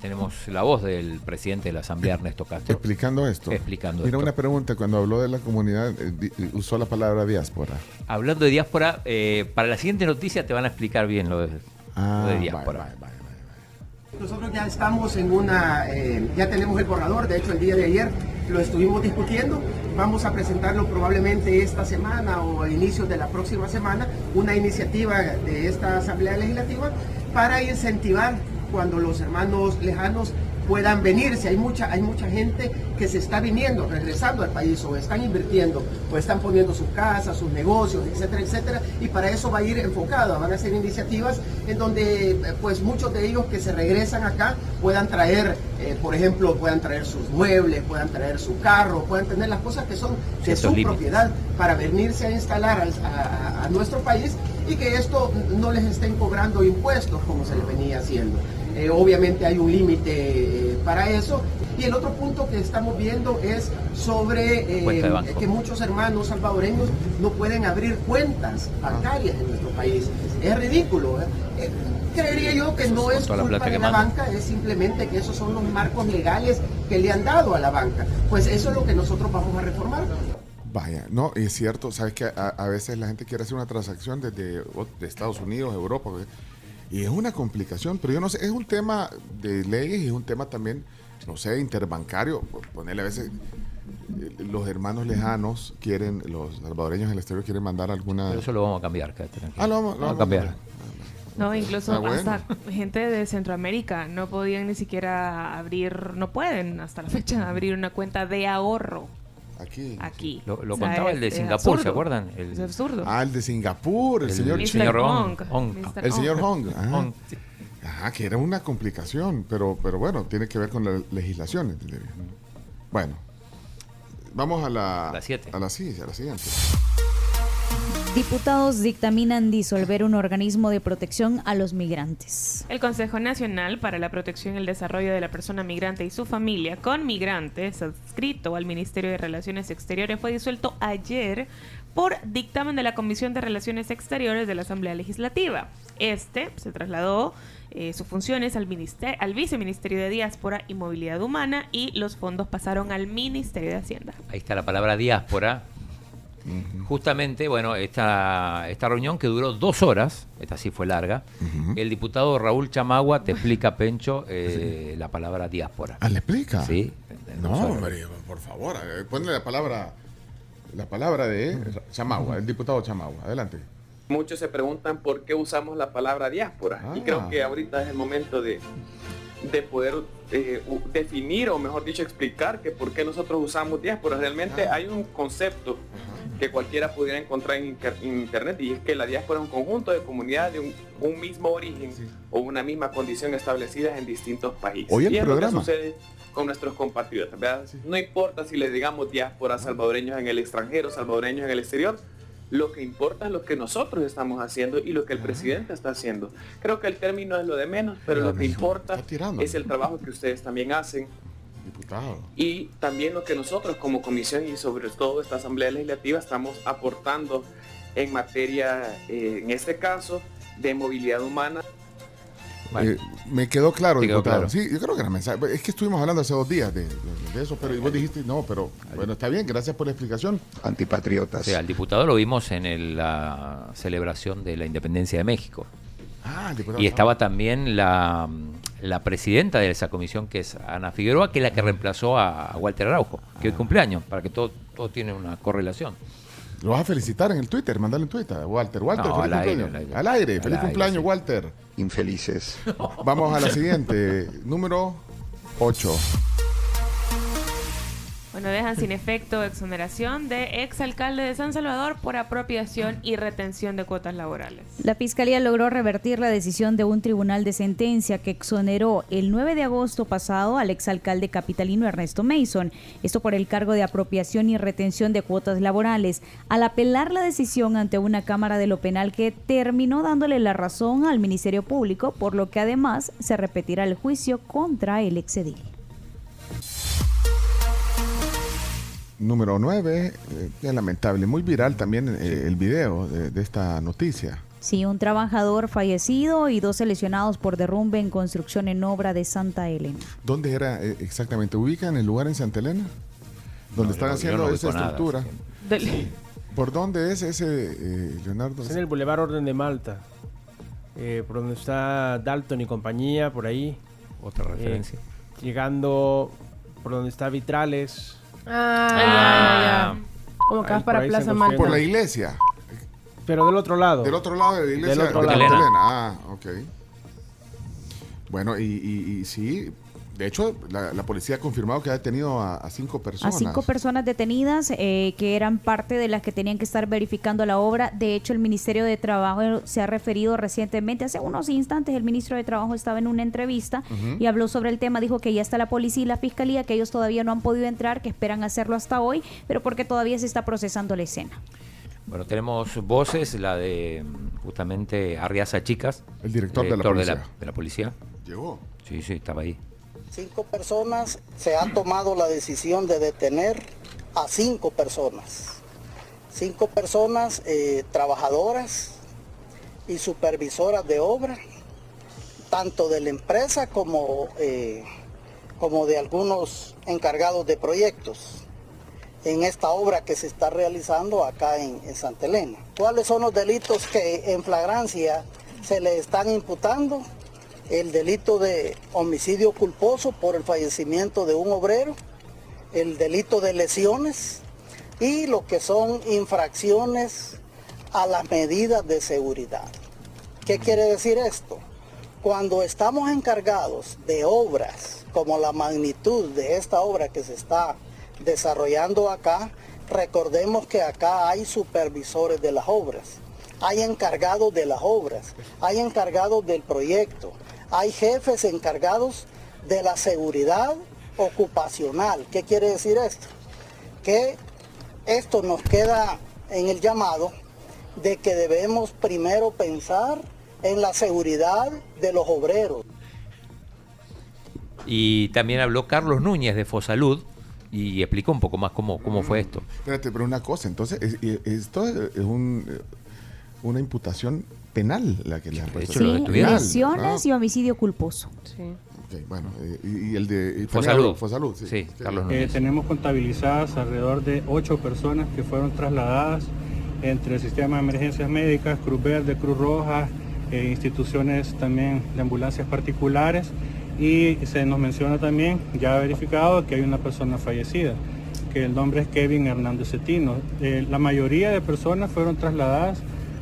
Tenemos la voz del presidente de la Asamblea, Ernesto Castro. Explicando esto. Explicando Mira esto. una pregunta, cuando habló de la comunidad, eh, eh, usó la palabra diáspora. Hablando de diáspora, eh, para la siguiente noticia te van a explicar bien lo de, Ah, lo de diáspora. Nosotros ya estamos en una, eh, ya tenemos el borrador, de hecho el día de ayer lo estuvimos discutiendo. Vamos a presentarlo probablemente esta semana o a inicios de la próxima semana, una iniciativa de esta Asamblea Legislativa para incentivar cuando los hermanos lejanos puedan venirse. Hay mucha, hay mucha gente que se está viniendo, regresando al país o están invirtiendo o están poniendo sus casas, sus negocios, etcétera, etcétera. Y para eso va a ir enfocado. Van a ser iniciativas en donde eh, pues muchos de ellos que se regresan acá puedan traer, eh, por ejemplo, puedan traer sus muebles, puedan traer su carro, puedan tener las cosas que son de su límites. propiedad para venirse a instalar al- a, a- a nuestro país y que esto no les estén cobrando impuestos como se les venía haciendo. Eh, obviamente hay un límite eh, para eso. Y el otro punto que estamos viendo es sobre eh, que muchos hermanos salvadoreños no pueden abrir cuentas bancarias en nuestro país. Es ridículo. creería yo que no es la culpa plata de la banca, es simplemente que esos son los marcos legales que le han dado a la banca. Pues eso es lo que nosotros vamos a reformar. Vaya, no, es cierto, sabes que a, a veces la gente quiere hacer una transacción desde de Estados Unidos, Europa. Y es una complicación, pero yo no sé, es un tema de leyes y es un tema también, no sé, interbancario, ponerle a veces eh, los hermanos lejanos quieren, los salvadoreños en el exterior quieren mandar alguna... Pero eso lo vamos a cambiar, tranquilo. Ah, lo vamos- lo Vamos a vamos a cambiar. No, incluso Ah, bueno. hasta gente de Centroamérica no podían ni siquiera abrir, no pueden hasta la fecha abrir una cuenta de ahorro Aquí. aquí. Lo, lo O sea, contaba es- el de Singapur. ¿se acuerdan? El, Es absurdo. Ah, el de Singapur, el, El señor, Hong. Hong. Hong. Mr. el señor Hong. <laughs> Ajá. Hong. Ajá, que era una complicación, pero, pero bueno, tiene que ver con la legislación. Bueno, vamos a la... A las siete. A la, sí, a la siguiente. Diputados dictaminan disolver un organismo de protección a los migrantes. El Consejo Nacional para la Protección y el Desarrollo de la Persona Migrante y su Familia con Migrantes, adscrito al Ministerio de Relaciones Exteriores, fue disuelto ayer por dictamen de la Comisión de Relaciones Exteriores de la Asamblea Legislativa. Este se trasladó eh, sus funciones al Viceministerio de Diáspora y Movilidad Humana y los fondos pasaron al Ministerio de Hacienda. Ahí está la palabra diáspora. Justamente, bueno, esta, esta reunión que duró dos horas, esta sí fue larga, el diputado Raúl Chamagua te explica, Pencho, eh, la palabra diáspora. Ah, ¿le explica? Sí. No, hombre, por favor, eh, ponle la palabra, la palabra de Chamagua, el diputado Chamagua. Adelante. Muchos se preguntan por qué usamos la palabra diáspora. Y Ah. creo que ahorita es el momento de, de poder eh, definir, o mejor dicho, explicar que por qué nosotros usamos diáspora. Realmente hay un concepto que cualquiera pudiera encontrar en, inter- en internet y es que la diáspora es un conjunto de comunidades de un, un mismo origen o una misma condición establecidas en distintos países. Oye, el y es lo que programa. sucede con nuestros compatriotas. No importa si les digamos diáspora salvadoreños en el extranjero, salvadoreños en el exterior, lo que importa es lo que nosotros estamos haciendo y lo que el presidente está haciendo. Creo que el término es lo de menos, pero lo que importa es el trabajo que ustedes también hacen Diputado. y también lo que nosotros como comisión y sobre todo esta Asamblea Legislativa estamos aportando en materia, eh, en este caso, de movilidad humana. Eh, me quedó claro, quedó diputado. claro. Sí, yo creo que era mensaje. Es que estuvimos hablando hace dos días de, de- de eso, pero vos dijiste, no, pero bueno, está bien, gracias por la explicación. O sea, al diputado lo vimos en el- la celebración de la independencia de México. Ah, el diputado Y estaba también la, la presidenta de esa comisión, que es Ana Figueroa, que es la que reemplazó a Walter Araujo, que hoy cumpleaños, para que todo, todo tiene una correlación. Lo vas a felicitar en el Twitter, mandale un Twitter. Walter, Walter, No, feliz al aire, cumpleaños. al aire. Al aire, Al feliz aire, cumpleaños, sí. Walter. Infelices. Vamos a la siguiente, número 8. Bueno, dejan sin efecto exoneración de exalcalde de San Salvador por apropiación y retención de cuotas laborales. La Fiscalía logró revertir la decisión de un tribunal de sentencia que exoneró el 9 de agosto pasado al exalcalde capitalino Ernesto Mason, esto por el cargo de apropiación y retención de cuotas laborales, al apelar la decisión ante una Cámara de lo Penal que terminó dándole la razón al Ministerio Público, por lo que además se repetirá el juicio contra el exedil. Número 9, es lamentable, muy viral también eh, el video de, de esta noticia. Sí, un trabajador fallecido y 12 lesionados por derrumbe en construcción en obra de Santa Elena. ¿Dónde era eh, exactamente? ¿Ubican el lugar en Santa Elena? Donde No, están yo- yo haciendo no esa nada, estructura. ¿Por dónde es ese, eh, Leonardo? Es en el Boulevard Orden de Malta. eh, por donde está Dalton y compañía, por ahí. Otra Eh, referencia. llegando por donde está Vitrales. Ah, ya. Como que vas para Plaza nos Malta. Por la iglesia. Pero del otro lado. Del otro lado de la iglesia Del otro de lado. Elena. Ah, ok. Bueno, y, y- y sí, de hecho, la, la policía ha confirmado que ha detenido a, a cinco A personas. cinco personas detenidas eh, que eran parte de las que tenían que estar verificando la obra. De hecho, el Ministerio de Trabajo se ha referido recientemente, hace unos instantes, el ministro de Trabajo estaba en una entrevista y habló sobre el tema. Dijo que ya está la policía y la fiscalía, que ellos todavía no han podido entrar, que esperan hacerlo hasta hoy, pero porque todavía se está procesando la escena. Bueno, tenemos voces, la de justamente Arriaza Chicas. El director de la de policía. la, de la policía. Llegó. Sí, sí, estaba ahí. Cinco personas, se ha tomado la decisión de detener a cinco personas. Cinco personas eh, trabajadoras y supervisoras de obra, tanto de la empresa como, eh, como de algunos encargados de proyectos en esta obra que se está realizando acá en, en Santa Elena. ¿Cuáles son los delitos que en flagrancia se le están imputando? El delito de homicidio culposo por el fallecimiento de un obrero, el delito de lesiones y lo que son infracciones a las medidas de seguridad. ¿Qué quiere decir esto? Cuando estamos encargados de obras como la magnitud de esta obra que se está desarrollando acá, recordemos que acá hay supervisores de las obras, hay encargados de las obras, hay encargados del proyecto, hay jefes encargados de la seguridad ocupacional. ¿Qué quiere decir esto? Que esto nos queda en el llamado de que debemos primero pensar en la seguridad de los obreros. Y también habló Carlos Núñez de Fosalud y explicó un poco más cómo, cómo fue esto. Espérate, pero una cosa, entonces, es- es- esto es un, una imputación penal la que le han puesto. Sí, lesiones y homicidio culposo. Ok, bueno, eh, y, y el de... Fosalud. Fosalud, sí. Eh, tenemos contabilizadas alrededor de ocho personas que fueron trasladadas entre el sistema de emergencias médicas, Cruz Verde, Cruz Roja, eh, instituciones también de ambulancias particulares y se nos menciona también, ya verificado, que hay una persona fallecida, que el nombre es Kevin Hernández Cetino. Eh, la mayoría de personas fueron trasladadas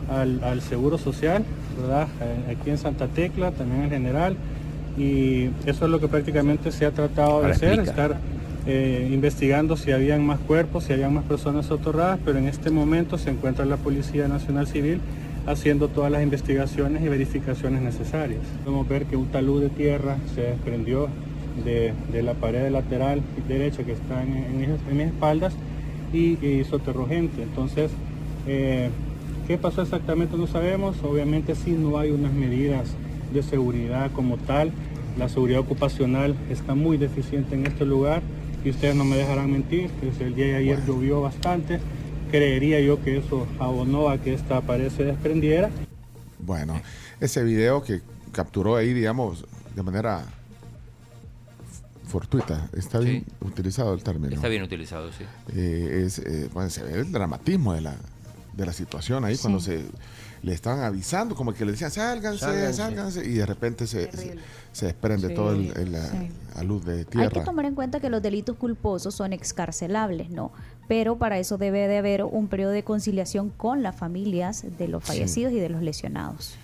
al, al Seguro Social, ¿verdad? Eh, aquí en Santa Tecla, también en general, y eso es lo que prácticamente se ha tratado de hacer, explica. estar eh, investigando si habían más cuerpos, si habían más personas soterradas, pero en este momento se encuentra la Policía Nacional Civil haciendo todas las investigaciones y verificaciones necesarias. Podemos ver que un talud de tierra se desprendió de, de la pared lateral derecha que está en, en mis, en mis espaldas y, y soterró gente. Entonces, eh, ¿qué pasó exactamente? No sabemos. Obviamente sí no hay unas medidas de seguridad como tal. La seguridad ocupacional está muy deficiente en este lugar y ustedes no me dejarán mentir, que desde el día de ayer llovió bastante. Creería yo que eso abonó a que esta pared se desprendiera. Bueno, ese video que capturó ahí, digamos, de manera fortuita, está bien utilizado el término. Está bien utilizado, sí. Eh, es, eh, bueno, se ve el dramatismo de la, de la situación ahí Sí. cuando se le estaban avisando, como que le decían, sálganse, Sálganse. sálganse, y de repente se, se, se desprende Sí. todo el, el- la, Sí. la luz de Hay que tierra. tomar en cuenta que los delitos culposos son excarcelables, ¿no? Pero para eso debe de haber un periodo de conciliación con las familias de los Sí. fallecidos y de los lesionados.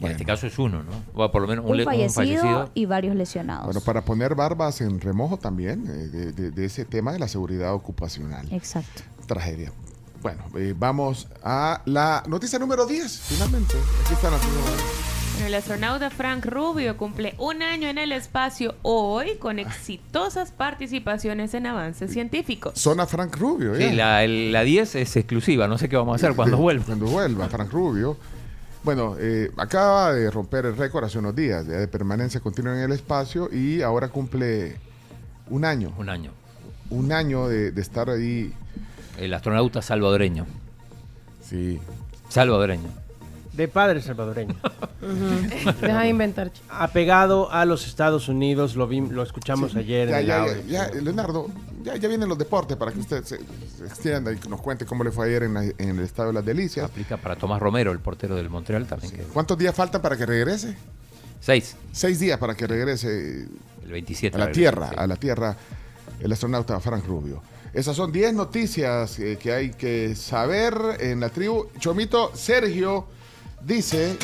En este caso es uno, ¿no? O por lo menos un, Un, le- un fallecido, fallecido. y varios lesionados. Bueno, para poner barbas en remojo también eh, de, de- de ese tema de la seguridad ocupacional. Exacto. Tragedia. Bueno, eh, vamos a la noticia número 10, finalmente. Aquí está la Bueno, el astronauta Frank Rubio cumple un año en el espacio hoy con exitosas participaciones en avances científicos. Zona Frank Rubio, Sí, ¿eh? la, el- la 10 es exclusiva, no sé qué vamos a hacer cuando <laughs> vuelva. Cuando vuelva, Frank Rubio. Bueno, eh, acaba de romper el récord hace unos días de, de permanencia continua en el espacio y ahora cumple un año. Un año. Un año de, de estar ahí. El astronauta salvadoreño. Sí. Salvadoreño. De padre salvadoreño. <laughs> Deja de inventar. Apegado a los Estados Unidos, lo, vi- lo escuchamos Sí, ayer ya, en el ya, audio. ya, ya, Leonardo, ya, ya vienen los deportes para que usted se, se extienda y que nos cuente cómo le fue ayer en, la- en el Estado de las Delicias. Aplica para Tomás Romero, el portero del Montreal también. que- ¿Cuántos días faltan para que regrese? Seis. Seis días para que regrese El 27. a la regresa, Tierra, sí. a la Tierra, el astronauta Frank Rubio. Esas son 10 noticias eh, que hay que saber en la tribu. Chomito Sergio dice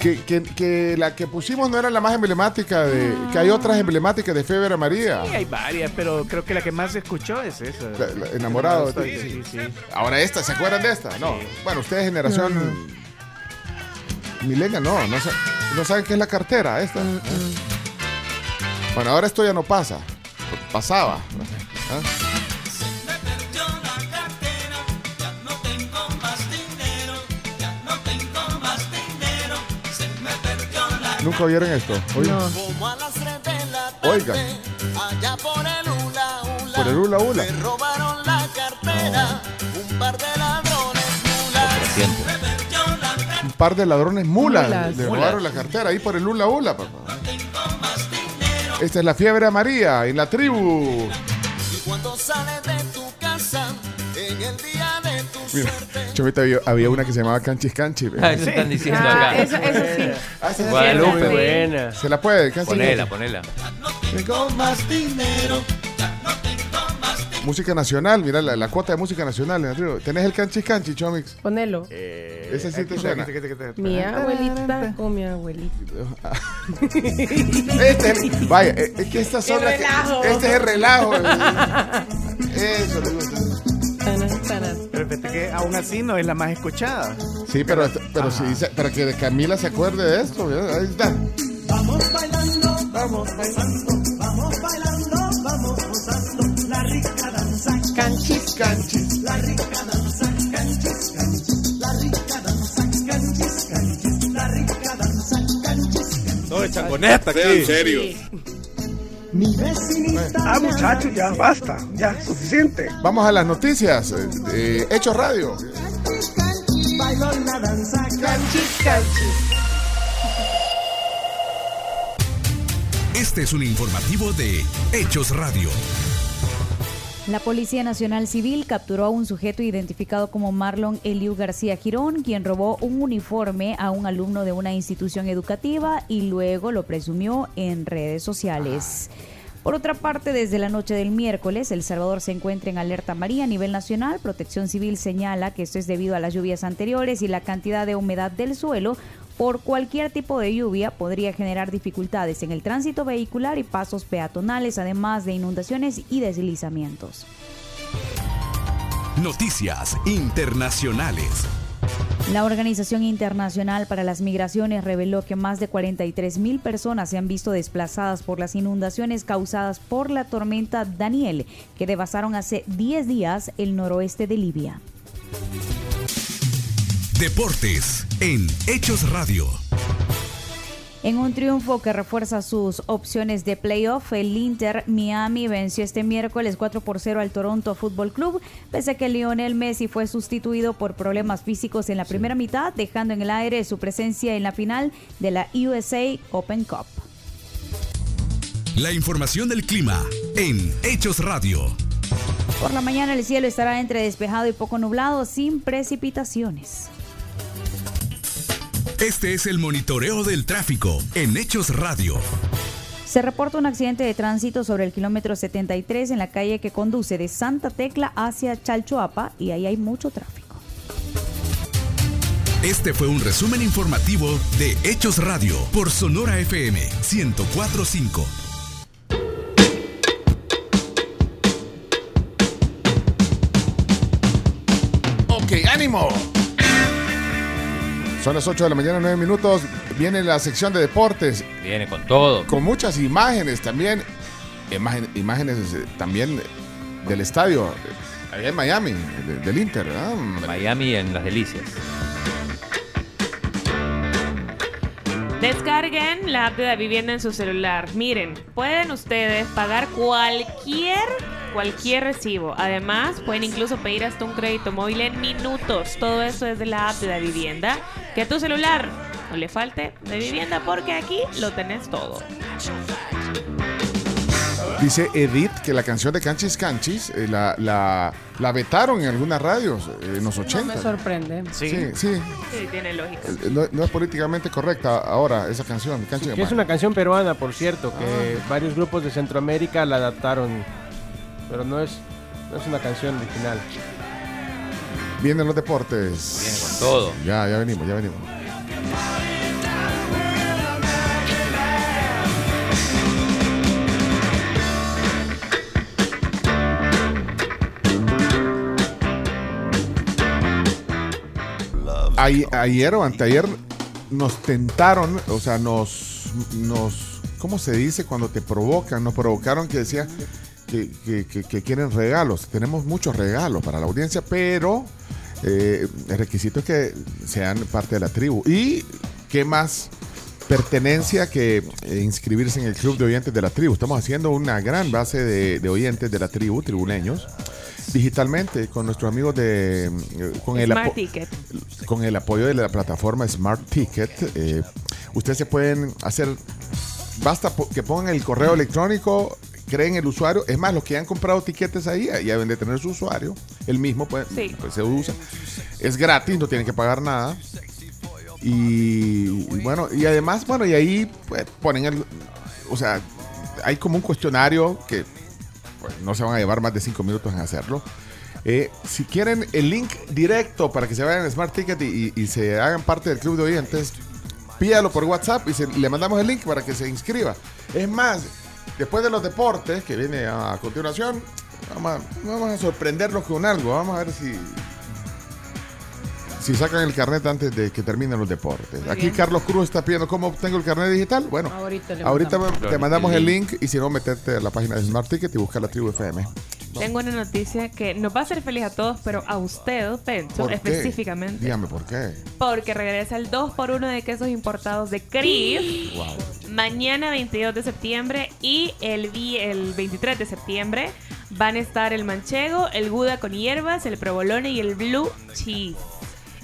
que, que- que la que pusimos no era la más emblemática, de, que hay otras emblemáticas de Feber María. Sí, hay varias, pero creo que la que más se escuchó es esa. La- la- enamorado. Estoy- sí, sí. Ahora esta, ¿se acuerdan de esta? No. Bueno, ustedes generación milenia, no, no, sa- no saben qué es la cartera esta. Bueno, ahora esto ya no pasa. Pasaba. ¿Ah? Nunca oyeron esto. Oigan. Oigan. Allá por el hula hula. Por el hula hula. Me robaron la cartera. Un par de ladrones mulas. Un par de ladrones mulas. Mulas. Le robaron la cartera ahí por el hula hula, papá. Esta es la fiebre amarilla en la tribu. Y cuando sales de Mira. Chovita, había, había una que se llamaba Canchis Canchi. Ah, eso están diciendo Ah, acá. eso- eso sí. Ah, esa sí. Guadalupe. Sí. buena. Se la puede, Canchis Ponela, ponela. Tengo más dinero. Música nacional, mira la, la cuota de música nacional. ¿Tenés el Canchis Canchi, Chomix? Ponelo. Ese sí te suena. Mi abuelita con mi abuelita. Este es el- vaya, eh, es que estas son las que-. Este es el relajo. <laughs> Eso le gusta. Pero fíjate que aún así no es la más escuchada. Sí, pero, pero, sí, se- pero que Camila se acuerde de esto. Ahí está. Vamos bailando, vamos bailando, vamos bailando, vamos gozando. La rica danza. Canchis, canchis. La rica danza. Canchis, canchis. La rica danza. Canchis, canchis. La rica danza. Canchis, canchis. Todo de changoneta aquí. Mi vecinita. Ah, muchachos, ya basta. Ya, suficiente. Vamos a las noticias. eh, de Hechos Radio. Este es un informativo de Hechos Radio. La Policía Nacional Civil capturó a un sujeto identificado como Marlon Eliu García Girón, quien robó un uniforme a un alumno de una institución educativa y luego lo presumió en redes sociales. Por otra parte, desde la noche del miércoles, El Salvador se encuentra en alerta amarilla a nivel nacional. Protección Civil señala que esto es debido a las lluvias anteriores y la cantidad de humedad del suelo. Por cualquier tipo de lluvia podría generar dificultades en el tránsito vehicular y pasos peatonales, además de inundaciones y deslizamientos. Noticias internacionales. La Organización Internacional para las Migraciones reveló que más de 43 mil personas se han visto desplazadas por las inundaciones causadas por la tormenta Daniel, que devastaron hace 10 días el noroeste de Libia. Deportes en Hechos Radio. En un triunfo que refuerza sus opciones de playoff, el Inter Miami venció este miércoles 4 por 0 al Toronto Football Club, pese a que Lionel Messi fue sustituido por problemas físicos en la primera mitad, dejando en el aire su presencia en la final de la USA Open Cup. La información del clima en Hechos Radio. Por la mañana el cielo estará entre despejado y poco nublado, sin precipitaciones. Este es el monitoreo del tráfico en Hechos Radio. Se reporta un accidente de tránsito sobre el kilómetro 73 en la calle que conduce de Santa Tecla hacia Chalchuapa y ahí hay mucho tráfico. Este fue un resumen informativo de Hechos Radio por Sonora FM 1045. Ok, ánimo. Son las 8 de la mañana, 9 minutos. Viene la sección de deportes. Viene con todo. Con muchas imágenes también. Imagen- imágenes eh, también del estadio. Allá en Miami, de- del Inter, ¿verdad? Miami en las delicias. Descarguen la app de la vivienda en su celular. Miren, pueden ustedes pagar cualquier cualquier recibo. Además, pueden incluso pedir hasta un crédito móvil en minutos. Todo eso es de la app de la vivienda. Que a tu celular no le falte de vivienda porque aquí lo tenés todo. Dice Edith que la canción de Canchis Canchis eh, la, la, la vetaron en algunas radios eh, en los No 80. me sorprende. Sí, sí. Sí, tiene lógica. Eh, No, no es políticamente correcta ahora esa canción. Canchis- Que es una canción peruana, por cierto, que varios grupos de Centroamérica la adaptaron. Pero no es. No es una canción original. Vienen los deportes. Viene con todo. Ya, ya venimos, ya venimos. Ay- ayer o anteayer nos tentaron, o sea, nos, nos, ¿cómo se dice cuando te provocan? Nos provocaron que decía que, que- que- que quieren regalos. Tenemos muchos regalos para la audiencia, pero eh, el requisito es que sean parte de la tribu. ¿Y qué más? Pertenencia que inscribirse en el club de oyentes de la tribu. Estamos haciendo una gran base de, de oyentes de la tribu, tribuneños, digitalmente con nuestros amigos de... eh, con el Smart Ticket. con el apoyo de la plataforma Smart Ticket, eh, ustedes se pueden hacer, basta que pongan el correo electrónico, creen el usuario, es más, los que han comprado tiquetes ahí ya deben de tener su usuario, el mismo pues, Sí. pues, se usa, es gratis, no tienen que pagar nada. Y, y bueno, y además, bueno, y ahí pues, ponen el, o sea, hay como un cuestionario que pues, no se van a llevar más de cinco minutos en hacerlo. Eh, si quieren el link directo para que se vayan a Smart Ticket y, y- y se hagan parte del club de oyentes, pídalo por WhatsApp y se- le mandamos el link para que se inscriba. Es más, después de los deportes, que viene a continuación, vamos a, vamos sorprenderlos con algo. Vamos a ver si, si sacan el carnet antes de que terminen los deportes. Muy Aquí bien. Carlos Cruz está pidiendo cómo obtengo el carnet digital. Bueno, Ahorita le ahorita mandamos. te mandamos el link y si no, meterte a la página de Smart Ticket y buscar la tribu FM. Tengo una noticia que nos va a hacer feliz a todos, pero a usted, Pencho, específicamente. Dígame por qué. Porque regresa el 2x1 de quesos importados de Cris. Mañana 22 de septiembre y el, el 23 de septiembre van a estar el manchego, el gouda con hierbas, el provolone y el blue cheese.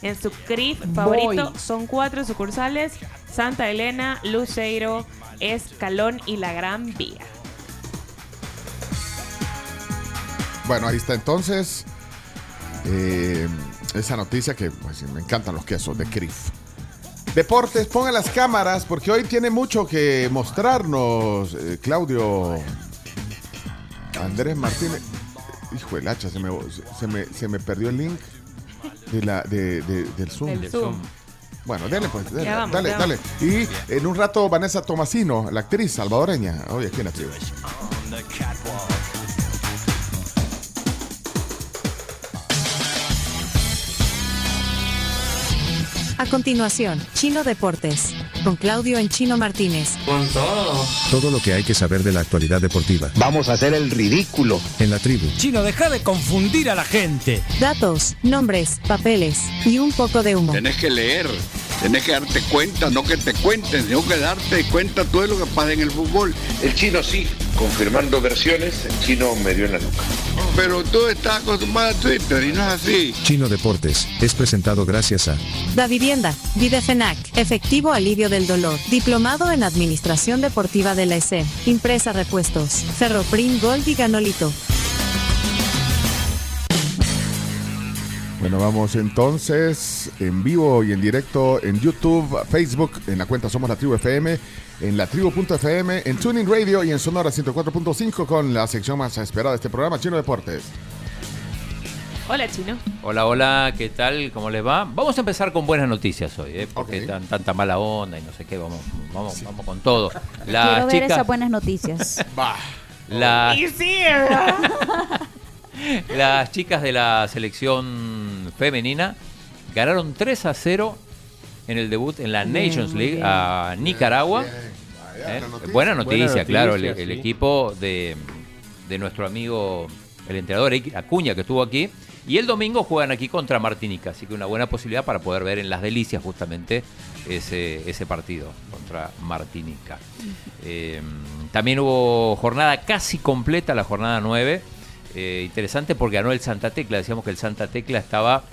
En su CRIF favorito Voy. son cuatro sucursales, Santa Elena, Luceiro, Escalón y La Gran Vía. Bueno, ahí está entonces eh, esa noticia que pues, me encantan los quesos de Crif. Deportes, pongan las cámaras porque hoy tiene mucho que mostrarnos eh, Claudio Andrés Martínez. Hijo del hacha, se me, se me, se me perdió el link de la, de- de- del Zoom. Del Zoom. Bueno, dale pues, dale, vamos, dale, dale. Y en un rato Vanessa Tomasino, la actriz salvadoreña, hoy aquí en la tribu. A continuación, Chino Deportes, con Claudio en Chino Martínez. Con todo. Todo lo que hay que saber de la actualidad deportiva. Vamos a hacer el ridículo. En la tribu. Chino, deja de confundir a la gente. Datos, nombres, papeles y un poco de humo. Tenés que leer, tenés que darte cuenta, no que te cuenten, sino que darte cuenta todo lo que pasa en el fútbol. El chino sí, confirmando versiones, el chino me dio en la nuca. Pero tú estás acostumbrado a Twitter y no es así. Chino Deportes es presentado gracias a Da Vivienda, Videfenac, Efectivo Alivio del Dolor, Diplomado en Administración Deportiva de la ESE, Impresa Repuestos, Ferroprim Gold y Ganolito. Bueno, vamos entonces en vivo y en directo en YouTube, Facebook, en la cuenta Somos la Tribu FM, en la tribu.fm, en Tuning Radio y en Sonora 104.5 con la sección más esperada de este programa, Chino Deportes. Hola, Chino. Hola, hola, ¿qué tal? ¿Cómo les va? Vamos a empezar con buenas noticias hoy, ¿eh? porque tan, tanta mala onda y no sé qué, vamos, vamos, vamos con todo. Las Quiero ver chicas, esas buenas noticias. <laughs> las, Y sí, ¿verdad? <laughs> <laughs> las chicas de la selección femenina ganaron 3 a 0 en el debut en la Nations League a Nicaragua. ¿eh? Buena noticia, claro, el, el equipo de, de nuestro amigo, el entrenador Acuña, que estuvo aquí. Y el domingo juegan aquí contra Martinica, así que una buena posibilidad para poder ver en Las Delicias justamente ese, ese partido contra Martinica. Eh, también hubo jornada casi completa, la jornada 9. Eh, interesante porque ganó el Santa Tecla. Decíamos que el Santa Tecla estaba,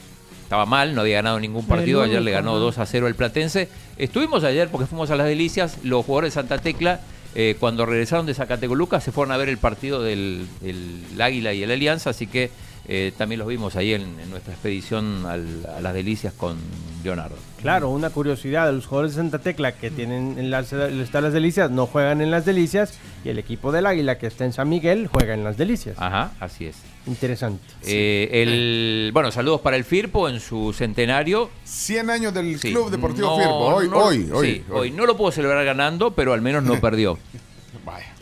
estaba mal, no había ganado ningún partido. Ayer le ganó ¿no? 2 a 0 el Platense. Estuvimos ayer porque fuimos a las Delicias. Los jugadores de Santa Tecla, eh, cuando regresaron de Zacatecoluca, se fueron a ver el partido del el Águila y el Alianza. Así que Eh, también los vimos ahí en, en nuestra expedición al- a las delicias con Leonardo. Claro, una curiosidad, los jugadores de Santa Tecla que tienen en las, Estadio Las Delicias no juegan en Las Delicias y el equipo del Águila que está en San Miguel juega en Las Delicias. Ajá, así es. Interesante. Eh, el, bueno, saludos para el Firpo en su centenario. 100 años del Sí, Club Deportivo no- Firpo. Hoy, no- hoy, hoy, sí, hoy. hoy. No lo pudo celebrar ganando, pero al menos no <laughs> perdió.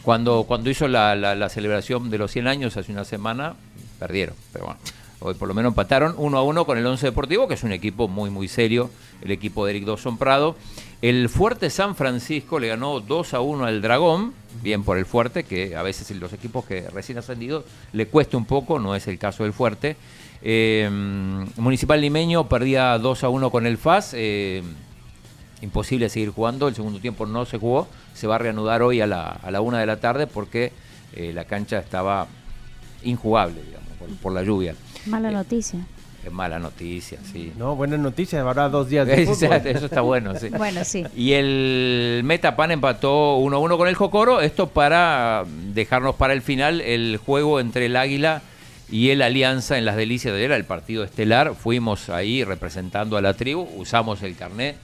Cuando, cuando hizo la, la- la celebración de los 100 años hace una semana, perdieron. Pero bueno, hoy por lo menos empataron 1 a 1 con el 11 Deportivo, que es un equipo muy, muy serio, el equipo de Eric Dawson Prado. El Fuerte San Francisco le ganó 2 a 1 al Dragón, bien por el Fuerte, que a veces los equipos que recién ascendidos le cuesta un poco, no es el caso del Fuerte. Eh, Municipal Limeño perdía 2 a 1 con el FAS. eh, imposible seguir jugando. El segundo tiempo no se jugó. Se va a reanudar hoy a la, a la una de la tarde porque eh, la cancha estaba injugable, digamos, por la lluvia. Mala noticia. Es mala noticia, sí. No, buenas noticias, habrá dos días de <laughs> Eso fútbol. está bueno, sí. <laughs> Bueno, sí. Y el Metapan empató 1-1 con el Jocoro. Esto para dejarnos para el final el juego entre el Águila y el Alianza en las Delicias de ayer, el partido estelar. Fuimos ahí representando a la tribu, usamos el carnet.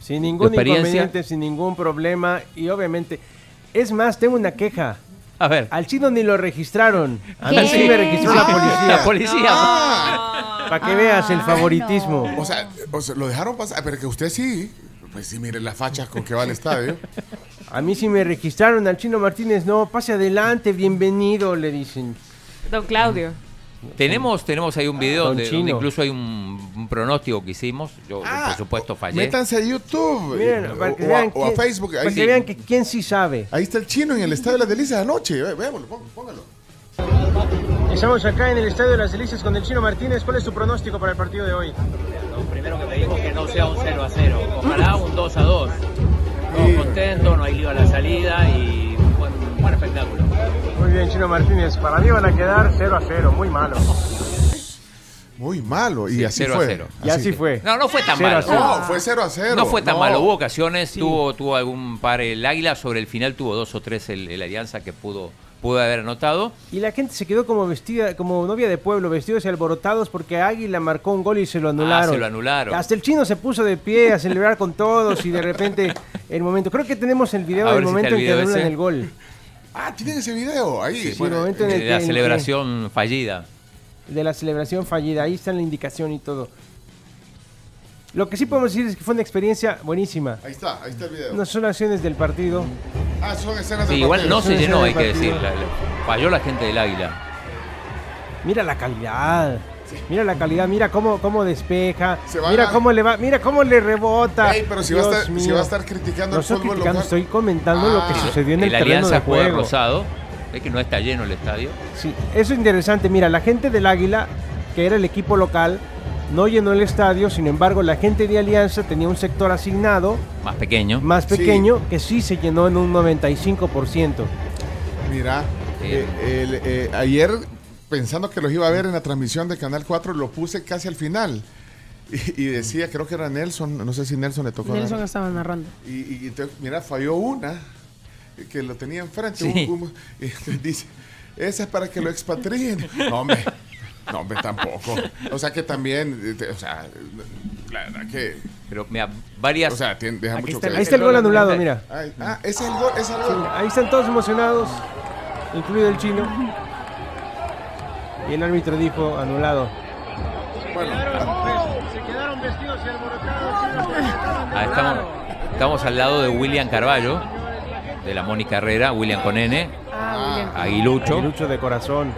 Sin ningún experiencia? inconveniente, sin ningún problema. Y obviamente, es más, tengo una queja. A ver. Al chino ni lo registraron. A mí ¿Qué? sí me registró la Ah, policía. la policía. Ah. Para que veas el favoritismo. O sea, o sea, lo dejaron pasar, pero que usted sí. Pues sí, mire las fachas con que va al estadio. A mí sí me registraron. Al chino Martínez, no, pase adelante, bienvenido, le dicen. Don Claudio. Tenemos, tenemos ahí un video Don donde, donde Chino. incluso hay un, un pronóstico que hicimos. Yo, por supuesto, fallé. Métanse a YouTube Miren, para que o, vean a, o a quién- Facebook. Ahí, para que sí. vean que quién sí sabe. ahí está el chino en el estadio de las delicias anoche. Ve- Véamoslo, pó- póngalo. Estamos acá en el Estadio de las Delicias con el chino Martínez. ¿Cuál es su pronóstico para el partido de hoy? Lo primero que me dijo que no sea un 0 a 0. Ojalá un 2 a 2. Todos contentos, no hay lío a la salida y buen, buen espectáculo. Bien, chino Martínez. Para mí van a quedar 0 a 0, muy malo. Muy malo. Y Sí, así 0 a fue. 0. Y así fue. No, no fue tan 0 a malo. 0. No, fue 0 a 0. No fue tan No. malo, hubo ocasiones, tuvo, tuvo algún par el Águila, sobre el final tuvo dos o tres el, el Alianza que pudo, pudo haber anotado. Y la gente se quedó como vestida, como novia de pueblo, vestidos y alborotados porque Águila marcó un gol y se lo anularon. Ah, se lo anularon. Hasta el chino se puso de pie a celebrar con todos y de repente el momento. Creo que tenemos el video A del si momento en que anulan ese. el gol. Ah, tienen ese video ahí. Sí, Bueno, el momento en el de que- la en que- celebración fallida. de la celebración fallida. Ahí está la indicación y todo. Lo que sí podemos decir es que fue una experiencia buenísima. Ahí está, ahí está el video. No son acciones del partido. Ah, son escenas Sí, del igual partido. no se llenó, hay que decir. la- la- falló la gente del Águila. Mira la calidad. Mira la calidad, mira cómo, cómo despeja, mira a- cómo le va, mira cómo le rebota. Ey, pero si va, a estar, si mío. va a estar criticando No el estoy fútbol criticando, local. estoy comentando lo que Ah. sucedió en el, el terreno de juego. rosado. Es que no está lleno el estadio. Sí, eso es interesante. Mira, la gente del Águila, que era el equipo local, no llenó el estadio. Sin embargo, la gente de Alianza tenía un sector asignado Más pequeño. más pequeño que sí se llenó en un 95%. Mira, eh, el, eh, ayer pensando que los iba a ver en la transmisión de Canal 4, lo puse casi al final. Y, y decía, creo que era Nelson, no sé si Nelson le tocó. Nelson estaba narrando. Y, y entonces, mira, falló una que lo tenía enfrente. Sí. un- un- y dice, esa es para que lo expatrien. No, hombre. No, hombre, tampoco. O sea que también, eh, te- o sea, la verdad que... Pero mira, varias. O sea, tiene- deja mucho está, que ahí está el gol anulado, mira. Ay, ah, ese es el gol, ese es el Sí, gol. ahí están todos emocionados, incluido el chino. Y el árbitro dijo anulado. Se quedaron vestidos y alborotados. Estamos, estamos al lado de William Carballo, de la Mónica Herrera, William con N, Ah, Aguilucho. Aguilucho de corazón.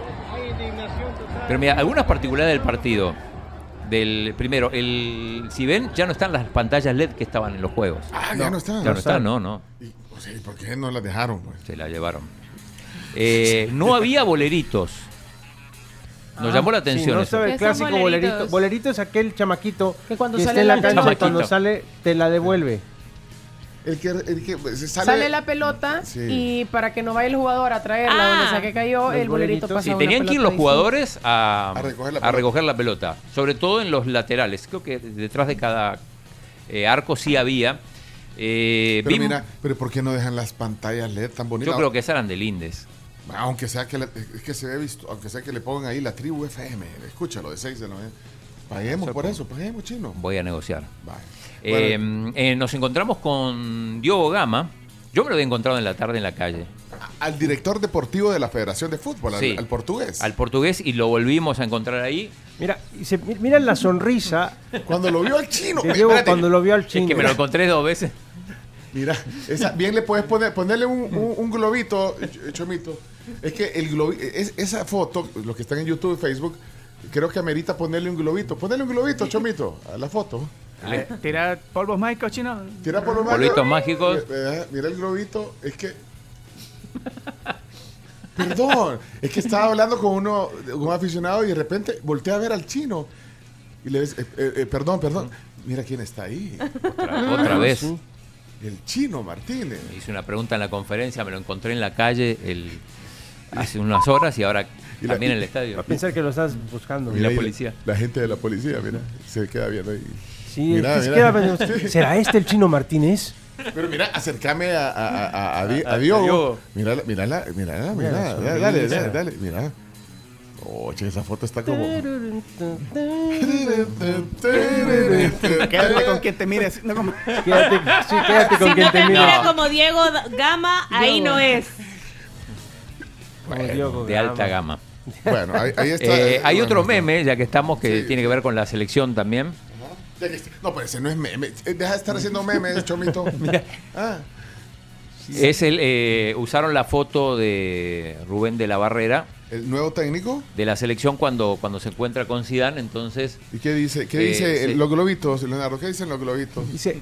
Pero mira, algunas particularidades del partido. Del primero, el si ven, ya no están las pantallas LED que estaban en los juegos. Ah, ya no están. Ya no están, no, no. Y, o sea, ¿y ¿por qué no las dejaron? pues? Se la llevaron. Eh, no había boleritos. Nos llamó la Sí, atención no eso. estaba el ¿Qué son clásico bolerito. boleritos? Bolerito es aquel chamaquito Que cuando que sale está en la cancha cuando sale te la devuelve. El que, el que pues, se sale, Sale, la pelota Sí. y para que no vaya el jugador a traerla Ah, donde sea que cayó, el bolerito pasa Sí, una tenían que ir los jugadores a, A recoger la a pelota. recoger la pelota. Sobre todo en los laterales. Creo que detrás de cada eh, arco sí había. Eh, Pero vimos- mira, pero ¿por qué no dejan las pantallas LED tan bonitas? yo creo que esas eran de Lindes. Aunque sea que, le, es que se ve visto, aunque sea que le pongan ahí la tribu FM, escúchalo de 6 de la mañana. Paguemos por eso, paguemos chino. Voy a negociar. Vale. Eh, eh, nos encontramos con Diogo Gama. Yo me lo había encontrado en la tarde en la calle. Al director deportivo de la Federación de Fútbol, al- Sí. al, portugués. Al portugués y lo volvimos a encontrar ahí. Mira, y se- mira la sonrisa. Cuando lo vio al chino. Diego cuando lo vio al chino. Es que me lo encontré dos veces. Mira, esa- bien le puedes poner, ponerle un, un- un globito, Ch- Chomito. Es que el globi- es, esa foto, los que están en YouTube y Facebook, creo que amerita ponerle un globito. Ponerle un globito, Chomito, a la foto. Eh, Tira polvos mágicos, chino. Tira por los Polvitos mágicos. Mira, mira el globito, es que. Perdón, es que estaba hablando con uno, un aficionado y de repente volteé a ver al chino. Y le dice, eh, eh, eh, perdón, perdón, mira quién está ahí. Otra, otra vez. El chino Martínez. Hice una pregunta en la conferencia, me lo encontré en la calle el, hace unas horas y ahora <laughs> también en el estadio. A pensar que lo estás buscando. Y la ahí policía. La, gente de la policía, mira, se queda viendo ahí. Sí, que se queda ¿será este el chino Martínez? Pero mira, acércame a, a, a, a, Di- a A- a Diogo. Mira, mira, mira, mira, dale, dale, dale, mira. Che, esa foto está como. Quédate con quien te mires. No como... Quédate, sí, quédate con Si quien no te te mira como Diego Gama, ahí Diego. no es. de alta gama. Bueno, ahí, ahí está. Eh, hay Bueno, otro meme, ya que estamos, que tiene que ver con la selección también. No, pero ese no es meme. Eh, Deja de estar haciendo memes, <laughs> Chomito. Ah, Es el, eh, usaron la foto de Rubén de la Barrera. ¿El nuevo técnico? De la selección cuando, cuando se encuentra con Zidane, entonces... ¿Y qué dice? ¿Qué Eh, dice el- los globitos, Leonardo? ¿Qué dicen los globitos? Dice,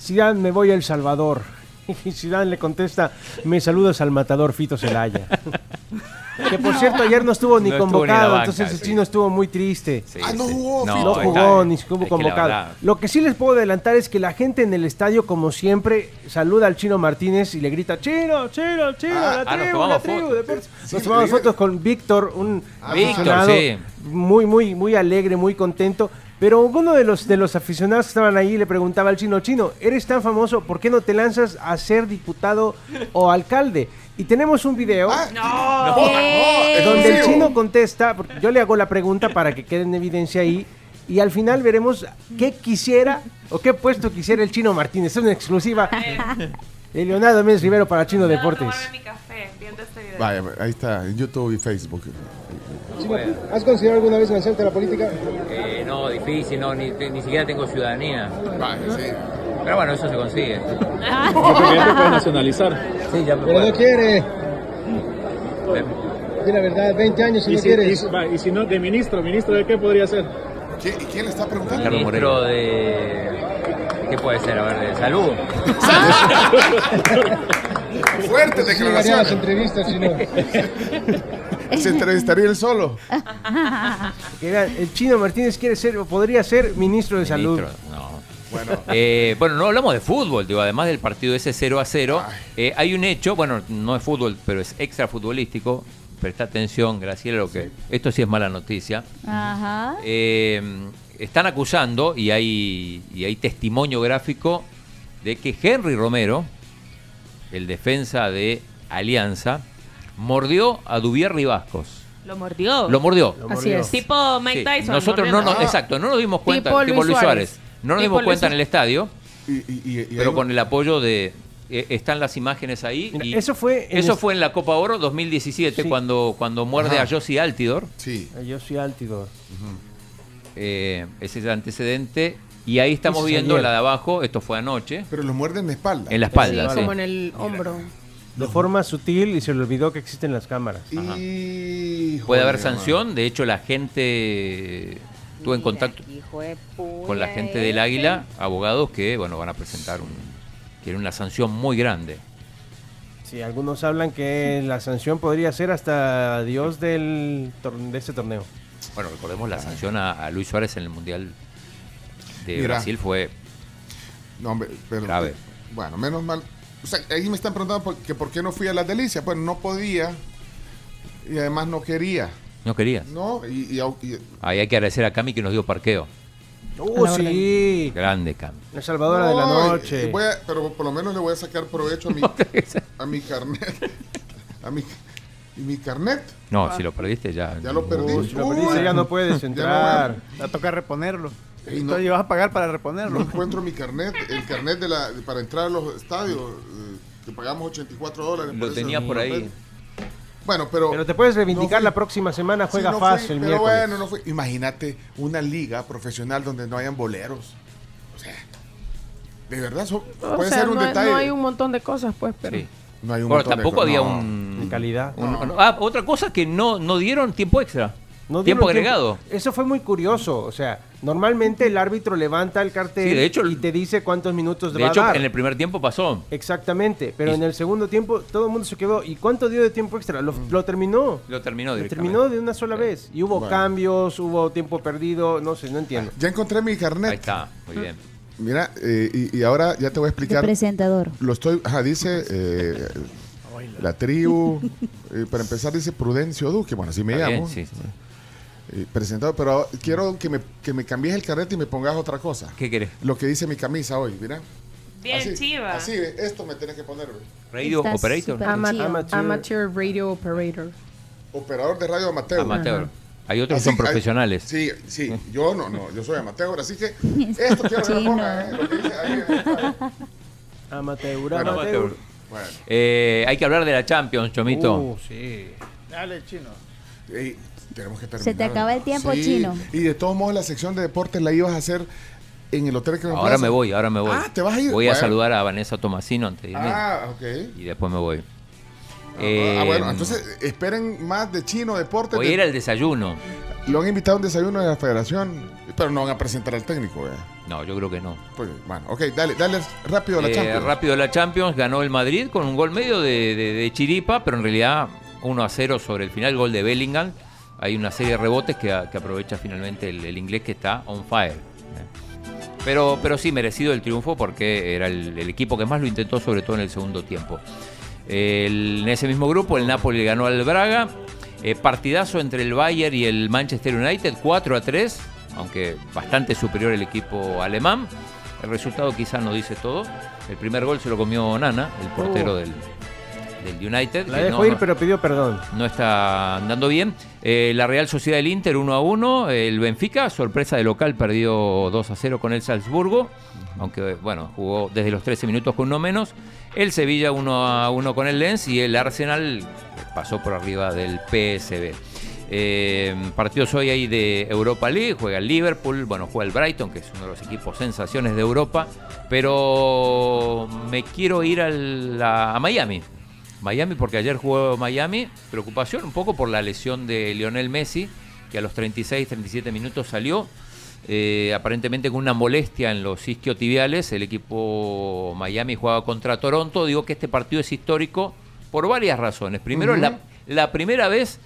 Zidane, me voy a El Salvador. <laughs> Y Zidane le contesta, me saludas al matador Fito Celaya. <laughs> que por cierto, ayer no estuvo ni No estuvo ni en la convocado, banca, entonces el sí. chino estuvo muy triste. ah, no jugó, No, jugó ni estuvo que la convocado. verdad- Lo que sí les puedo adelantar es que la gente en el estadio, como siempre, saluda al chino Martínez y le grita, chino, chino, chino, Ah, la ah, nos tribu, tomamos la tribu. fotos. deportes". Sí, nos tomamos sí. fotos con Víctor, un Ah, Víctor, aficionado sí. muy, muy, muy alegre, muy contento. Pero uno de los, de los aficionados que estaban ahí le preguntaba al chino, chino, eres tan famoso, ¿por qué no te lanzas a ser diputado o alcalde? Y tenemos un video No, ¿Qué? donde el chino contesta, porque yo le hago la pregunta para que quede en evidencia ahí, y al final veremos qué quisiera o qué puesto quisiera el chino Martínez. Es una exclusiva de <laughs> Leonardo Méndez Rivero para Chino Deportes. mi café viendo este video. Vaya, ahí está, en YouTube y Facebook. ¿Has considerado alguna vez lanzarte a la política? Eh, no, difícil, no, ni, ni siquiera tengo ciudadanía. Vaya, sí. Pero bueno, eso se consigue. Porque ya te puedes nacionalizar. Sí, ya me Pero puedo. no quiere. Di la verdad, 20 años y Y no si, quieres. y- va, y si no, de ministro, ¿ministro de qué podría ser? ¿Quién, y quién le está preguntando? Ministro de... ¿Qué puede ser? A ver, de salud. <laughs> Fuertes declaraciones. entrevistas, chino. <laughs> Se entrevistaría él solo. <laughs> El chino Martínez quiere ser podría ser ministro de salud. Ministro, no. Bueno, Eh, bueno, no hablamos de fútbol, digo, además del partido ese 0 a 0, eh, hay un hecho, bueno, no es fútbol, pero es extra futbolístico. Presta atención, Graciela, lo que esto sí es mala noticia. Ajá. Eh, están acusando y hay y hay testimonio gráfico de que Henry Romero, el defensa de Alianza, mordió a Dubier Ribascos. Lo mordió. Lo mordió. Así es. Tipo Mike Sí, Tyson. Nosotros no nos, exacto, no nos dimos cuenta, Tipo tipo, Luis Luis Suárez. Suárez. No nos Tipo dimos Luis cuenta en el Suárez. estadio, y, y, y- pero con el apoyo de eh, están las imágenes ahí. Mira, y eso fue en eso es- fue en la Copa Oro 2017 Sí. cuando cuando muerde Ajá. a Josie Altidor. Sí. Yo soy Altidor. Eh, ese es el antecedente. Y ahí estamos Eso viendo ayer. la de abajo. Esto fue anoche. Pero lo muerde en la espalda. En la espalda, sí. Como en el hombro. De forma sutil y se le olvidó que existen las cámaras. Y... Puede haber sanción. De hecho, la gente. Tuve en contacto con la gente del ese. Águila, abogados que bueno van a presentar un, quieren una sanción muy grande. Sí, algunos hablan que la sanción podría ser hasta Dios del tor- de este torneo. Bueno, recordemos la sanción a, a Luis Suárez en el Mundial de Mira. Brasil fue No, hombre, pero, Grave. Bueno, menos mal. O sea, ahí me están preguntando por, que por qué no fui a las delicias. Pues no podía y además no quería. no quería. No, y, y au- y- Ahí hay que agradecer a Cami que nos dio parqueo. ¡Uh, sí! Grande Cami. La salvadora de la noche. y voy a- pero por lo menos le voy a sacar provecho a mi, <laughs> a mi carnet. A mi, ¿Y mi carnet? No, si lo perdiste ya. Ya lo perdí. Uy, si lo perdiste, ya no puedes Ya no entrar. Va a tocar reponerlo. Ey, Y no. tú vas a pagar para No reponerlo. encuentro mi carnet, el carnet de la, para entrar a los estadios, eh, que pagamos 84 dólares. Lo tenía por ahí. papel. Bueno, pero... Pero te puedes reivindicar no la próxima semana, juega Sí, no fácil fui, pero miércoles. bueno, no fue. Imagínate una liga profesional donde no hayan boleros. O sea, de verdad, so- puede sea, ser un no, hay- detalle. no hay un montón de cosas, pues, pero... Sí. No hay un Bueno, montón de tampoco cosas. había No. un. De calidad. un- Ah, otra cosa que no, no dieron tiempo extra. No tiempo agregado. Eso fue muy curioso. O sea, normalmente el árbitro levanta el cartel Sí, de hecho, y te dice cuántos minutos De va hecho, a dar. en el primer tiempo pasó. Exactamente, pero Y- en el segundo tiempo todo el mundo se quedó. ¿Y cuánto dio de tiempo extra? Lo, lo terminó. Lo terminó Lo terminó de una sola vez. Y hubo Bueno. cambios, hubo tiempo perdido, no sé, no entiendo. Ya encontré mi carnet. Ahí está, muy bien. Mira, eh, y, y ahora ya te voy a explicar. presentador. Lo estoy, ajá, dice eh, <laughs> la tribu. eh, para empezar dice Prudencio Duque, bueno, así me Está llamo. bien, sí, sí. Eh, presentado, pero quiero que me, que me cambies el carnet y me pongas otra cosa. ¿Qué querés? Lo que dice mi camisa hoy, mira. Bien, así, chiva. Así, ve, esto me tenés que poner. Radio Estás Operator. Ama-. Amateur. Amateur Radio Operator. Operador de radio amateur. Amateur. Hay otros que son hay- profesionales. Sí, sí, yo no, no, yo soy amateur, así que <laughs> esto quiero que lo Chino. ponga, ¿eh? Lo que dice ahí, ahí. Amateur, Bueno, amateur. Amateur. Bueno, Eh, hay que hablar de la Champions, Chomito. Uh, sí. Dale, chino. ey, tenemos que terminar. Se te acaba el tiempo, Sí, Chino. Y de todos modos, la sección de deportes la ibas a hacer en el hotel que nos ahora plaza. me voy, ahora me voy. Ah, ¿te vas a ir? Voy a saludar a Vanessa Tomasino antes de irme. Ah, ok. Y después me voy. Ah, Eh, ah, bueno, entonces esperen más de chino, deportes. Voy a de- ir al desayuno. Lo han invitado a un desayuno de la federación, pero no van a presentar al técnico, ¿verdad? No, yo creo que no. Pues, bueno, ok, dale, dale rápido a la Eh, Champions. rápido la Champions, ganó el Madrid con un gol medio de, de- de chiripa, pero en realidad 1 a 0 sobre el final, gol de Bellingham. Hay una serie de rebotes que, aprovecha finalmente el, el inglés que está on fire. Pero, pero sí, merecido el triunfo porque era el, el equipo que más lo intentó, sobre todo en el segundo tiempo. El- en ese mismo grupo, el Napoli ganó al Braga. Eh, partidazo entre el Bayern y el Manchester United, 4 a 3, aunque bastante superior el equipo alemán. El resultado quizá no dice todo. El primer gol se lo comió Nana, el portero Oh. del, del United. La dejó no- ir, pero pidió perdón. no está andando bien. Eh, la Real Sociedad del Inter 1 a 1. El Benfica, sorpresa de local, perdió 2 a 0 con el Salzburgo. Aunque, bueno, jugó desde los 13 minutos con uno menos. El Sevilla 1 a 1 con el Lens. Y el Arsenal pasó por arriba del PSB. Eh, partidos hoy ahí de Europa League, juega el Liverpool, bueno, juega el Brighton, que es uno de los equipos sensaciones de Europa, pero me quiero ir a Miami. Miami porque ayer jugó Miami, preocupación un poco por la lesión de Lionel Messi, que a los 36, 37 minutos salió, eh, aparentemente con una molestia en los isquiotibiales, el equipo Miami jugaba contra Toronto, digo que este partido es histórico por varias razones. Primero, la, la primera vez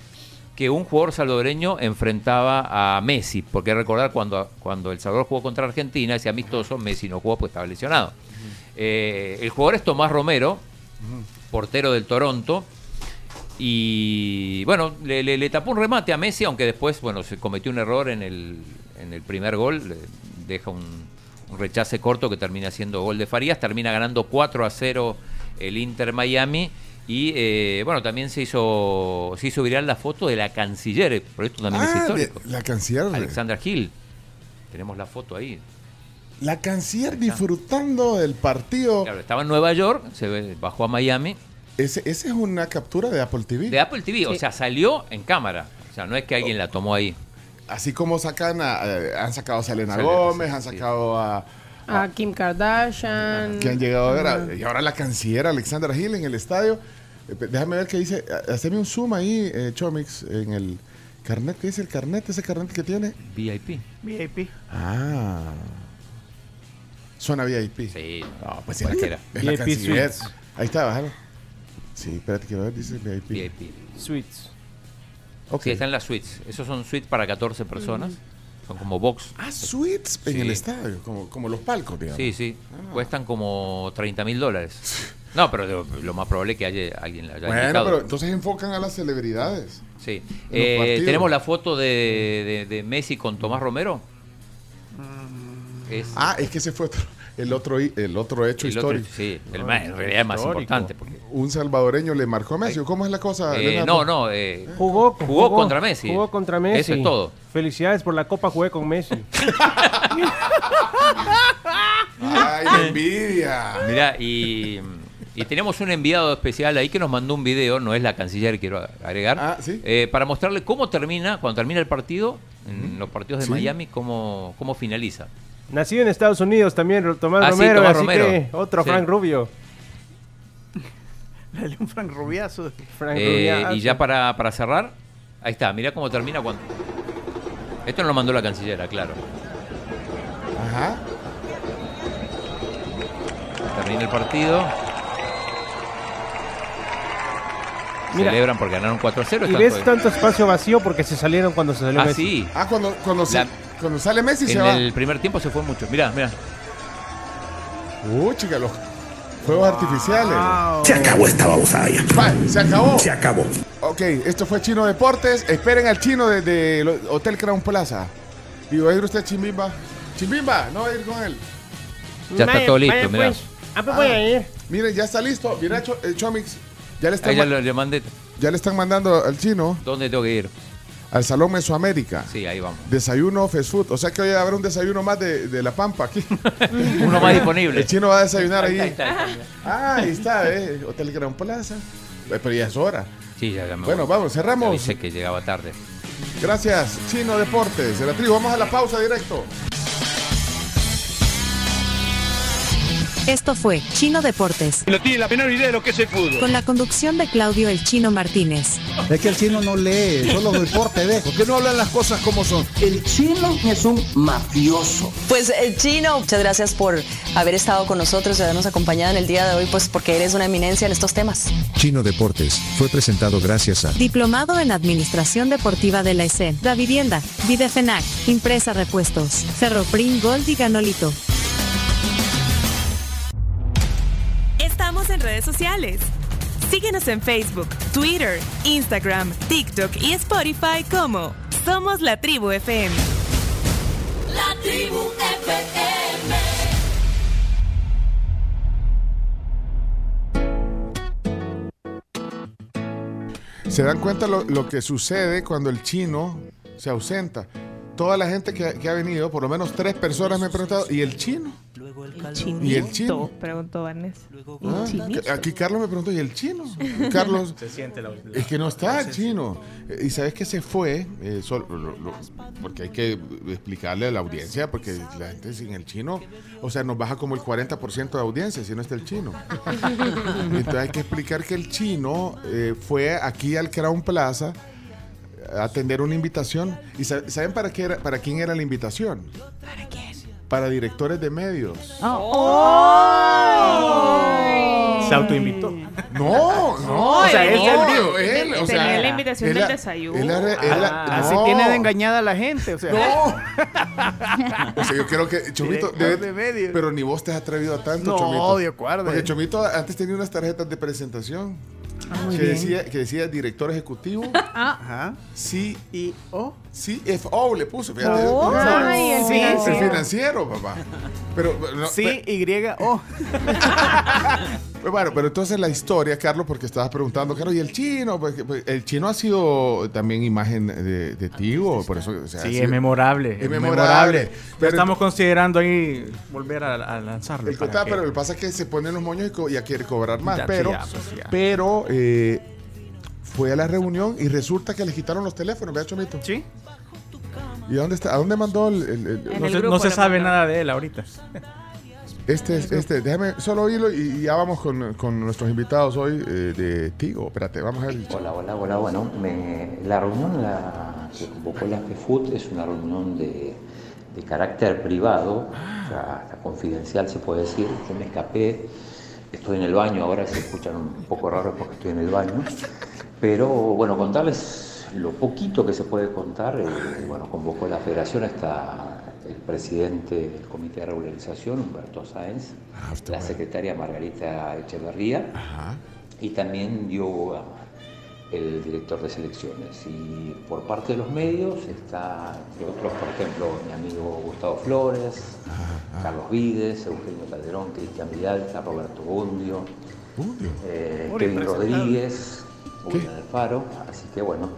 que un jugador salvadoreño enfrentaba a Messi, porque recordar cuando, cuando El Salvador jugó contra Argentina, ese amistoso, Messi no jugó porque estaba lesionado. Eh, el jugador es Tomás Romero, portero del Toronto, y bueno, le, le- le tapó un remate a Messi, aunque después, bueno, se cometió un error en el, en el primer gol, deja un, un rechace corto que termina siendo gol de Farías, termina ganando 4 a 0 el Inter Miami. Y eh, bueno, también se hizo, se hizo viral la foto de la canciller, por esto también es Ah, de- histórico. la canciller. Alexandra Hill. Tenemos la foto ahí. La canciller disfrutando del partido. Claro, estaba en Nueva York, se ve- bajó a Miami. Ese, ese es una captura de Apple TV. De Apple TV, o sea, salió en cámara. O sea, no es que alguien la tomó ahí. Así como sacan a, eh, han sacado a Selena Selena, Gómez, sí, han sí. sacado a, A Kim Kardashian. que han llegado a ver, y ahora la canciller Alexandra Hill en el estadio. Eh, déjame ver qué dice, ha- haceme un zoom ahí, eh, Chomix, en el carnet, ¿qué dice el carnet? Ese carnet que tiene. VIP. VIP. Ah. Suena VIP. Sí. No, pues es la, cualquiera. es la VIP canciller. Suites. Ahí está, bájalo. Sí, espérate, quiero ver, dice VIP. VIP. Suites. Ok. Sí, están las suites. Esos son suites para 14 personas. Son como box. Ah, suites en Sí. el estadio, como, como los palcos, digamos. Sí, sí. Ah. Cuestan como 30 mil dólares. No, pero lo, lo más probable es que haya alguien la haya Bueno, indicado. pero entonces enfocan a las celebridades. Sí. Eh, partidos. Tenemos la foto de, de- de Messi con Tomás Romero. Es- Ah, es que ese fue otro, el otro, el otro hecho El otro- histórico. sí, el más, en realidad es más importante. Porque, Un salvadoreño le marcó a Messi. ¿Cómo es la cosa? eh, no, no, eh, Jugó, jugó contra Messi. Jugó contra Messi. Eso es todo. Felicidades por la copa, jugué con Messi. ¡Ay, la envidia! Mirá, y, y tenemos un enviado especial ahí que nos mandó un video, no es la canciller, quiero agregar, Ah, eh, para mostrarle cómo termina, cuando termina el partido, en los partidos de Sí. Miami, cómo, cómo finaliza. Nacido en Estados Unidos también, Tomás Ah, sí, Romero, Tomás así Romero. que otro Sí. Frank Rubio. <laughs> Dale un Frank Rubiazo. Frank Eh, Rubiazo. y ya para, para cerrar, ahí está, mirá cómo termina cuando... Esto no lo mandó la canciller, claro. Ajá. Termina el partido. Mira. Celebran porque ganaron 4-0. Y están ves todos- tanto espacio vacío porque se salieron cuando se salió Ah, Messi. sí. Ah, cuando, cuando, se- La- cuando sale Messi se En va. el primer tiempo se fue mucho. Mirá, mirá. Uh, chica, los fuegos artificiales. Se acabó esta babosada ya. Se acabó. Se acabó. Ok, esto fue Chino Deportes. Esperen al chino desde el Hotel Crown Plaza. Y va a ir usted a Chimbimba. Chimbimba, no va a ir con él. Ya está todo listo, mirá. pues. Ah, pues voy a ir. Miren, ya está listo. Mira, eh, Chomix. Ya le, están Ahí ya ma- lo- le mandé. ya le están mandando al chino ¿Dónde tengo que ir? Al Salón Mesoamérica. Sí, ahí vamos. Desayuno fast food. O sea que hoy habrá un desayuno más de, de la Pampa aquí. <laughs> Uno más disponible. El chino va a desayunar ahí. Ahí está, ahí está, ahí Ah, ahí está, eh. Hotel Gran Plaza. Eh, Pero ya es hora. Sí, ya, ya me Bueno, voy. vamos, cerramos. Ya avisé que llegaba tarde. Gracias, Chino Deportes. De la tribu, vamos a la pausa directo. Esto fue Chino Deportes, No tiene la menor idea de lo que es el fútbol. con la conducción de Claudio El Chino Martínez. Es que el chino no lee, solo deporte ve. ¿Por qué no hablan las cosas como son? El chino es un mafioso. Pues el chino, muchas gracias por haber estado con nosotros y habernos acompañado en el día de hoy, pues porque eres una eminencia en estos temas. Chino Deportes fue presentado gracias a Diplomado en Administración Deportiva de la ESEN, Da Vivienda, Videfenac, Impresa Repuestos, Ferroprim Gold y Ganolito. En redes sociales. Síguenos en Facebook, Twitter, Instagram, TikTok y Spotify como Somos la Tribu FM. La tribu FM. ¿Se dan cuenta lo, lo que sucede cuando el chino se ausenta? Toda la gente que, que ha venido, por lo menos tres personas me han preguntado, ¿y el chino? ¿Y el chino? Preguntó Vanessa. Ah, Aquí Carlos me preguntó, ¿y el chino? Carlos, Se siente la es que no está el chino. Eh, Y sabes que se fue, eh, sol- lo- lo- porque hay que explicarle a la audiencia, porque la gente sin el chino, o sea, nos baja como el 40% de audiencia si no está el chino. <laughs> Entonces hay que explicar que el chino eh, fue aquí al Crown Plaza a atender una invitación. ¿Y sa- saben para, qué era, para quién era la invitación? ¿Para quién? Para directores de medios. Se autoinvitó. No, no. O sea, él no, salió. él, o Tenía sea, la invitación él del desayuno. él él Ah, Así no. tiene de engañada a la gente. O sea, <laughs> O sea, yo creo que Chomito. Debe- de medios. pero ni vos te has atrevido a tanto, No, Chomito. Dios guarde. Porque Chomito antes tenía unas tarjetas de presentación. Muy que, bien. decía, que decía director ejecutivo. <laughs> Ajá. Sí. Y O. CFO le puso. Fíjate. Oh, ay, el Sí, financiero. el financiero, papá. Pero, no, Sí, Y, O. <laughs> Pues bueno, pero entonces la historia, Carlos, porque estabas preguntando, Carlos, ¿y el chino? Pues, pues, el chino ha sido también imagen de, de Tigo, por eso. o sea, ha Sí, es memorable. Es memorable. Pero- estamos considerando ahí volver a, a lanzarlo. El contá, que- pero lo que pasa es que se ponen los moños y, ya quiere cobrar más. Ya, sí, pero ya, pues, ya. pero eh, fue a la reunión y resulta que le quitaron los teléfonos, ¿verdad, Chomito? Sí. ¿Y a dónde está? ¿A dónde mandó el, el- el- No se, no se sabe nada de él ahorita. Este, es- este, déjame solo oírlo y, ya vamos con, con nuestros invitados hoy eh, de Tigo. Espérate, vamos a ver. Hola, hola, hola. Bueno, me- la reunión la, que convocó la FEFUT es una reunión de, de carácter privado, o sea, hasta confidencial se puede decir. Yo me escapé, estoy en el baño, ahora se escuchan un poco raros porque estoy en el baño. Pero bueno, contarles lo poquito que se puede contar. eh, bueno, convocó la federación hasta el presidente del comité de regularización, Humberto Sáenz, la secretaria Margarita Echeverría, y también dio el director de selecciones. Y por parte de los medios está, entre otros, por ejemplo, mi amigo Gustavo Flores, Carlos Vides, Eugenio Calderón, Cristian Vidalta, Roberto Bundio, eh, Por Kevin. Rodríguez, William Alfaro. Así que bueno,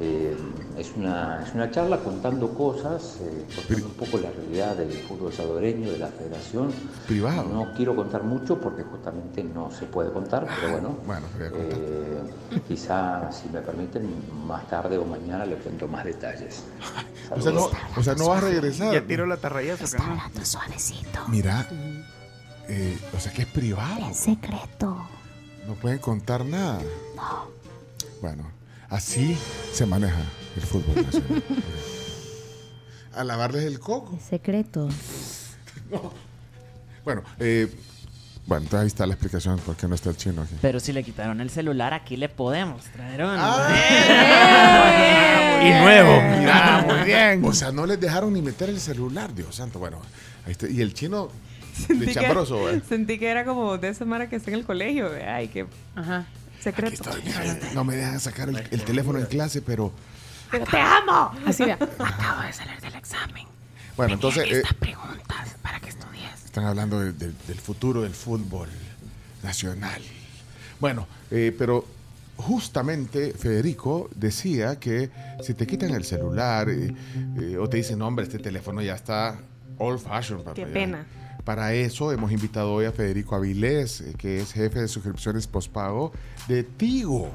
eh, es, una, es una charla contando cosas, eh, contando un poco la realidad del fútbol salvadoreño, de la federación. Privado. No quiero contar mucho porque justamente no se puede contar, pero bueno, Bueno, contar. eh, quizá, si me permiten, más tarde o mañana le cuento más detalles. <laughs> O sea, no, o sea, no vas a regresar. Ya tiró la tarrayazo, carnal. suavecito. Mira, eh, o sea que es privado. Es secreto. No pueden contar nada. Bueno, así se maneja el fútbol nacional. <laughs> A lavarles el coco. Secreto. <laughs> Bueno, eh, bueno, entonces ahí está la explicación por qué no está el chino aquí. Pero si le quitaron el celular, aquí le podemos traer uno. Ah. <laughs> Y nuevo. Mira, muy bien. O sea, no les dejaron ni meter el celular, Dios santo. Bueno, ahí está. Y el chino de Sentí que- chambroso, ¿eh? Sentí que era como de esa mara que está en el colegio. güey. Ay, qué secreto. No me dejan sacar el, el teléfono en clase, pero Pero te amo. Así. Acabo de salir del examen. bueno, entonces eh, preguntas para que estudies. están hablando de- de- del futuro del fútbol nacional. Bueno, eh, pero justamente Federico decía que si te quitan el celular eh, eh, o te dicen, no, hombre, este teléfono ya está old fashion. papá, Qué ya". Para eso hemos invitado hoy a Federico Avilés, eh, que es jefe de suscripciones postpago de Tigo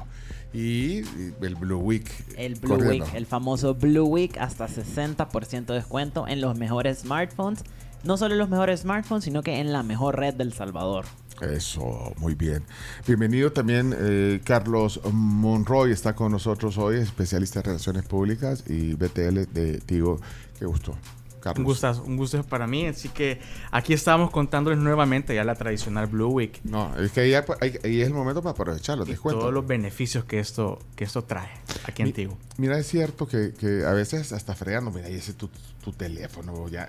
y, y el Blue Week. El Blue corriendo. Week, el famoso Blue Week, hasta 60% de descuento en los mejores smartphones. No solo en los mejores smartphones, sino que en la mejor red del Salvador. Eso, muy bien. Bienvenido también eh, Carlos Monroy, está con nosotros hoy, especialista en relaciones públicas y BTL de Tigo. Qué gusto, Carlos. Un gusto, un gusto para mí. Así que aquí estamos contándoles nuevamente ya la tradicional Blue Week. No, es que ahí, hay- ahí- ahí es el momento para aprovechar los Y descuentos. todos los beneficios que esto, que esto trae aquí en Mi- Tigo. Mira, es cierto que, que a veces hasta fregando, mira, y ese tu, tu teléfono, ya.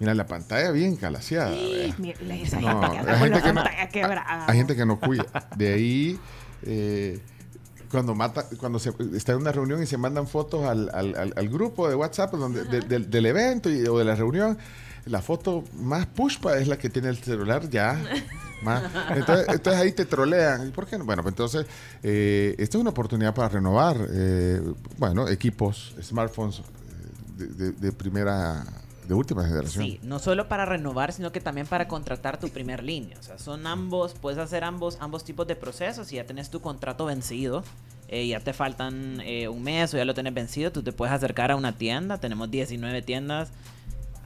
Mira, la pantalla bien calaseada. vea. Mira, la- esa No, gente que anda hay con gente la que no- pantalla quebrada. Hay gente que no cuida. De ahí, eh, cuando mata, cuando se, está en una reunión y se mandan fotos al, al- al- al grupo de WhatsApp donde, de- del- del evento y- o de la reunión, la foto más pushpa es la que tiene el celular ya. <laughs> más. Entonces, entonces ahí te trolean. ¿Y por qué no? Bueno, pues entonces, eh, esta es una oportunidad para renovar, eh, bueno, equipos, smartphones eh, de primera, de última generación. Sí, no solo para renovar, sino que también para contratar tu primer línea. O sea, son ambos, puedes hacer ambos, ambos tipos de procesos. Si ya tenés tu contrato vencido, eh, ya te faltan eh, un mes o ya lo tenés vencido, tú te puedes acercar a una tienda. Tenemos 19 tiendas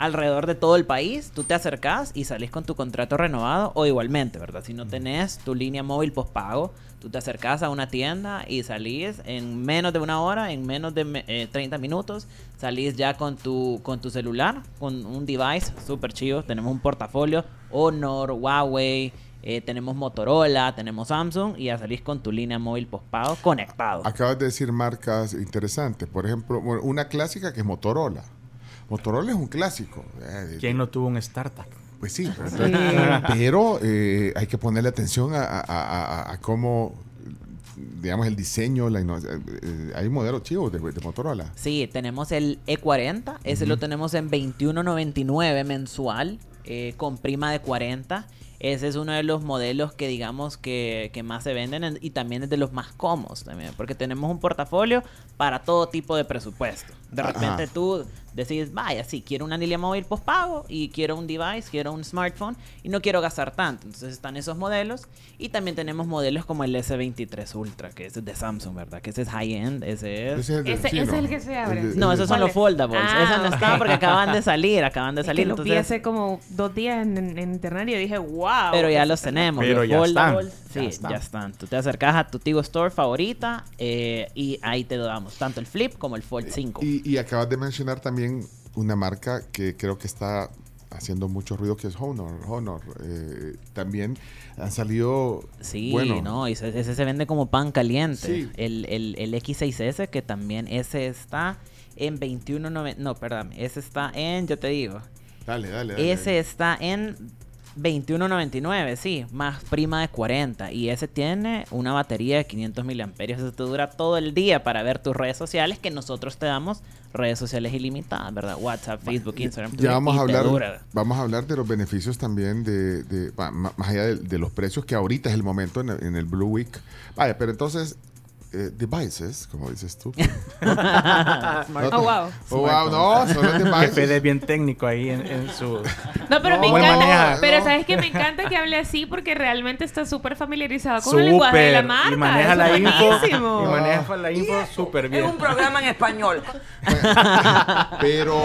alrededor de todo el país. Tú te acercás y salís con tu contrato renovado o igualmente, ¿verdad? Si no tenés tu línea móvil postpago, tú te acercás a una tienda y salís en menos de una hora, en menos de eh, 30 minutos, salís ya con tu, con tu celular, con un device súper chido. Tenemos un portafolio Honor, Huawei, eh, tenemos Motorola, tenemos Samsung y ya salís con tu línea móvil postpago conectado. Acabas de decir marcas interesantes. Por ejemplo, una clásica que es Motorola. Motorola es un clásico. eh, ¿Quién no tuvo un startup? Pues sí, Sí. pero eh, hay que ponerle atención a, a- a- a- a cómo, digamos, el diseño, la eh, hay modelos chivos de, de Motorola. Sí, tenemos el E40, ese lo tenemos en 21.99 mensual, eh, con prima de 40. Ese es uno de los modelos que digamos que, que más se venden en- y también es de los más cómodos también, porque tenemos un portafolio para todo tipo de presupuesto. De Ajá. repente tú decides, vaya, sí, quiero una línea móvil postpago y quiero un device, quiero un smartphone y no quiero gastar tanto. Entonces están esos modelos y también tenemos modelos como el S23 Ultra, que es de Samsung, ¿verdad? Que ese es high-end, ese es... Ese es el Ese- ese es el que se abre. El de- No, el esos son los foldables. Ah, Esos no están porque acaban de salir, acaban de Es salir. que lo vi entonces- hace como dos días en, en- en internet y yo dije, wow. pero ya los tenemos. Pero los ya están, ya Sí, están. ya están. Tú te acercas a tu Tigo Store favorita eh, y ahí te lo damos. Tanto el Flip como el Fold 5. Y, y acabas de mencionar también una marca que creo que está haciendo mucho ruido, que es Honor. Honor. eh, también han salido... Sí, bueno, no, y ese, ese se vende como pan caliente. Sí. El, el, el X6S, que también ese está en 21.90. No, perdón, ese está en, yo te digo. Dale, dale, dale. Ese está en 21.99, sí, más prima de 40. Y ese tiene una batería de 500 miliamperios. Eso te dura todo el día para ver tus redes sociales, que nosotros te damos redes sociales ilimitadas, ¿verdad? WhatsApp, Facebook, Instagram. Ya vamos a hablar, dura. vamos a hablar de los beneficios también de, de- más allá de, de los precios que ahorita es el momento en el, en el Blue Week. Vaya, pero entonces eh, devices, como dices tú. <laughs> No te- Oh, wow. Oh, wow, no, son los devices. Fede es bien técnico ahí en, en su... No, pero me ¿Cómo él encanta. maneja? Pero sabes que me encanta que hable así porque realmente está súper familiarizado con el lenguaje de la Súper. marca. Y maneja Eso la es info. buenísimo. Y maneja la info súper bien. Es un programa en español. <laughs> Pero.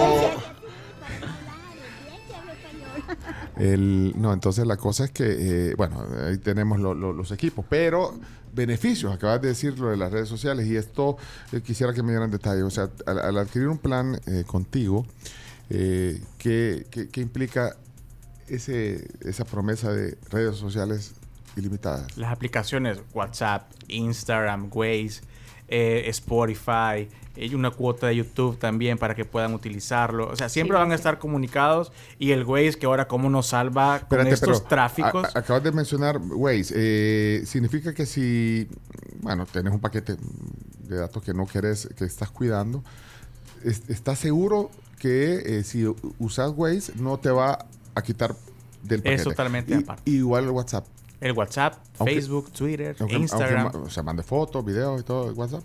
El, no, entonces la cosa es que, eh, bueno, ahí tenemos lo- lo- los equipos, pero beneficios, acabas de decir lo de las redes sociales y esto eh, quisiera que me dieran detalles. O sea, al, adquirir un plan eh, contigo, eh, ¿qué, qué- qué implica ese, esa promesa de redes sociales ilimitadas? Las aplicaciones WhatsApp, Instagram, Waze, eh, Spotify, hay una cuota de YouTube también para que puedan utilizarlo. O sea, siempre Sí, van a estar comunicados y el Waze que ahora cómo nos salva con Espérate, estos pero tráficos. a- a- acabas de mencionar Waze. eh, significa que si, bueno, tenés un paquete de datos que no querés, que estás cuidando, es- ¿estás seguro que eh, si usas Waze no te va a quitar del paquete? Es totalmente Y- aparte. Igual el WhatsApp. El WhatsApp, Aunque- Facebook, Twitter, Aunque- Instagram. aunque o sea, mande fotos, videos y todo el WhatsApp.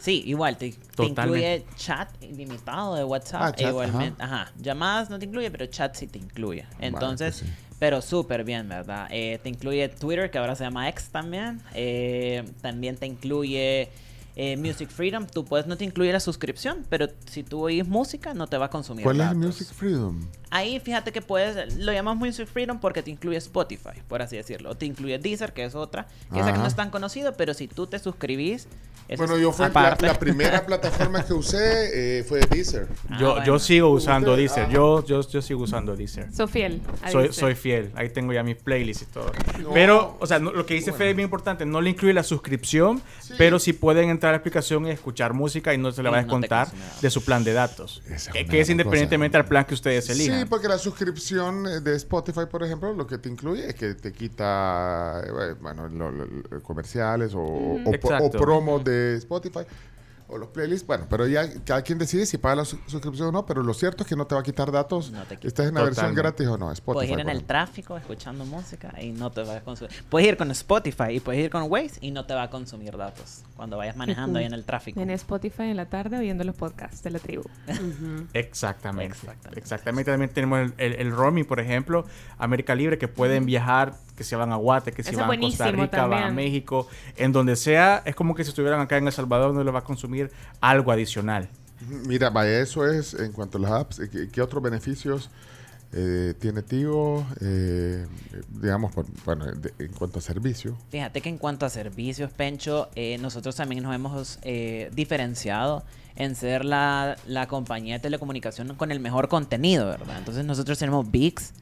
Sí, igual, te, incluye chat ilimitado de WhatsApp. Ah, chat, igualmente, ajá. Llamadas no te incluye, pero chat sí te incluye. Entonces, pues sí. pero súper bien, ¿verdad? Eh, te incluye Twitter, que ahora se llama X también. Eh, también te incluye eh, Music Freedom. Tú puedes, no te incluye la suscripción, pero si tú oyes música, no te va a consumir. ¿Cuál es. Music Freedom? Ahí fíjate que puedes, lo llamas Music Freedom porque te incluye Spotify, por así decirlo. O te incluye Deezer, que es otra, que esa que no es tan conocido, pero si tú te suscribís, eso Bueno, yo fue la, la primera plataforma que usé eh, fue Deezer. Yo, Ah, yo bueno. sigo usando Usted- Deezer. ah. Yo, yo, yo sigo usando Deezer. Soy fiel. a Soy, Deezer. soy fiel. Ahí tengo ya mis playlists y todo. No. Pero, o sea, no- lo que dice Fede es bien importante. No le incluye la suscripción, pero sí pueden entrar a la aplicación y escuchar música y no se le va a descontar de su plan de datos. Es Que, es independientemente cosa. al plan que ustedes elijan. Sí, porque la suscripción eh, de Spotify, por ejemplo, lo que te incluye es que te quita, eh, bueno, lo- comerciales o, o- o, Exacto. promos de Spotify o los playlists. Bueno, pero ya cada quien decide si paga la su- suscripción o no, pero lo cierto es que no te va a quitar datos. No te quita. Estás en la versión gratis o no, Spotify. Puedes ir en el tráfico escuchando música y no te va a consumir. Puedes ir con Spotify y puedes ir con Waze y no te va a consumir datos cuando vayas manejando ahí en el tráfico. En Spotify en la tarde oyendo los podcasts de la tribu. Exactamente. Exactamente. Exactamente. También tenemos el, el, el roaming, por ejemplo, América Libre, que pueden viajar, que se van a Guate, que se van a Costa Rica, van a. México, en donde sea, es como que si estuvieran acá en El Salvador, no les va a consumir algo adicional. Mira, vaya, eso es en cuanto a las apps. ¿Qué, qué otros beneficios eh, tiene Tigo? Eh, eh, digamos, por- bueno, de- en cuanto a servicio. Fíjate que en cuanto a servicios, Pencho, eh, nosotros también nos hemos eh, diferenciado en ser la, la compañía de telecomunicación con el mejor contenido, ¿verdad? Entonces nosotros tenemos VIX,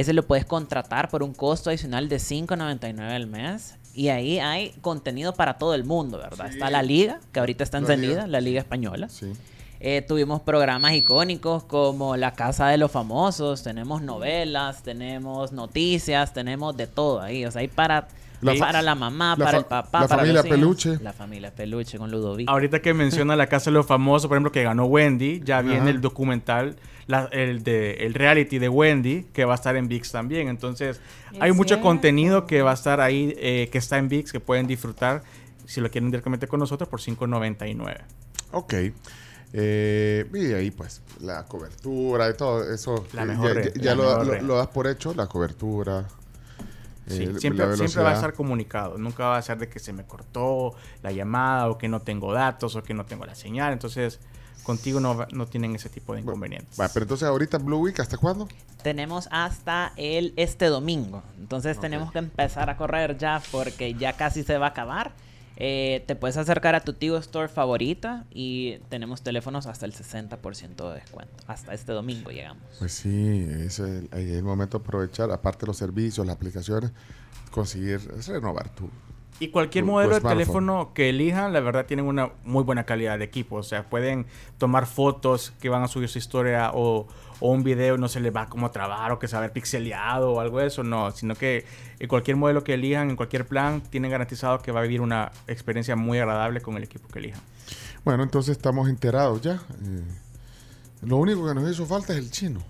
ese lo puedes contratar por un costo adicional de $5.99 al mes. Y ahí hay contenido para todo el mundo, ¿verdad? Sí. Está la liga, que ahorita está La encendida, Liga. la liga española. Sí. Eh, tuvimos programas icónicos como La Casa de los Famosos, tenemos novelas, tenemos noticias, tenemos de todo ahí. O sea, hay para La para la mamá, la para el papá, la para familia los hijos. Peluche. La familia Peluche con Ludovico. Ahorita que menciona la casa de los famosos, por ejemplo, que ganó Wendy, ya viene el documental, la- el, de, el reality de Wendy, que va a estar en VIX también. Entonces, Es hay mucho cierto. contenido que va a estar ahí, eh, que está en VIX, que pueden disfrutar si lo quieren directamente con nosotros por 5.99. Ok. Eh, y ahí pues la cobertura y todo eso. La eh, mejor ya, red, ya- ya la lo, mejor lo- red. lo das por hecho, la cobertura. Sí, eh, siempre, siempre va a estar comunicado. Nunca va a ser de que se me cortó la llamada o que no tengo datos o que no tengo la señal. Entonces, contigo no, no tienen ese tipo de inconvenientes. Va, pero entonces ahorita Blue Week, ¿hasta cuándo? Tenemos hasta el este domingo. Entonces tenemos que empezar a correr ya porque ya casi se va a acabar. Eh, te puedes acercar a tu Tigo Store favorita y tenemos teléfonos hasta el 60% de descuento. Hasta este domingo llegamos. Pues sí, es el, es el momento de aprovechar, aparte de los servicios, las aplicaciones, conseguir renovar tu, Y cualquier tu- tu modelo de teléfono que elijan, la verdad tienen una muy buena calidad de equipo. O sea, pueden tomar fotos que van a subir su historia o, o un video no se les va como a trabar o que se va a ver pixeleado o algo de eso. No, sino que en cualquier modelo que elijan, en cualquier plan, tienen garantizado que va a vivir una experiencia muy agradable con el equipo que elijan. Bueno, entonces estamos enterados ya. Eh, lo único que nos hizo falta es el chino.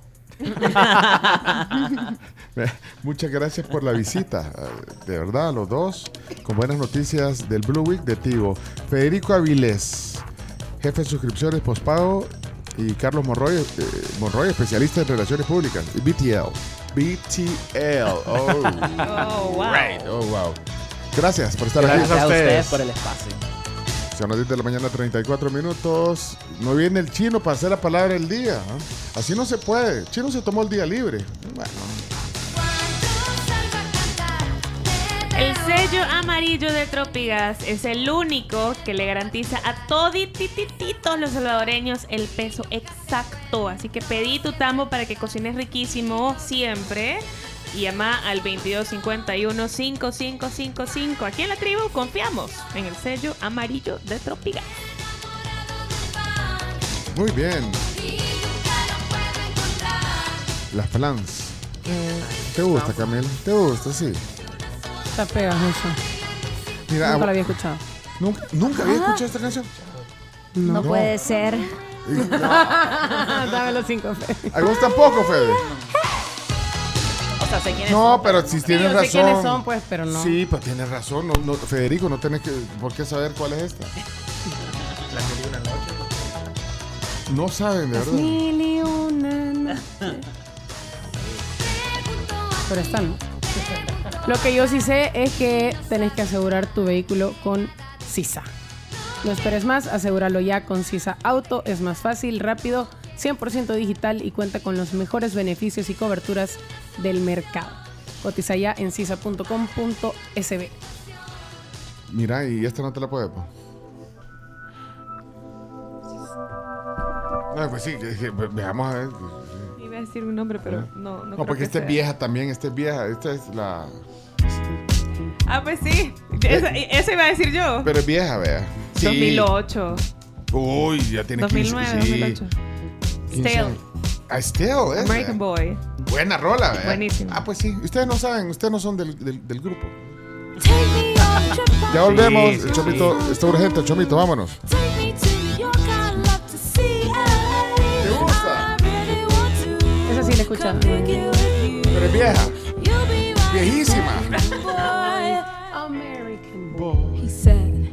Eh, <laughs> Muchas gracias por la visita. eh, De verdad, los dos, con buenas noticias del Blue Week de Tigo. Federico Avilés, jefe de suscripciones postpago, y Carlos Monroy, eh, Monroy, especialista en relaciones públicas. BTL. BTL. Oh, <laughs> Oh, wow. Right. Oh, wow. Gracias por estar Gracias aquí. a ustedes por el espacio. Son las 10 de la mañana, 34 minutos. No viene el chino para hacer la palabra del día. ¿ah? Así no se puede. El chino se tomó el día libre. Bueno, El sello amarillo de Tropigas es el único que le garantiza a todititititos los salvadoreños el peso exacto. Así que pedí tu tambo para que cocines riquísimo siempre. Y llama al 2251-5555. Aquí en la tribu confiamos en el sello amarillo de Tropigas. muy bien. Las plans. ¿Te gusta, Camila? ¿Te gusta? Sí. Está pegajoso. Mira, Nunca ah, lo había escuchado. ¿Nunca, nunca había escuchado esta canción? No, puede ser. <laughs> Dame los cinco, Fede. ¿A vos tampoco, Fede? O sea, sé quiénes No, son, pero si tienes yo sé razón. quiénes son, pues, pero no. Sí, pero tienes razón. No, no, Federico, no tenés que, por qué saber cuál es esta. La que una noche. No saben, de verdad. Mil y una noche. <laughs> Pero están. Lo que yo sí sé es que tenés que asegurar tu vehículo con CISA. No esperes más, asegúralo ya con CISA Auto. Es más fácil, rápido, 100% digital y cuenta con los mejores beneficios y coberturas del mercado. Cotiza ya en cisa.com.sb. Mira, y esta no te la pues. No, pues sí, veamos a ver. A decir un nombre, pero no, no, No, creo porque que esta es vieja también, esta es vieja. Esta es la. Ah, pues sí. Esa- eso iba a decir yo. Pero es vieja, vea. Sí. 2008. Uy, ya tiene 2009, 15. sí. 2008. 15 Stale. años. Ah, Stale, ¿eh? American Boy. Buena rola, ¿verdad? Buenísimo. Ah, pues sí. Ustedes no saben, ustedes no son del, del, del grupo. Ya volvemos. Sí, sí, el chomito está urgente, chomito, vámonos. Escuchado. Pero es vieja. Viejísima. He said,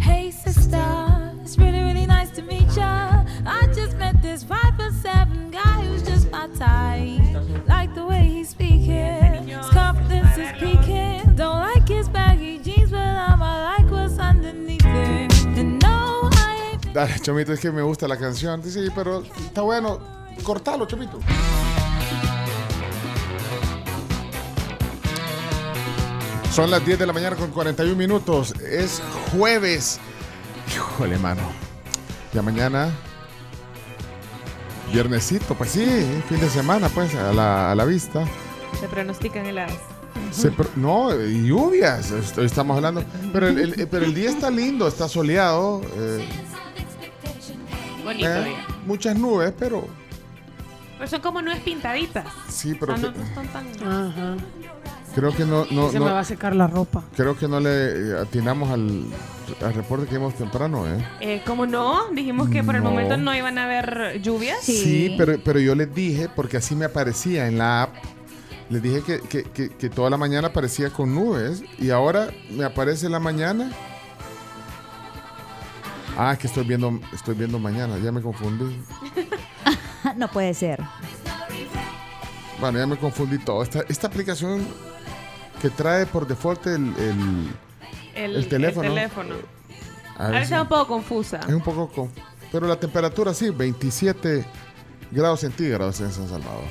Hey sister, it's really, really nice to meet ya. I just met this five foot seven guy who's just my type. Like the way he's speaking, his confidence is peaking. Don't like his baggy jeans, but I'm I like what's underneath it. And no, I ain't Dale, chomito, es que me gusta la canción. Sí, pero está bueno. Cortalo, chomito. Son las 10 de la mañana con 41 minutos. Es jueves. Híjole, mano. Ya mañana. Viernesito, pues sí, fin de semana, pues, a la, a la vista. Se pronostican heladas. Se pro- no, eh, lluvias, est- estamos hablando. Pero el, el- pero el día está lindo, está soleado. eh, Bonito. eh, día. muchas nubes, pero Pero son como nubes pintaditas. sí, pero Ah, no, no están tan... Ajá. Creo que no, no, Se no- me va a secar la ropa. creo que no le eh, atinamos al, al reporte que vimos temprano, ¿eh? Eh, ¿Cómo no? Dijimos que por el momento no iban a haber lluvias. Sí, pero, pero yo les dije, porque así me aparecía en la app, les dije que, que- que- que toda la mañana aparecía con nubes y ahora me aparece en la mañana. Ah, es que estoy viendo, estoy viendo mañana, ya me confundí. <laughs> no puede ser. Bueno, ya me confundí todo. Esta, esta aplicación que trae por default el, el, El, el teléfono. el teléfono. A está si- un poco confusa. es un poco... con- pero la temperatura sí, 27 grados centígrados en San Salvador.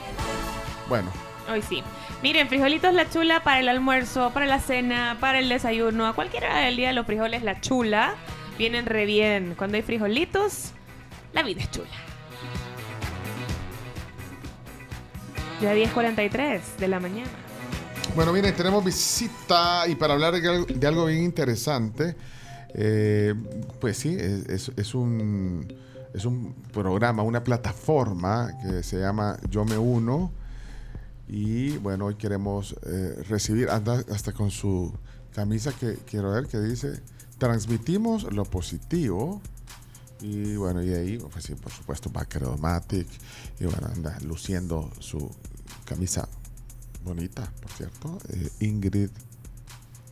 Bueno, Hoy sí. Miren, frijolitos la chula para el almuerzo, para la cena, para el desayuno. A cualquier hora del día los frijoles la chula vienen re bien. Cuando hay frijolitos, la vida es chula. Ya 10.43 de la mañana. Bueno, miren, tenemos visita y para hablar de algo, bien interesante, eh, pues sí, es, es- es un, es un programa, una plataforma que se llama Yo Me Uno. Y bueno, hoy queremos eh, recibir, anda hasta con su camisa que quiero ver, que dice, transmitimos lo positivo. Y bueno, y ahí, pues sí, por supuesto, Bacredomatic. Y bueno, anda luciendo su camisa bonita, por cierto. eh, Ingrid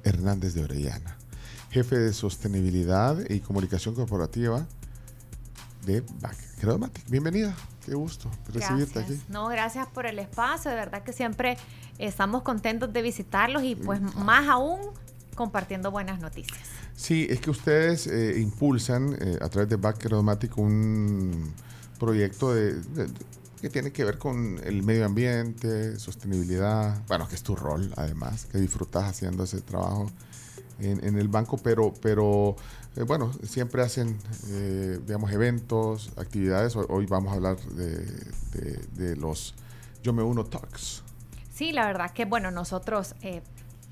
Hernández de Orellana, jefe de sostenibilidad y comunicación corporativa de Bacredomatic. Bienvenida, qué gusto recibirte Gracias. aquí. No, gracias por el espacio. De verdad que siempre estamos contentos de visitarlos y pues Mm, más aún compartiendo buenas noticias. Sí, es que ustedes eh, impulsan eh, a través de Bacredomatic un proyecto de, que tiene que ver con el medio ambiente, sostenibilidad, bueno, que es tu rol además, que disfrutas haciendo ese trabajo en, el banco, pero, pero eh, bueno, siempre hacen, eh, digamos, eventos, actividades. Hoy, hoy vamos a hablar de, de- los Yo Me Uno Talks. Sí, la verdad que bueno, nosotros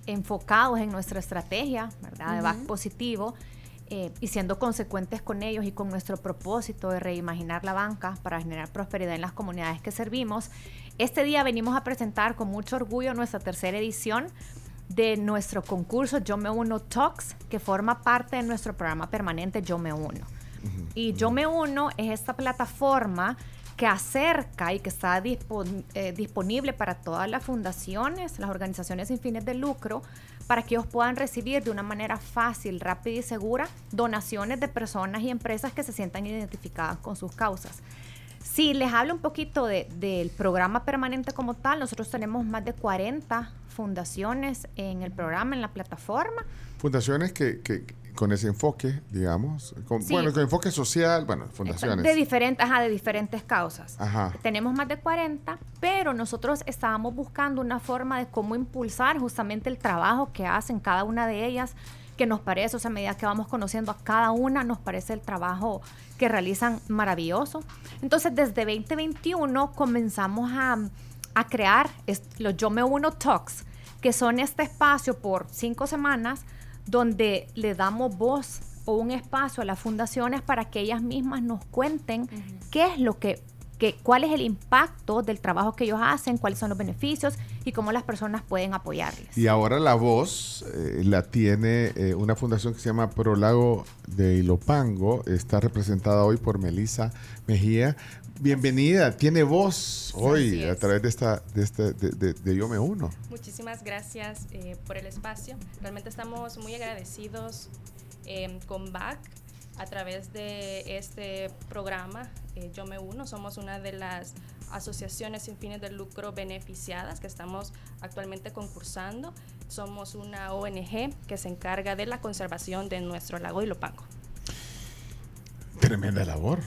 enfocados en nuestra estrategia, ¿verdad? De back positivo eh, y siendo consecuentes con ellos y con nuestro propósito de reimaginar la banca para generar prosperidad en las comunidades que servimos, este día venimos a presentar con mucho orgullo nuestra tercera edición de nuestro concurso Yo Me Uno Talks, que forma parte de nuestro programa permanente Yo Me Uno. Y Yo Me Uno es esta plataforma que acerca y que está eh, disponible para todas las fundaciones, las organizaciones sin fines de lucro, para que ellos puedan recibir de una manera fácil, rápida y segura donaciones de personas y empresas que se sientan identificadas con sus causas. Si les hablo un poquito de- del programa permanente como tal, nosotros tenemos más de 40 fundaciones en el programa, en la plataforma. Fundaciones que, que con ese enfoque, digamos, con, Sí. bueno, con enfoque social, bueno, fundaciones. De diferentes, ajá, de diferentes causas. Ajá. Tenemos más de 40, pero nosotros estábamos buscando una forma de cómo impulsar justamente el trabajo que hacen cada una de ellas, que nos parece, o sea, a medida que vamos conociendo a cada una, nos parece el trabajo que realizan maravilloso. Entonces, desde 2021 comenzamos a, a crear los Yo Me Uno Talks, que son este espacio por cinco semanas donde le damos voz o un espacio a las fundaciones para que ellas mismas nos cuenten qué es lo que, que, cuál es el impacto del trabajo que ellos hacen, cuáles son los beneficios y cómo las personas pueden apoyarles. Y ahora la voz eh, la tiene eh, una fundación que se llama Prolago de Ilopango. Está representada hoy por Melisa Mejía. Bienvenida, tiene voz hoy a través de esta de este de, de- de Yo Me Uno. Muchísimas gracias eh, por el espacio. Realmente estamos muy agradecidos eh, con BAC a través de este programa. eh, Yo Me Uno, somos una de las asociaciones sin fines de lucro beneficiadas que estamos actualmente concursando. Somos una ONG que se encarga de la conservación de nuestro lago Ilopango. Tremenda labor.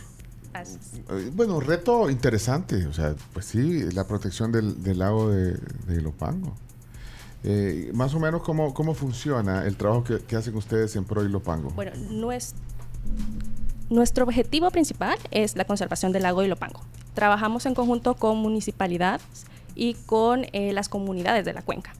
Bueno, reto interesante. O sea, pues sí, la protección del, lago de, de Ilopango. Eh, más o menos, ¿cómo, ¿cómo funciona el trabajo que, hacen ustedes en Pro Ilopango? Bueno, nues- nuestro objetivo principal es la conservación del lago Ilopango. Trabajamos en conjunto con municipalidades y con eh, las comunidades de la cuenca.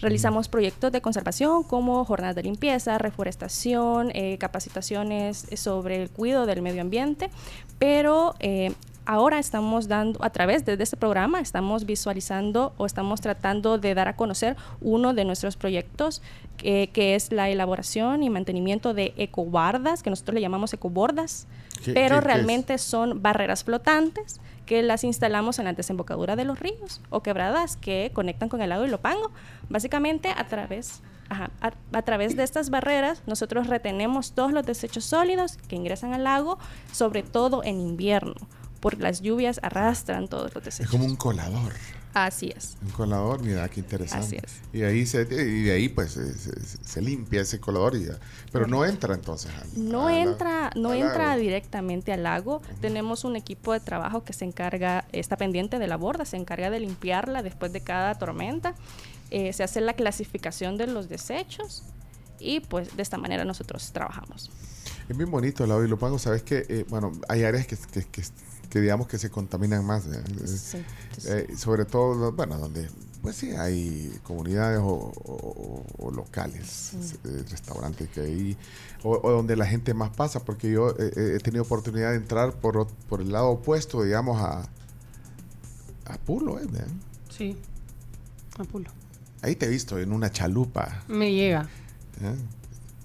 Realizamos proyectos de conservación como jornadas de limpieza, reforestación, eh, capacitaciones sobre el cuidado del medio ambiente, pero eh, ahora estamos dando, a través de, de este programa, estamos visualizando o estamos tratando de dar a conocer uno de nuestros proyectos, que, que es la elaboración y mantenimiento de ecobardas, que nosotros le llamamos ecobordas, ¿Qué- pero qué- qué es? realmente son barreras flotantes que las instalamos en la desembocadura de los ríos o quebradas que conectan con el lago Ilopango. Básicamente a través, ajá, a, a través de estas barreras nosotros retenemos todos los desechos sólidos que ingresan al lago, sobre todo en invierno, porque las lluvias arrastran todos los es desechos. como un colador. Así es. Un colador, mira qué interesante. Así es. Y ahí se, y de ahí pues se, se- se limpia ese colador y ya. Pero no entra entonces. al- No entra, no entra lago. directamente al lago. Tenemos un equipo de trabajo que se encarga, está pendiente de la borda, se encarga de limpiarla después de cada tormenta. Eh, se hace la clasificación de los desechos y pues de esta manera nosotros trabajamos. Es bien bonito el lago de Ilopango. Sabes que, eh, bueno, hay áreas que, que, que- que digamos que se contaminan más. ¿eh? Sí, Eh, sobre todo, bueno, donde pues sí, hay comunidades o, o- o locales, eh, restaurantes que hay, o, o donde la gente más pasa, porque yo eh, he tenido oportunidad de entrar por, por el lado opuesto, digamos, a, a Pulo, ¿eh? Sí. A pulo. Ahí te he visto en una chalupa, Me llega.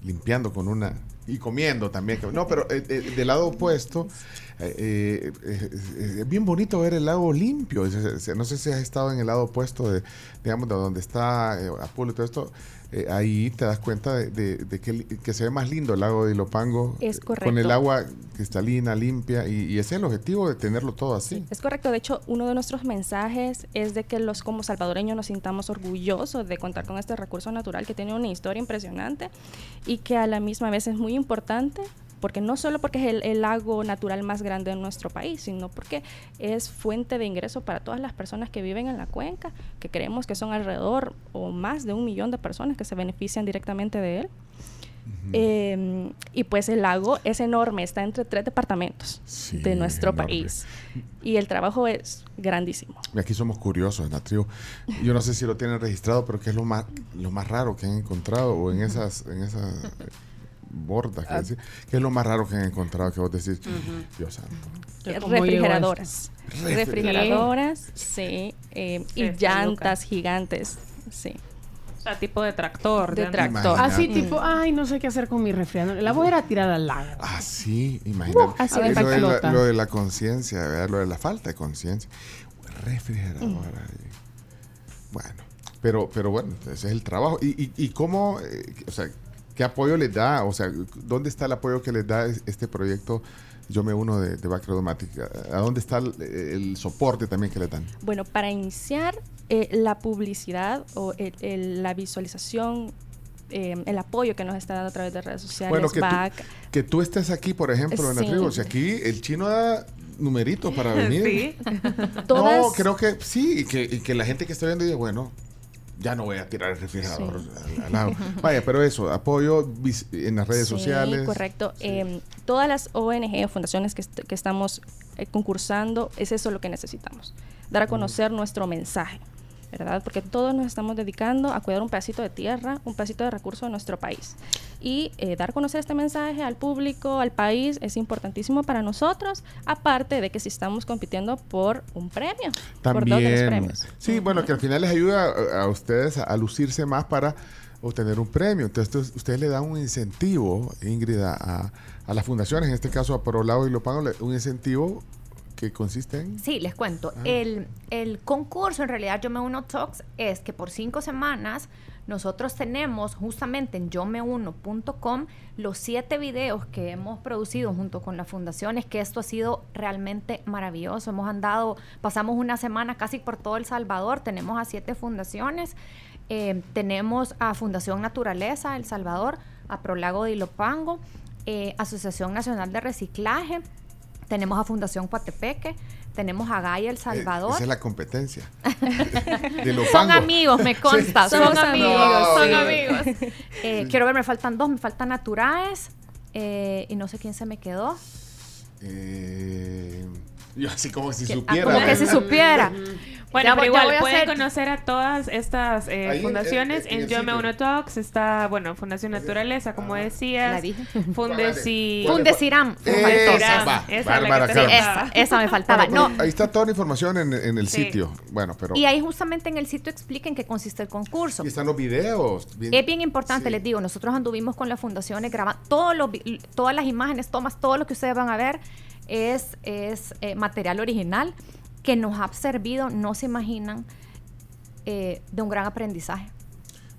limpiando con una... Y comiendo también. No, pero eh, eh, del lado opuesto, eh, eh, es bien bonito ver el lago limpio. No sé si has estado en el lado opuesto de, digamos, de donde está Apolo y todo esto. Eh, ahí te das cuenta de, de- de que, se ve más lindo el lago de Ilopango. Es eh, Con el correcto. agua cristalina, limpia. Y, y ese es el objetivo de tenerlo todo así. Es correcto, de hecho, uno de nuestros mensajes es de que los como salvadoreños nos sintamos orgullosos de contar con este recurso natural que tiene una historia impresionante y que a la misma vez es muy importante porque no solo porque es el, el lago natural más grande de nuestro país, sino porque es fuente de ingreso para todas las personas que viven en la cuenca, que creemos que son alrededor o más de un millón de personas que se benefician directamente de él. Eh, y pues el lago es enorme, está entre tres departamentos de nuestro enorme. país. Y el trabajo es grandísimo. Aquí somos curiosos en la tribu. Yo no sé si lo tienen registrado, pero ¿qué es lo más, lo más raro que han encontrado? O en esas, en esas eh, bordas, que Ah. decir, ¿qué es lo más raro que han encontrado que vos decís, Ujú. Dios santo? Eh, ¿Cómo llegó refrigeradoras. Refrigeradoras, sí. eh, y llantas gigantes, sí. O sea, tipo de tractor. De tractor. Así Mm. tipo, ay, no sé qué hacer con mi refrigerador. La voy a ir a tirar al lago. Ah, sí, imagínate. Uh, así Es de lo, de la, explota. lo de la conciencia, ¿verdad? lo de la falta de conciencia. Refrigeradora. y- Bueno, pero, pero bueno, ese es el trabajo. ¿Y, y, y cómo, eh, o sea, qué apoyo les da? O sea, ¿dónde está el apoyo que les da es- este proyecto? Yo me uno de, de. ¿A dónde está el, el soporte también que le dan? Bueno, para iniciar eh, la publicidad o el- el- la visualización, eh, el apoyo que nos está dando a través de redes sociales, Bueno, que tú, que tú estés aquí, por ejemplo, en la Sí. tribu. O sea, aquí el chino da numeritos para <laughs> venir. Sí. No, creo que sí, y que, y que la gente que está viendo diga, bueno, ya no voy a tirar el refrigerador al, al lado. <laughs> Vaya, pero eso, apoyo en las redes Sí, sociales. correcto. Eh, todas las ONG o fundaciones que, est- que estamos eh, concursando, es eso lo que necesitamos. Dar a conocer nuestro mensaje, ¿verdad? Porque todos nos estamos dedicando a cuidar un pedacito de tierra, un pedacito de recurso de nuestro país. Y eh, dar a conocer este mensaje al público, al país, es importantísimo para nosotros, aparte de que si estamos compitiendo por un premio, por dos de los También. premios. Sí, bueno, que al final les ayuda a, a ustedes a, a lucirse más para obtener un premio. Entonces, ustedes- le dan un incentivo, Ingrid, a, las fundaciones, en este caso a Porolao y Lopago, le- un incentivo que consiste en... Sí, les cuento. El, el concurso, en realidad, Yo Me Uno Talks, es que por cinco semanas nosotros tenemos justamente en yomeuno.com los siete videos que hemos producido junto con las fundaciones, que esto ha sido realmente maravilloso. Hemos andado, pasamos una semana casi por todo El Salvador, tenemos a siete fundaciones. Eh, tenemos a Fundación Naturaleza El Salvador, a Prolago de Ilopango, eh, Asociación Nacional de Reciclaje, tenemos a Fundación Coatepeque, tenemos a Gaia El Eh, Salvador. esa es la competencia. <laughs> de son amigos, me consta, Sí. son No, amigos, son sí. amigos. Eh, quiero ver, me faltan dos, me faltan Naturaes eh, y no sé quién se me quedó. Eh, yo así como si ah, supiera. como que si supiera. Bueno, Ya pero igual voy a pueden hacer- conocer a todas estas eh, Ahí en- fundaciones en- en en, el Yo Me. Uno Talks. Está, bueno, Fundación Naturaleza, como decías. La dije. <laughs> Fundeci... Fundeciram. Fundeciram. Esa la que me faltaba. Bueno, No, Ahí está toda la información en, en el Sí. sitio. Bueno, pero. y ahí justamente en el sitio explica en qué consiste el concurso. Y están los videos. bien- Es bien importante, les digo, nosotros anduvimos con las fundaciones grabando todos los todas las imágenes, tomas, todo lo que ustedes van a ver es, es eh, material original que nos ha servido, no se imaginan, eh, de un gran aprendizaje.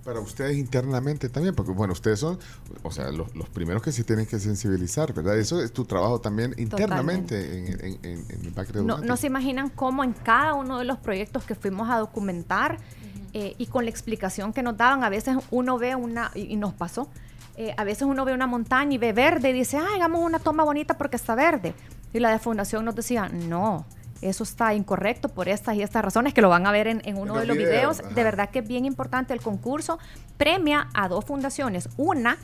Para ustedes internamente también, porque bueno, ustedes son, o sea, los, los primeros que se tienen que sensibilizar, ¿verdad? Eso es tu trabajo también internamente en, en, en, en. No, no se imaginan cómo en cada uno de los proyectos que fuimos a documentar eh, y con la explicación que nos daban, a veces uno ve una, y, y nos pasó, eh, a veces uno ve una montaña y ve verde y dice, ah, hagamos una toma bonita porque está verde. Y la de fundación nos decía, no, eso está incorrecto por estas y estas razones, que lo van a ver en, en uno de los videos. De verdad que es bien importante el concurso. Premia a dos fundaciones. Una,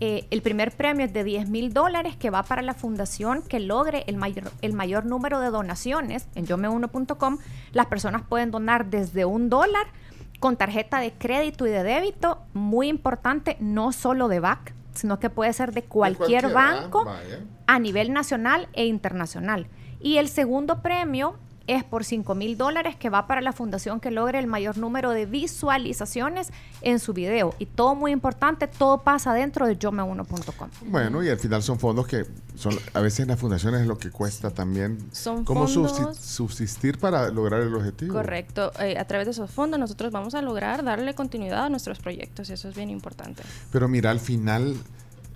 eh, el primer premio es de 10 mil dólares que va para la fundación que logre el mayor, el mayor número de donaciones. En yomeuno.com las personas pueden donar desde un dólar con tarjeta de crédito y de débito, muy importante, no solo de BAC, sino que puede ser de cualquier, cualquier, banco vaya. a nivel nacional e internacional. Y el segundo premio es por 5 mil dólares que va para la fundación que logre el mayor número de visualizaciones en su video. Y todo muy importante, todo pasa dentro de yome1.com. Bueno, y al final son fondos que son a veces en las fundaciones es lo que cuesta también Son cómo fondos- subsistir para lograr el objetivo. Correcto. Eh, a través de esos fondos nosotros vamos a lograr darle continuidad a nuestros proyectos y eso es bien importante. Pero mira, al final,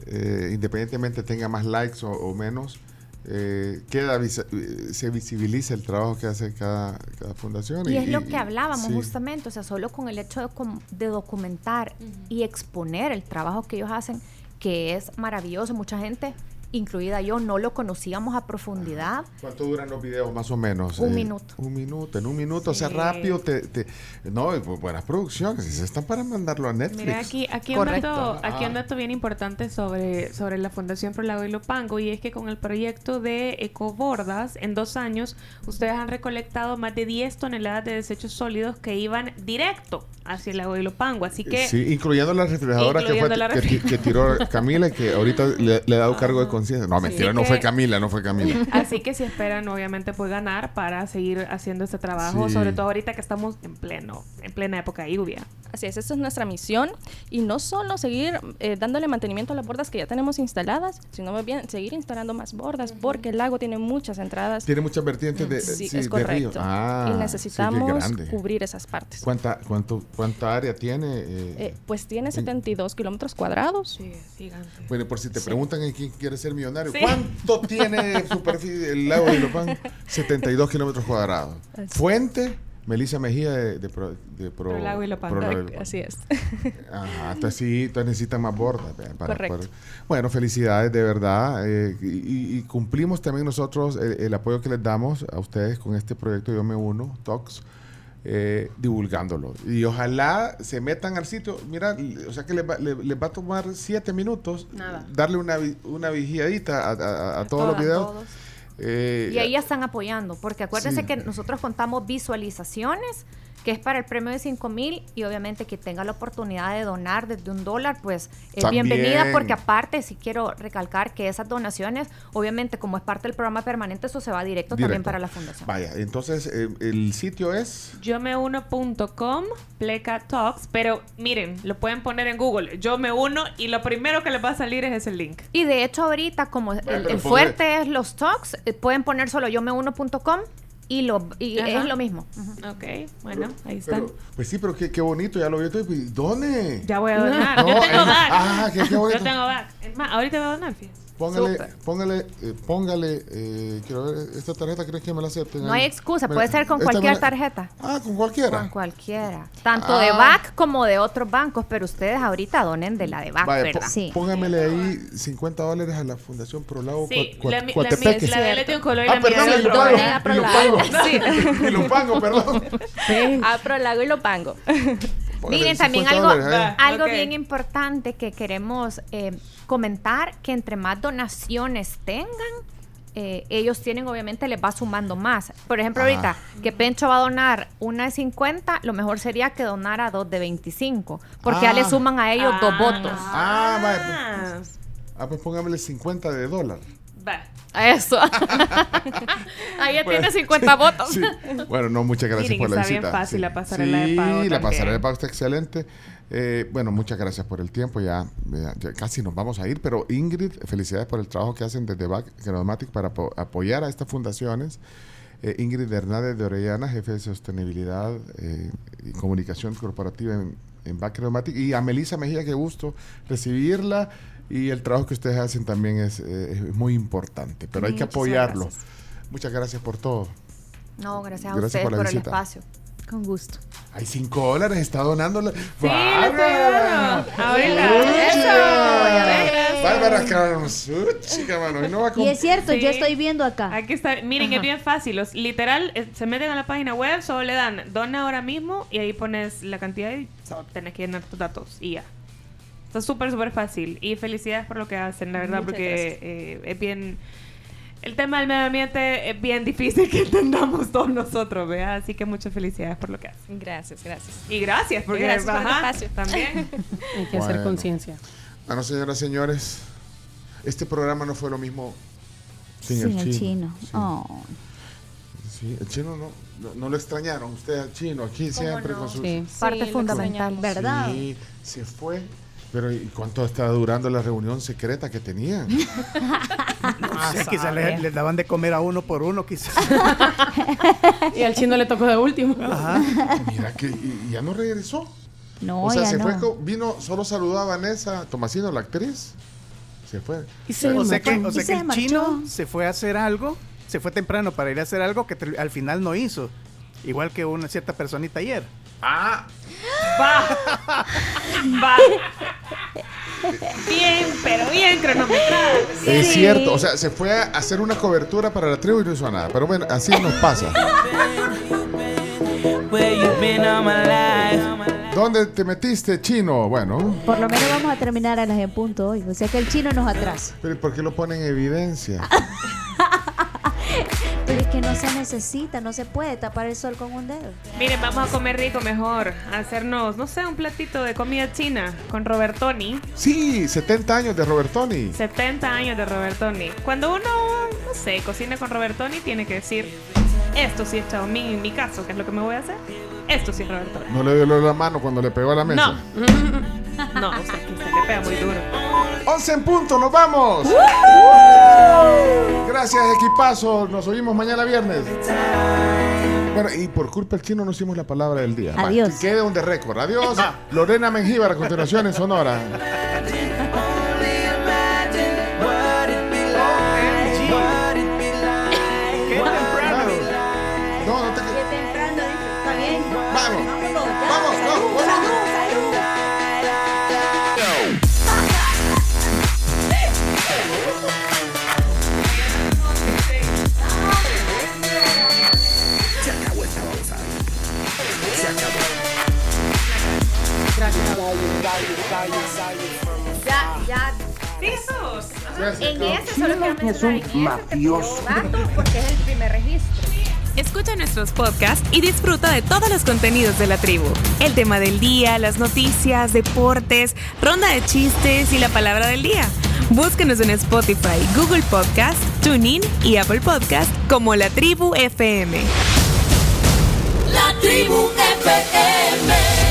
eh, independientemente tenga más likes o, o menos, eh, queda eh, se visibiliza el trabajo que hace cada, cada fundación. Y es lo que hablábamos sí. justamente, o sea, solo con el hecho de documentar y exponer el trabajo que ellos hacen, que es maravilloso. Mucha gente, incluida yo, no lo conocíamos a profundidad. ¿Cuánto duran los videos más o menos? Un Eh, minuto. Un minuto, en un minuto, o sea, Sí. rápido. Te, te- no, bu- buenas producciones, están para mandarlo a Netflix. Mira, aquí, aquí, un dato, aquí un Ah. dato bien importante sobre, sobre la Fundación Pro Lago y Lopango y es que con el proyecto de Ecobordas, en dos años, ustedes han recolectado más de 10 toneladas de desechos sólidos que iban directo hacia el lago de Lopango. Así que Sí, incluyendo la refrigeradora que, fue, Incluyendo la que, que tiró Camila y que ahorita le, le ha dado <laughs> cargo de conciencia. No, mentira, no que- fue Camila, no fue Camila. <laughs> Así que si esperan, obviamente, pues ganar para seguir haciendo este trabajo, Sí. sobre todo ahorita que estamos en pleno, en plena época de lluvia. Así es, esa es nuestra misión y no solo seguir eh, dándole mantenimiento a las bordas que ya tenemos instaladas, sino más bien seguir instalando más bordas porque el lago tiene muchas entradas. Tiene muchas vertientes de, Sí, sí, es de correcto. río. Ah, y sí, necesitamos grande. cubrir esas partes. ¿Cuánta, cuánto, ¿Cuánta área tiene? eh? Eh, pues tiene 72 kilómetros cuadrados. Sí, es gigante. Bueno, por si te Sí. preguntan en quién quiere ser millonario, Sí. ¿cuánto tiene superficie el lago de Ilopán? 72 kilómetros cuadrados. Fuente, Melissa Mejía de, de Pro, de Pro- Pro Lago. Pro. Así es. Ajá, entonces sí, entonces necesitan más bordas. para Correcto. Bueno, felicidades de verdad. eh, y, y cumplimos también nosotros el, el apoyo que les damos a ustedes con este proyecto Yo Me Uno, Talks, eh, divulgándolo. Y ojalá se metan al sitio. Mira, o sea que les va, le- les va a tomar siete minutos Nada. darle una, una vigiadita a, a- a todos los videos. todos. Eh, Y ahí ya están apoyando, porque acuérdense Sí. que nosotros contamos visualizaciones, que es para el premio de 5 mil, y obviamente que tenga la oportunidad de donar desde un dólar, pues es También. bienvenida, porque aparte sí quiero recalcar que esas donaciones, obviamente como es parte del programa permanente, eso se va directo, también para la fundación. Vaya, entonces eh, el sitio es... Yome1.com, Pleca Talks, pero miren, lo pueden poner en Google, yo me uno y lo primero que les va a salir es ese link. Y de hecho ahorita, como el, fuerte es los talks, eh, pueden poner solo yome1.com y, lo, y Ajá. es lo mismo. Ok, bueno, ahí está. Pero, pues sí, pero qué, qué bonito, ya lo vi. ¿Dónde? Ya voy a donar. No, yo tengo back. ah, qué- qué bonito. Yo tengo back. Es más, ahorita voy a donar, fíjate. Póngale, Súper. póngale, eh, póngale, eh, quiero ver, esta tarjeta crees que me la acepten. No hay excusa, puede ser con esta me cualquier la- tarjeta. Ah, con cualquiera. Con cualquiera. Tanto de Ah. BAC como de otros bancos, pero ustedes ahorita donen de la de BAC, Vaya, ¿verdad? po- póngamele ahí 50 dólares a la Fundación Prolago Sí, Cua- la, Cua- mi- la, Coatepeque. mi- la de él tiene un color y Ah, la mía perdón, de otro. pago, Donen a y lo Prolago. Sí. <laughs> Y lo pago, perdón. <laughs> A Prolago y Lopango. Póngale <laughs> Miren, también 50 algo, dólares, ¿eh? algo bien importante que queremos eh, comentar, que entre más donaciones tengan, eh, ellos tienen, obviamente, les va sumando más. Por ejemplo, Ajá. ahorita que Pencho va a donar una de 50, lo mejor sería que donara dos de 25, porque ya Ah. le suman a ellos dos votos. Ah, pues- Ah, pues póngamele 50 de dólar. Va. Eso. <laughs> Ahí ya Bueno, tiene 50 votos. Sí. Bueno, no, muchas gracias Miren, por la está bien visita. fácil sí. la pasarela de Sí, pago la también. pasarela de pago está excelente. Eh, bueno, muchas gracias por el tiempo. Ya, ya- ya casi nos vamos a ir, pero Ingrid, felicidades por el trabajo que hacen desde Back Genomatic para apo- apoyar a estas fundaciones. Eh, Ingrid Hernández de Orellana, jefe de sostenibilidad eh, y comunicación corporativa en, en Back Genomatic. Y a Melissa Mejía, qué gusto recibirla. Y el trabajo que ustedes hacen también es, eh, es muy importante, pero hay que apoyarlo. gracias. Muchas gracias por todo. No, gracias a Gracias ustedes por la por, el visita. espacio. Con gusto. Hay 5 dólares, está donando. la- Sí, ¡Bárbara! Ahorita. Bárbara chica, mano. Y no va a Y es cierto, Sí. yo estoy viendo acá. Aquí está. Miren, es bien fácil. Los, literal, eh, se meten a la página web, solo le dan dona ahora mismo y ahí pones la cantidad y solo tenés que llenar tus datos y ya. Está súper, súper fácil. Y felicidades por lo que hacen, la verdad, Muchas porque eh, es bien. el tema del medio ambiente es bien difícil que entendamos todos nosotros, ¿vea? Así que muchas felicidades por lo que hacen. Gracias, gracias. Y gracias, porque Y gracias por el espacio. también. <laughs> Hay que hacer Bueno. conciencia. Bueno, señoras y señores, este programa no fue lo mismo sin, Sin el el chino. chino. Sí. Oh. Sí, el chino no, no, no lo extrañaron usted al chino, aquí siempre con sus... Sí. Parte fundamental. ¿Verdad? Sí, se fue. Pero ¿y cuánto está durando la reunión secreta que tenían? <laughs> Quizás le, le daban de comer a uno por uno, quizás. <laughs> Y al chino le tocó de último. Mira que y, ya no regresó. No, o sea, ya se no. fue, vino, solo saludó a Vanessa Tomasino, la actriz. Se fue. Y se o sea que, o sea Y que se el marchó. chino se fue a hacer algo, se fue temprano para ir a hacer algo que te- al final no hizo. Igual que una cierta personita ayer. Ah, Va. Va. Bien, pero bien cronometrado. es Sí. cierto. O sea, se fue a hacer una cobertura para la tribu y no hizo nada. Pero bueno, así nos pasa. ¿Dónde te metiste, chino? Bueno, Por lo menos vamos a terminar a las en punto hoy. O sea que el chino nos atrasa. pero ¿y ¿por qué lo pone en evidencia? <laughs> Que no se necesita, no se puede tapar el sol con un dedo. Miren, vamos a comer rico mejor. A hacernos, no sé, un platito de comida china con Robertoni. Sí, 70 años de Robertoni. 70 años de Robertoni. Cuando uno, no sé, cocina con Robertoni, tiene que decir, esto sí es Chao Ming en mi caso, ¿qué es lo que me voy a hacer? Esto sí es Robertoni. No le dio la mano cuando le pegó a la mesa. No. <laughs> No, o sea, que se le pega muy duro. 11 en punto, nos vamos. Gracias, equipazo. Nos oímos mañana viernes. Bueno, y por culpa del chino no hicimos la palabra del día. Va, Adiós. que quede un de récord. Adiós. Lorena Mengíbar a continuación en Sonora. En ese solo quiero mencionar Es un en ese te mafioso. porque es el primer registro. Escucha nuestros podcasts y disfruta de todos los contenidos de la tribu. El tema del día, las noticias, deportes, ronda de chistes y la palabra del día. Búscanos en Spotify, Google Podcast, TuneIn y Apple Podcast como La Tribu FM. La tribu FM.